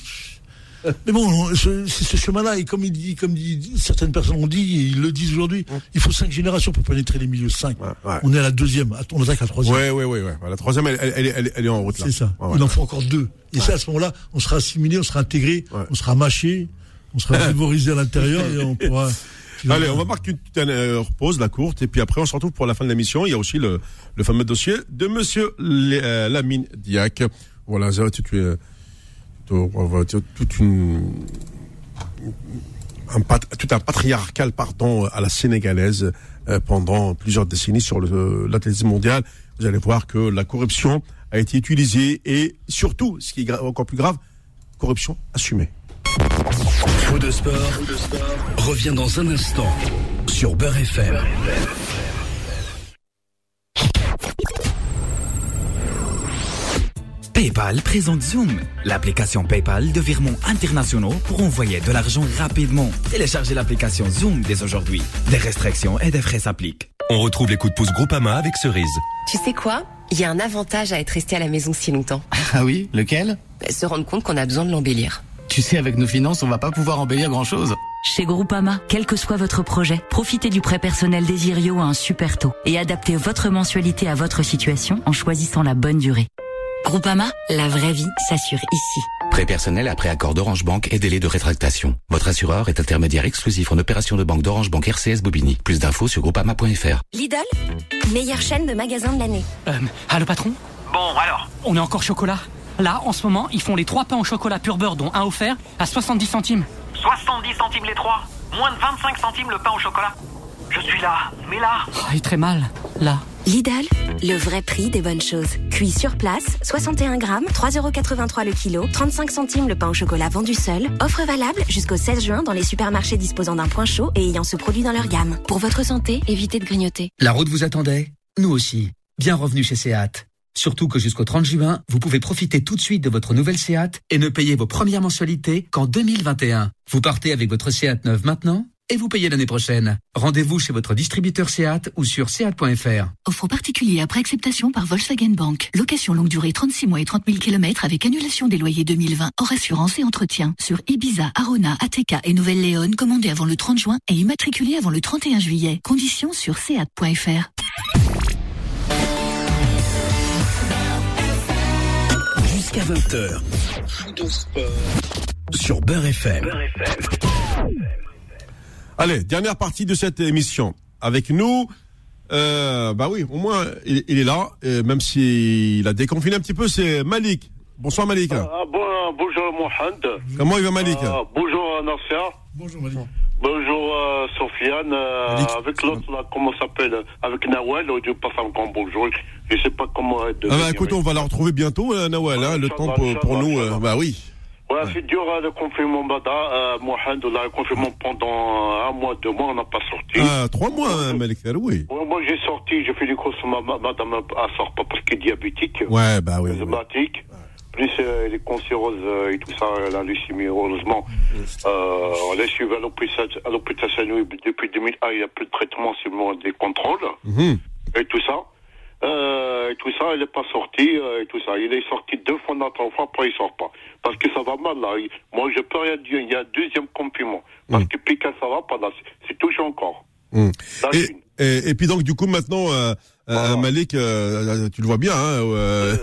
mais bon, ce- c'est ce chemin-là, et comme il dit, comme dit, certaines personnes ont dit, et ils le disent aujourd'hui, il faut cinq générations pour pénétrer les milieux. Cinq. Ouais, ouais. On est à la deuxième. On attaque à la troisième. Ouais, ouais, ouais, ouais. La troisième, elle, elle, elle, elle- elle est en route là. C'est ça. Ouais. Il en faut encore deux. Et ça, à ce moment-là, on sera assimilé, on sera intégré, on sera mâché, on sera favorisé à l'intérieur et on pourra. tu Allez, on va marquer une petite euh, pause, la courte, et puis après on se retrouve pour la fin de l'émission. Il y a aussi le, le fameux dossier de Monsieur euh, Lamine Diac. Voilà, c'est tout, euh, tout, toute une tout un patriarcal pardon à la sénégalaise euh, pendant plusieurs décennies sur l'athlétisme mondial. vous allez voir que la corruption a été utilisée et surtout, ce qui est encore plus grave, corruption assumée. Faux de sport, revient dans un instant sur Beurre FM. PayPal présente Zoom, l'application PayPal de virements internationaux pour envoyer de l'argent rapidement. Téléchargez l'application Zoom dès aujourd'hui. Des restrictions et des frais s'appliquent. On retrouve les coups de pouce Groupama avec Cerise. Tu sais quoi? Il y a un avantage à être resté à la maison si longtemps. Ah oui? Lequel? Se rendre compte qu'on a besoin de l'embellir. Tu sais, avec nos finances, on va pas pouvoir embellir grand-chose. Chez Groupama, quel que soit votre projet, profitez du prêt personnel Desirio à un super taux et adaptez votre mensualité à votre situation en choisissant la bonne durée. Groupama, la vraie vie s'assure ici. Prêt personnel après accord d'Orange Bank et délai de rétractation. Votre assureur est intermédiaire exclusif en opération de banque d'Orange Bank RCS Bobigny. Plus d'infos sur groupama.fr. Lidl, meilleure chaîne de magasins de l'année. Euh, allô patron? Bon, alors? On est encore chocolat? Là, en ce moment, ils font les trois pains au chocolat pur beurre, dont un offert, à 70 centimes. 70 centimes les trois Moins de 25 centimes le pain au chocolat Je suis là, mais là oh, Il est très mal, là. Lidl, le vrai prix des bonnes choses. Cuit sur place, 61 grammes, 3,83€ le kilo, 35 centimes le pain au chocolat vendu seul. Offre valable jusqu'au 16 juin dans les supermarchés disposant d'un point chaud et ayant ce produit dans leur gamme. Pour votre santé, évitez de grignoter. La route vous attendait Nous aussi. Bien revenu chez Seat. Surtout que jusqu'au 30 juin, vous pouvez profiter tout de suite de votre nouvelle Seat et ne payer vos premières mensualités qu'en 2021. Vous partez avec votre Seat neuve maintenant et vous payez l'année prochaine. Rendez-vous chez votre distributeur Seat ou sur seat.fr. Offre particulier après acceptation par Volkswagen Bank. Location longue durée 36 mois et 30 000 km avec annulation des loyers 2020 hors assurance et entretien. Sur Ibiza, Arona, ATK et Nouvelle-Léon, commandé avant le 30 juin et immatriculé avant le 31 juillet. Conditions sur seat.fr. Jusqu'à 20h. Sur Beurre FM. Allez, dernière partie de cette émission. Avec nous, euh, bah oui, au moins, il, il est là, et même s'il a déconfiné un petit peu, c'est Malik. Bonsoir Malik. Ah, bon, bonjour Mohamed. Comment il va Malik Ah, Bonjour Nasser. Bonjour Malik. Bonjour euh, Sofiane. euh, avec l'autre là, comment ça s'appelle Avec Nawel, je passe encore bonjour. Je sais pas comment. Ah bah écoute, on va la retrouver bientôt, euh, Nawel, hein, le temps pour, pour nous, euh, bah oui. Ouais, c'est dur hein, le confinement, Bada. Euh, le confinement pendant un mois, deux mois, on n'a pas sorti. Ah, trois mois, hein, Malik, oui. Ouais, moi, j'ai sorti, j'ai fait des courses, ma, ma- madame, elle sort pas parce qu'elle est diabétique. Ouais, bah oui. oui. asthmatique. Plus euh, les cancéreuses euh, et tout ça, la leucémie, heureusement. Euh, on l'a suivi à l'hôpital à l'hôpital Saint-Louis depuis 2001, il n'y a plus de traitement, seulement des contrôles Mhm. et tout ça. Euh, et tout ça, elle n'est pas sortie euh, et tout ça. Il est sorti deux fois dans trois fois, après il sort pas. Parce que ça va mal là. Il- Moi, je peux rien dire. Il y a un deuxième confinement. Parce que puis quand ça va pas là, c'est- toujours encore. Mm. Là, Et, je- et, et puis donc du coup maintenant euh, euh, Malik, euh, tu le vois bien, hein, euh,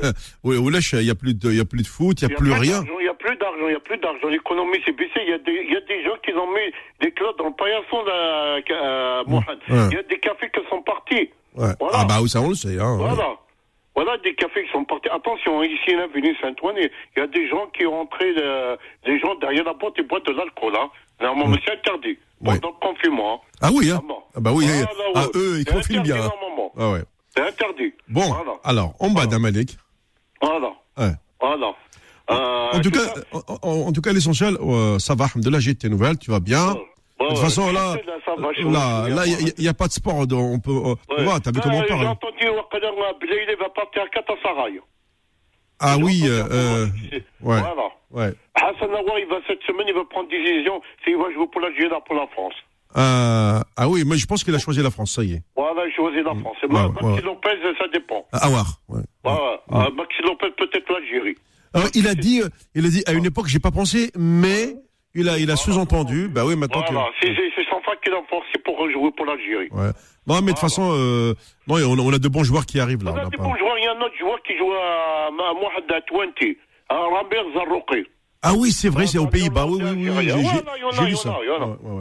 au au Lèche, il y a plus de, il y a plus de foot, il y a plus rien. Il n'y a plus d'argent, il n'y a plus d'argent. L'économie s'est baissée. Il y, a des, il y a des gens qui ont mis des clottes dans le paillasson, là, euh, Mohamed. Ouais. Il y a des cafés qui sont partis. Ouais. Voilà. Ah bah oui, ça on le sait. Hein, ouais. Voilà. Voilà des cafés qui sont partis. Attention, ici, l'avenue Saint-Ouen, il y a des gens qui ont rentré, euh, des gens derrière la porte et boivent de l'alcool. Hein. Normalement, c'est interdit. Pendant le confinement. hein. Ah oui, hein. Vraiment. Ah bah oui, ah, ouais. eux, ils confinent bien. hein. Ah ouais. C'est interdit. Bon, Voilà. alors, en bas d'un Malik. Voilà. Ouais. Voilà. Euh, En tout tout cas, en tout cas, l'essentiel, euh, ça va. De là, j'ai tes nouvelles, tu vas bien. Ouais, de toute ouais. façon, là, il n'y a, pas de sport. donc On peut, on, on va, t'as vu comment on Ah, J'ai parle. entendu Wakadar Blaïle va partir à Katasaray. Ah oui, euh, euh, ouais, Voilà. ouais. Hassan Awa, il va cette semaine, il va prendre décision s'il va jouer pour l'Algérie ou pour la France. Euh, ah oui, mais je pense qu'il a choisi la France, ça y est. Voilà, il choisit la France. Ouais, ouais, Maxi ouais. Lopez, ça dépend. Ah, Awar, ouais. Voilà. Euh, Maxi Lopez, peut-être l'Algérie. Il a dit, euh, il a dit, à une époque, j'ai pas pensé, mais il a, il a sous-entendu. Bah oui, maintenant Voilà. C'est c'est- son frère qui l'a forcé pour rejouer pour l'Algérie. que. Ouais. Non, mais de toute façon, euh, non, on a, on a de bons joueurs qui arrivent là. On a on a des pas- bons joueurs. Il y a un autre joueur qui joue à, à Mohamed 20, à Rambert. Ah oui, c'est vrai, c'est aux Pays-Bas. Oui, oui, oui, j'ai- lu ça.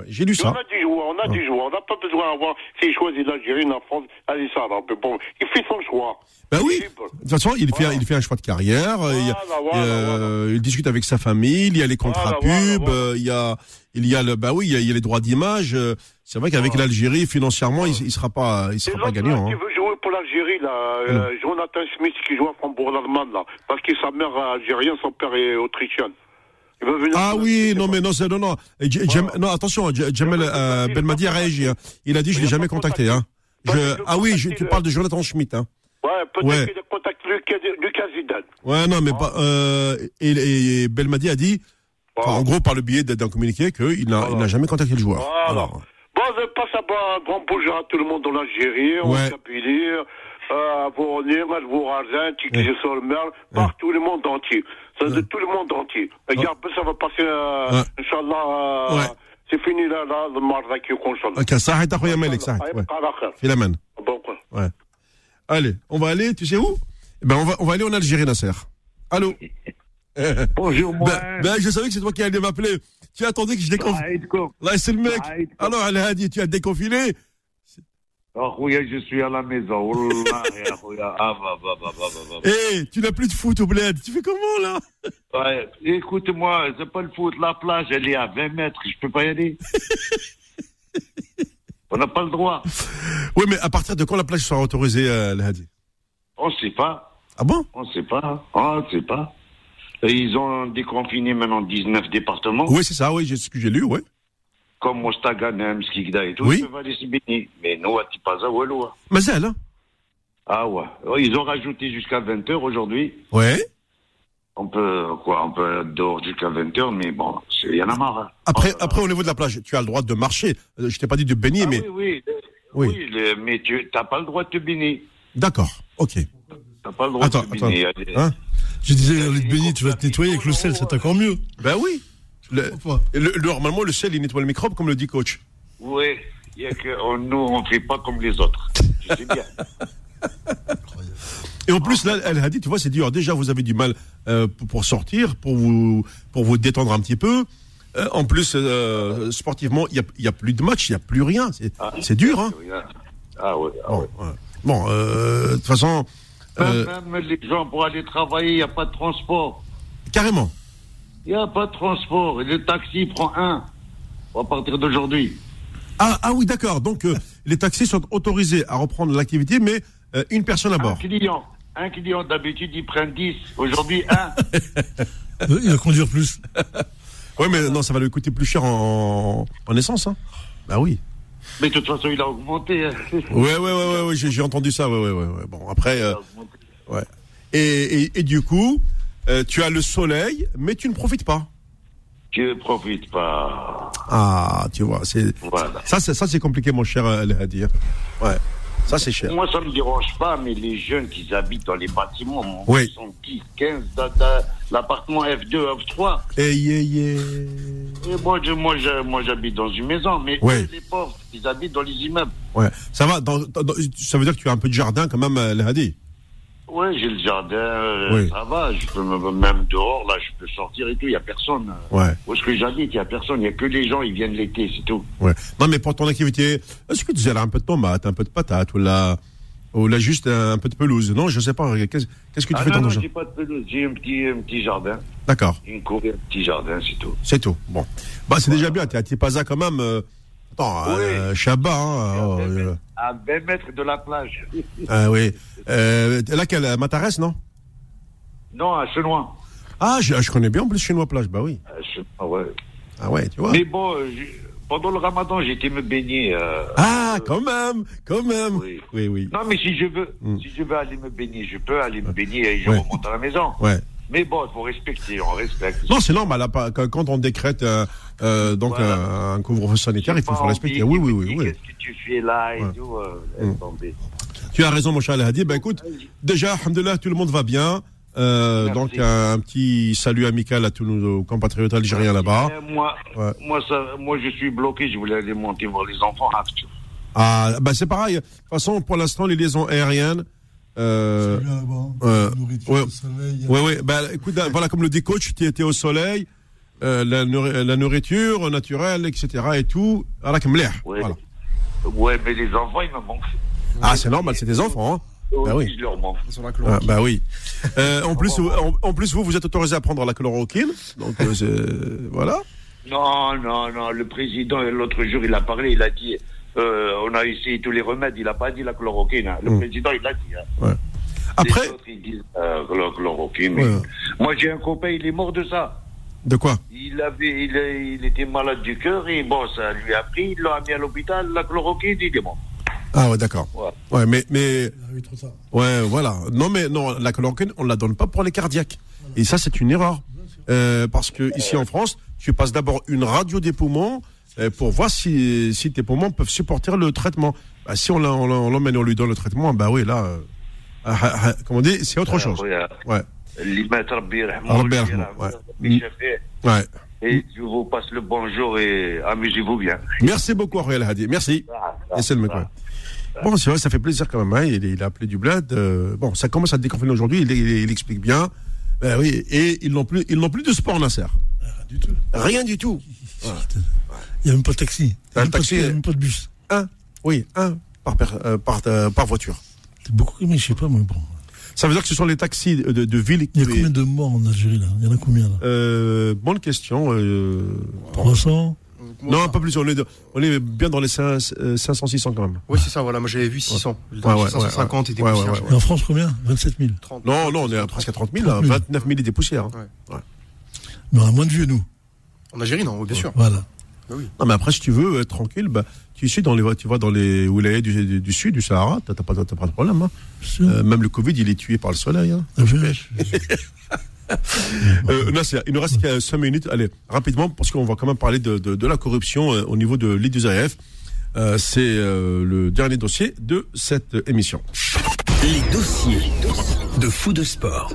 J'ai lu On ça. a des joueurs, on a des joueurs. On n'a pas besoin d'avoir s'il choisit l'Algérie, la France, allez ça, mais bon, il fait son choix. Bah oui. De toute façon, il fait, il fait un choix de carrière. euh, il, euh, il discute avec sa famille. Il y a les contrats pubs. euh, Il y a, il y a le, bah oui, il y a, les droits d'image. C'est vrai qu'avec l'Algérie, financièrement, il, il sera pas, il sera pas gagnant. Hein. veut jouer pour l'Algérie, là, euh, Jonathan Smith qui joue à Frambourg-l'Allemagne, là, parce que sa mère est algérienne, son père est autrichien. Venir Ah oui, non, mais non, c'est, non, non. J- non, attention, J- Jamel euh, Belmadi a réagi. hein. Il a dit, je l'ai jamais contacté. Hein. Je, ah oui, je- tu parles de Jonathan Schmidt. Hein. Ouais, peut-être Ouais. qu'il a contacté Lucas, Lucas Zidane. Ouais, non, mais pas. Euh, et, et Belmadi a dit, enfin, en gros, par le biais d'un communiqué, qu'il n'a, n'a jamais contacté le joueur. Voilà. Bon, je passe à un grand bonjour à tout le monde en Algérie, en Ouais. Kabylie, euh, à Voronin, à Vorazin, Tikli sur le mer, partout le monde entier. C'est de tout le monde entier. Regarde, ça va passer, euh. Inch'Allah, euh, c'est fini là, là, le mardi qui Inch'Allah. Ok, ça arrête après Yamelek, ça. Bon, quoi. Ouais. Allez, on va aller, tu sais où? Eh Ben, on va, on va aller en Algérie, Nasser. Allô? Bonjour, moi. Ben, ben, je savais que c'est toi qui allais m'appeler. Tu attendais que je déconfine. Là, c'est le mec. Alors, elle a dit, tu as déconfiné Akouya, je suis à la maison. Eh, tu n'as plus de foot au bled. Tu fais comment là? Ouais, Écoute-moi, c'est pas le foot. La plage, elle est à 20 mètres. Je peux pas y aller? On n'a pas le droit. Oui, mais à partir de quand la plage sera autorisée, euh, le On ne sait pas. Ah bon? On ne sait pas. On ne sait pas. Ils ont déconfiné maintenant 19 départements. Oui, c'est ça, oui, c'est ce que j'ai lu, oui. Comme Mostaganem, Skikda et tout. Oui. Ils peuvent aller se baigner. Mais nous, à Tipaza, Wallo. hein. Mais elle, hein Ah ouais. Ils ont rajouté jusqu'à 20h aujourd'hui. Ouais. On peut, quoi, on peut être dehors jusqu'à 20h, mais bon, c'est- il y en a marre. hein. Après, après, au niveau de la plage, tu as le droit de marcher. Euh, Je t'ai pas dit de baigner, mais. Ah Oui, oui. Oui. Oui, le- mais tu n'as pas le droit de te baigner. D'accord, ok. Tu n'as pas le droit Attends, de te baigner. attends. Hein? Je disais, au lieu de baigner, tu vas te nettoyer avec le sel, c'est encore mieux. Ben oui. Le- le- le- normalement, le sel, il nettoie le microbe, comme le dit coach. Oui, il y a que on- nous, on ne fait pas comme les autres. Tu sais bien. Et en plus, là, elle a dit, tu vois, c'est dur. Déjà, vous avez du mal euh, pour, sortir, pour vous, pour vous détendre un petit peu. Euh, en plus, euh, sportivement, il n'y a, il y a plus de match, il n'y a plus rien. C'est c'est dur, hein Ah ouais, ah ouais. Bon, euh, de toute façon, euh, Même, même les gens, pour aller travailler, il n'y a pas de transport. carrément. Il n'y a pas de transport. Et le taxi prend un. À partir d'aujourd'hui. Ah, ah oui, d'accord. Donc, euh, les taxis sont autorisés à reprendre l'activité, mais euh, une personne à Un bord. client. Un client, d'habitude, ils prennent 10. Aujourd'hui, un. Il va conduire plus. Oui, mais non, ça va lui coûter plus cher en, en essence, hein. Bah oui. Mais de toute façon, il a augmenté. Ouais, ouais, ouais, ouais, ouais, j'ai entendu ça, ouais, ouais, ouais. ouais. Bon, après, euh, ouais. Et, et, et du coup, euh, tu as le soleil, mais tu ne profites pas. Tu ne profites pas. Ah, tu vois, c'est Voilà. ça, c'est ça, c'est compliqué, mon cher euh, à dire. Ouais, ça c'est cher. Moi, ça ne me dérange pas, mais les jeunes qui habitent dans les bâtiments, mon Oui. ils sont 10, 15, dans, dans l'appartement F2, F3. Eh, yeah, yeah. Et moi, je- moi, je- moi, j'habite dans une maison, mais Ouais. eux, les pauvres, ils habitent dans les immeubles. Ouais, ça va. Dans, dans- dans- ça veut dire que tu as un peu de jardin quand même, euh, Ouais, j'ai le jardin, euh, Oui. ça va, je peux me- même dehors, là, je peux sortir et tout, il n'y a personne. Ouais. Où est-ce que j'habite, il n'y a personne, il n'y a que les gens, ils viennent l'été, c'est tout. Ouais. Non, mais pour ton activité, est-ce que tu as un peu de tomate, un peu de patate, ou là, ou là juste un peu de pelouse? Non, je sais pas. Qu'est-ce que tu ah fais non, dans ton non, jardin? j'ai pas de pelouse, j'ai un petit, un petit jardin. D'accord. Une cour un petit jardin, c'est tout. C'est tout. Bon. Bah, c'est déjà bien. T'es à Tipaza quand même. euh, Attends, euh, Chabat, hein. oh, euh, À 20 mètres de la plage. ah oui. Euh, là, quelle euh, Matarès, non? Non, à Chenois. Ah, je, je connais bien en plus Chinois plage. Bah oui. Chenois, ouais. Ah ouais, tu vois. Mais bon, euh, pendant le ramadan, été me baigner. euh, Ah, quand même, quand même. Oui. Oui, oui. Non, mais si je veux, Mm. si je veux aller me baigner, je peux aller me baigner et je Ouais. remonte à la maison. Ouais. Mais bon, il faut respecter, on respecte. Non, c'est normal. pas- quand on décrète euh, euh, donc Voilà. euh, un couvre-feu sanitaire, il faut, faut respecter. Oui, oui, oui, oui. Qu'est-ce que tu fais là et Ouais. tout, Mm. Tu as raison, mon cher Al-Hadi. Ben écoute, déjà, alhamdoulilah, tout le monde va bien. Donc un, petit salut amical à tous nos compatriotes algériens là-bas. Euh, moi, Ouais. moi, ça, moi, je suis bloqué, je voulais aller monter voir les enfants. Ah, tu- Ah, bah c'est pareil. De toute façon, pour l'instant, les liaisons aériennes. Euh, euh, ouais, ouais, ouais. Bah, écoute, voilà, comme le dit coach, tu étais au soleil, euh, la, la nourriture naturelle, etc. et tout. Alors, comme l'air. Ouais. Voilà. ouais, mais les enfants, ils me manquent. Ah, c'est normal, c'est des enfants. Hein. Bah oui. Je leur manque. Ah, bah oui. Euh, en plus, vous- en, en plus, vous, vous êtes autorisé à prendre la chloroquine. Donc, euh, voilà. Non, non, non. Le président, l'autre jour, il a parlé, il a dit, euh, on a essayé tous les remèdes, il n'a pas dit la chloroquine. hein. Le Mm. président, il l'a dit. hein. Ouais. Après, Les autres, ils disent euh, la chloroquine. mais-. Moi, j'ai un copain, il est mort de ça. de quoi? Il, avait, il, était malade du cœur et bon, ça lui a pris, il l'a mis à l'hôpital, la chloroquine, il est mort. Ah ouais, d'accord. Ouais. Ouais, mais mais ouais, voilà. Non, mais non, la chloroquine, on la donne pas pour les cardiaques. Et ça, c'est une erreur. Euh, parce que ici en France, tu passes d'abord une radio des poumons euh, pour voir si, tes poumons peuvent supporter le traitement. Bah, si on l'emmène, on, on lui donne le traitement, bah oui, là, euh, ah, ah, ah, comment on dit, c'est autre chose. Ouais. Mm. Ouais. Et je vous passe le bonjour et amusez-vous bien. Merci beaucoup, Ariel Hadi. Merci. Et c'est le. Bon, c'est vrai, ça fait plaisir quand même. Hein. Il, a appelé du bled. Euh, bon, ça commence à déconfiner aujourd'hui. Il, explique bien. Ben oui, et ils n'ont plus, plus de sport, Nasser. Rien du tout. Rien du tout. Il n'y a même pas de taxi. Il n'y a, même pas de- taxi, il y a euh, même pas de bus. Un, oui, un par, per- euh, par, euh, par voiture. C'est beaucoup, mais je sais pas, moi. Bon. Ça veut dire que ce sont les taxis de, de ville qui. Il y a combien de morts en Algérie, là? Il y en a combien, là? Euh, bonne question. Euh, 300 non, un peu plus. On est, de- on est bien dans les 5, euh, 500, 600 quand même. Oui, c'est ça, voilà. Moi, j'avais vu 600. Ouais, ouais, ouais, 550 ouais. et des Ouais, poussières. ouais, ouais. Et en France, combien? 27 000. Non, non, on est à presque à 30 000, 30 là, 000. 29 000 et des poussières. hein. Ouais. Mais on a moins de vieux, nous. En Algérie, non, oui, bien sûr. Voilà. Non, mais après, si tu veux être tranquille, bah, tu es dans les, tu vois, dans les wilayas du, du, du sud, du Sahara, t'as pas, t'as pas de problème. Hein. Euh, même le Covid, il est tué par le soleil. Hein. Ah, je- Euh, Nasser, il nous reste 5 minutes. Allez, rapidement, parce qu'on va quand même parler de, de, de la corruption euh, au niveau de l'IDUSAF. Euh, C'est euh, le dernier dossier de cette émission. Les dossiers de fou de sport.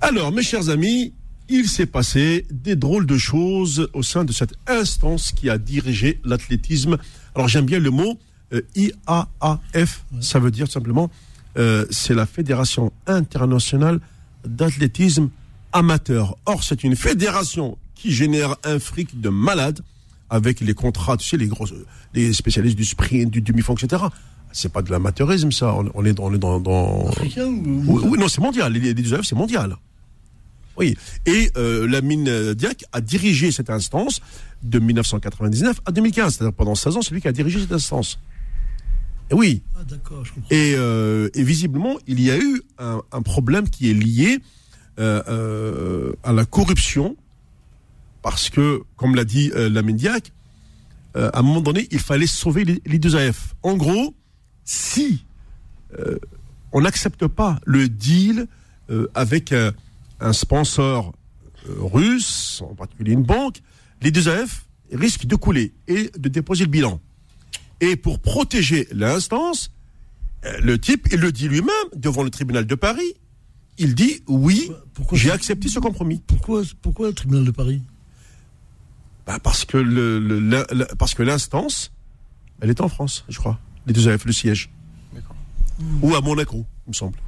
Alors, mes chers amis, il s'est passé des drôles de choses au sein de cette instance qui a dirigé l'athlétisme. Alors, j'aime bien le mot euh, IAAF. Ça veut dire tout simplement, euh, c'est la Fédération internationale d'athlétisme amateur. Or, c'est une fédération qui génère un fric de malade avec les contrats, tu sais, les gros, les spécialistes du sprint, du demi-fond, etc. C'est pas de l'amateurisme, ça. On, est dans, on est dans, dans... Africain ou... Oui, oui, non, c'est mondial. Les, les c'est mondial. Oui. Et euh, la mine Diac a dirigé cette instance de 1999 à 2015. C'est-à-dire pendant 16 ans, c'est lui qui a dirigé cette instance. Et oui. Ah, d'accord, je comprends. Et, euh, et visiblement, il y a eu un, un problème qui est lié euh, euh, à la corruption, parce que, comme l'a dit la Diac, à un moment donné, il fallait sauver les, les deux AF. En gros, si on n'accepte pas le deal avec un, sponsor euh, russe, en particulier une banque, les deux AF risquent de couler et de déposer le bilan. Et pour protéger l'instance, euh, le type, il le dit lui-même devant le tribunal de Paris, il dit oui, j'ai accepté ce compromis. Pourquoi, pourquoi le tribunal de Paris? Bah, parce que le, le- la- la- parce que l'instance, elle est en France, je crois. Les deux AF, le siège. Ou à Monaco, il me semble.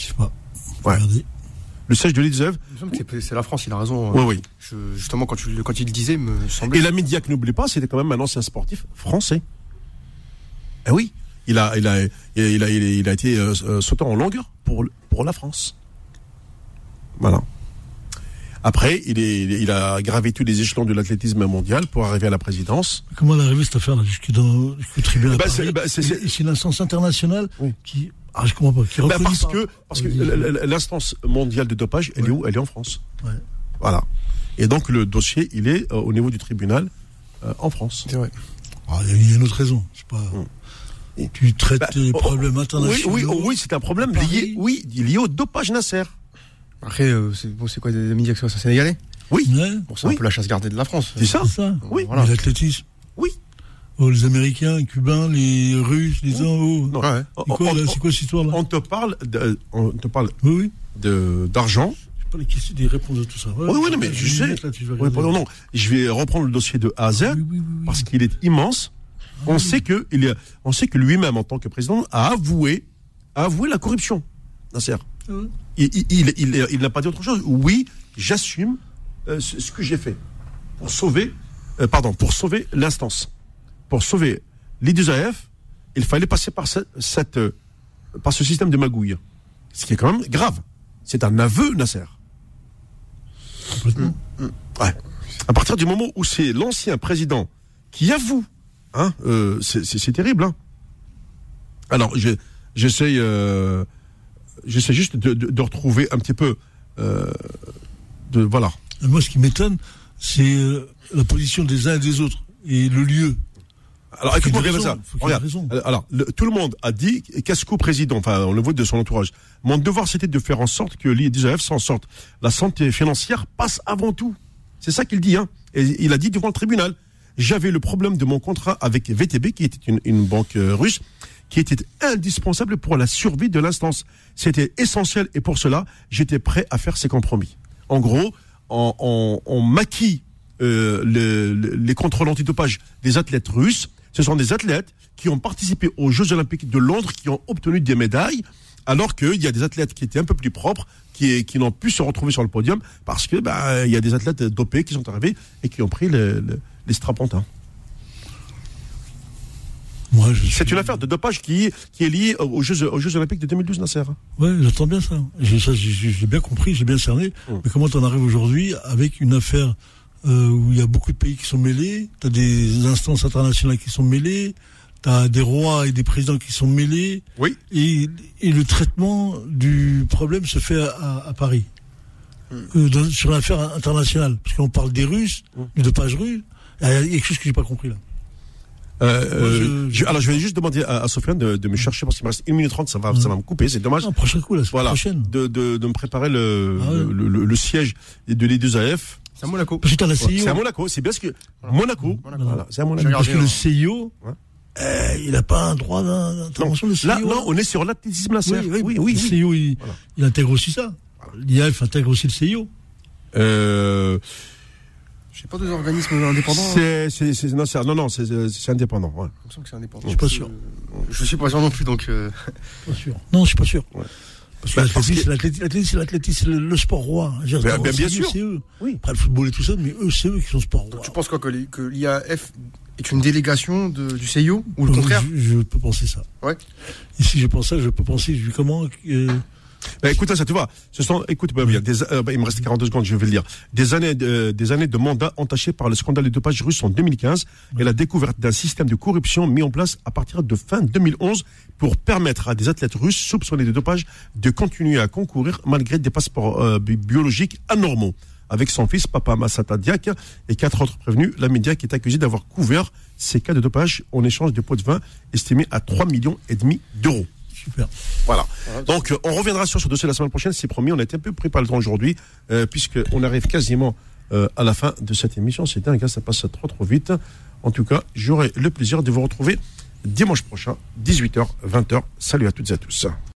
Je sais pas. Ouais. Le siège de que c'est- la France, il a raison. Oui, oui. Je- justement, quand, tu, le- quand il le disait, il me semblait. Et la Médiac, n'oublie pas, c'était quand même un ancien sportif français. Eh oui, il a, il a, il a, il a, il a été euh, euh, sautant en longueur pour, pour la France. Voilà. Après, il, est, a gravé tous les échelons de l'athlétisme mondial pour arriver à la présidence. Comment elle est arrivée cette affaire-là jusqu'au tribunal Bah, de c'est- Paris bah, c'est- c'est- Et C'est une instance internationale qui. Ah, je comprends pas. Qui Bah, parce par- que, parce que l'instance mondiale de dopage, elle est où? Elle est en France. Ouais. Voilà. Et donc le dossier, il est euh, au niveau du tribunal euh, en France. C'est vrai. Ah, il y a une autre raison. C'est pas. Tu traites les oh, problèmes Oui, internationaux. oui, oh, oui, c'est un problème lié, oui, lié au dopage Nasser. Après, euh, c'est bon, quoi des médias que ça, Sénégalais? Oui. Bon, c'est un peu la chasse gardée de la France. C'est ça. Ça. Oui. Mais l'athlétisme. Oui. Oh, les Américains, les Cubains, les Russes, les. Oh. Non. C'est quoi, On- cette histoire-là On te parle, de, on te parle Oui, oui. de d'argent. Pas les questions des réponses de tout ça. Ouais, Oui, oui, non, mais je sais. là, pardon, non, je vais reprendre le dossier de A à Z parce qu'il est immense. on sait que il on sait que lui-même en tant que président a avoué, a avoué la corruption. Nasser. Ah. Il, il, il, il- il n'a pas dit autre chose. Oui, j'assume euh, ce, ce que j'ai fait pour sauver, euh, pardon, pour sauver l'instance, pour sauver l'IDUSAF. Il fallait passer par cette, euh, par ce système de magouille, ce qui est quand même grave. C'est un aveu, Nasser. Ouais. À partir du moment où c'est l'ancien président qui avoue. Hein, euh, c'est- terrible. Hein. Alors, je- j'essaye, euh, j'essaie juste de, de- de retrouver un petit peu, euh, de voilà. Moi, ce qui m'étonne, c'est la position des uns et des autres et le lieu. Alors, écoute-moi bien raison, ça. Regarde. Euh, Alors, le- tout le monde a dit, Casco président, enfin, on le voit de son entourage? Mon devoir, c'était de faire en sorte que l'IDF s'en sorte. La santé financière passe avant tout. C'est ça qu'il dit, hein. Et il a dit devant le tribunal. J'avais le problème de mon contrat avec VTB, qui était une, une banque euh, russe, qui était indispensable pour la survie de l'instance. C'était essentiel et pour cela, j'étais prêt à faire ces compromis. En gros, on, on- on maquille euh, le- le- les contrôles antidopage des athlètes russes. Ce sont des athlètes qui ont participé aux Jeux Olympiques de Londres, qui ont obtenu des médailles, alors qu'il y a des athlètes qui étaient un peu plus propres, qui, qui n'ont pu se retrouver sur le podium, parce que bah, il y a des athlètes dopés qui sont arrivés et qui ont pris le- le- les strapontins. C'est une affaire de dopage qui, qui est liée aux Jeux, aux Jeux Olympiques de 2012, Nasser. Ouais, j'entends bien ça. J'ai bien compris, j'ai bien cerné. Hum. Mais comment t'en arrives aujourd'hui avec une affaire euh, où il y a beaucoup de pays qui sont mêlés, t'as des instances internationales qui sont mêlées, t'as des rois et des présidents qui sont mêlés. Oui. Et, et le traitement du problème se fait à, à Paris. Euh, dans- sur l'affaire internationale. Parce qu'on parle des Russes, du dopage russe. Il y a quelque chose que j'ai pas compris là. Euh, euh, je- alors je vais juste demander à, à Sofiane de, de me chercher parce qu'il me reste 1 minute 30, ça va, ça va me couper, c'est dommage. prochain coup, la voilà, prochaine. De, de, de me préparer le, Ah ouais. le, le- le siège de l'I2AF. C'est à Monaco. Parce que t'as la CIO. C'est à Monaco, c'est bien ce que. Monaco. Voilà, c'est à Monaco. Parce que le CIO, euh, il n'a pas un droit d'in- d'intervention, le CIO. Là, non, on est sur l'athlétisme laser. Oui, oui, oui, oui. Le CIO, il, il intègre aussi ça. L'IAF intègre aussi le CIO. Euh, Je sais pas des organismes indépendants. c'est, c'est, c'est- non, c'est, non, non, c'est, indépendant. Ouais. Il me semble que c'est indépendant. Je suis pas sûr. Je suis pas sûr non plus, donc. euh, Pas sûr. Non, je suis pas sûr. L'athlétisme, c'est l'athlétisme, l'athlétisme, c'est le, sport roi. Ben, ben, bien c'est- sûr. C'est eux. Oui. Après le football et tout ça, mais eux, c'est eux qui sont sport roi. Tu penses quoi que, l'IAF est une délégation de- du CIO ou le contraire je, je peux penser ça. Ouais. Et si je pense ça, je peux penser, je dis comment. euh, Ben, écoute ça, tu vois. Ce sont, écoute, ben, il, des, euh, il me reste 42 secondes, je vais le dire. Des années, de, des années de mandat entachées par le scandale de dopage russe en 2015 et la découverte d'un système de corruption mis en place à partir de fin 2011 pour permettre à des athlètes russes soupçonnés de dopage de continuer à concourir malgré des passeports euh, bi- biologiques anormaux. Avec son fils, Papa Massata Diak, et quatre autres prévenus, la média qui est accusée d'avoir couvert ces cas de dopage en échange de pots de vin estimés à 3 millions et demi d'euros. Super. Voilà. Donc, euh, on reviendra sur ce dossier la semaine prochaine, c'est promis. On a été un peu pris par le temps aujourd'hui, euh, puisqu'on arrive quasiment euh, à la fin de cette émission. C'est dingue, hein, ça passe trop trop vite. En tout cas, j'aurai le plaisir de vous retrouver dimanche prochain, 18h, 20h. Salut à toutes et à tous.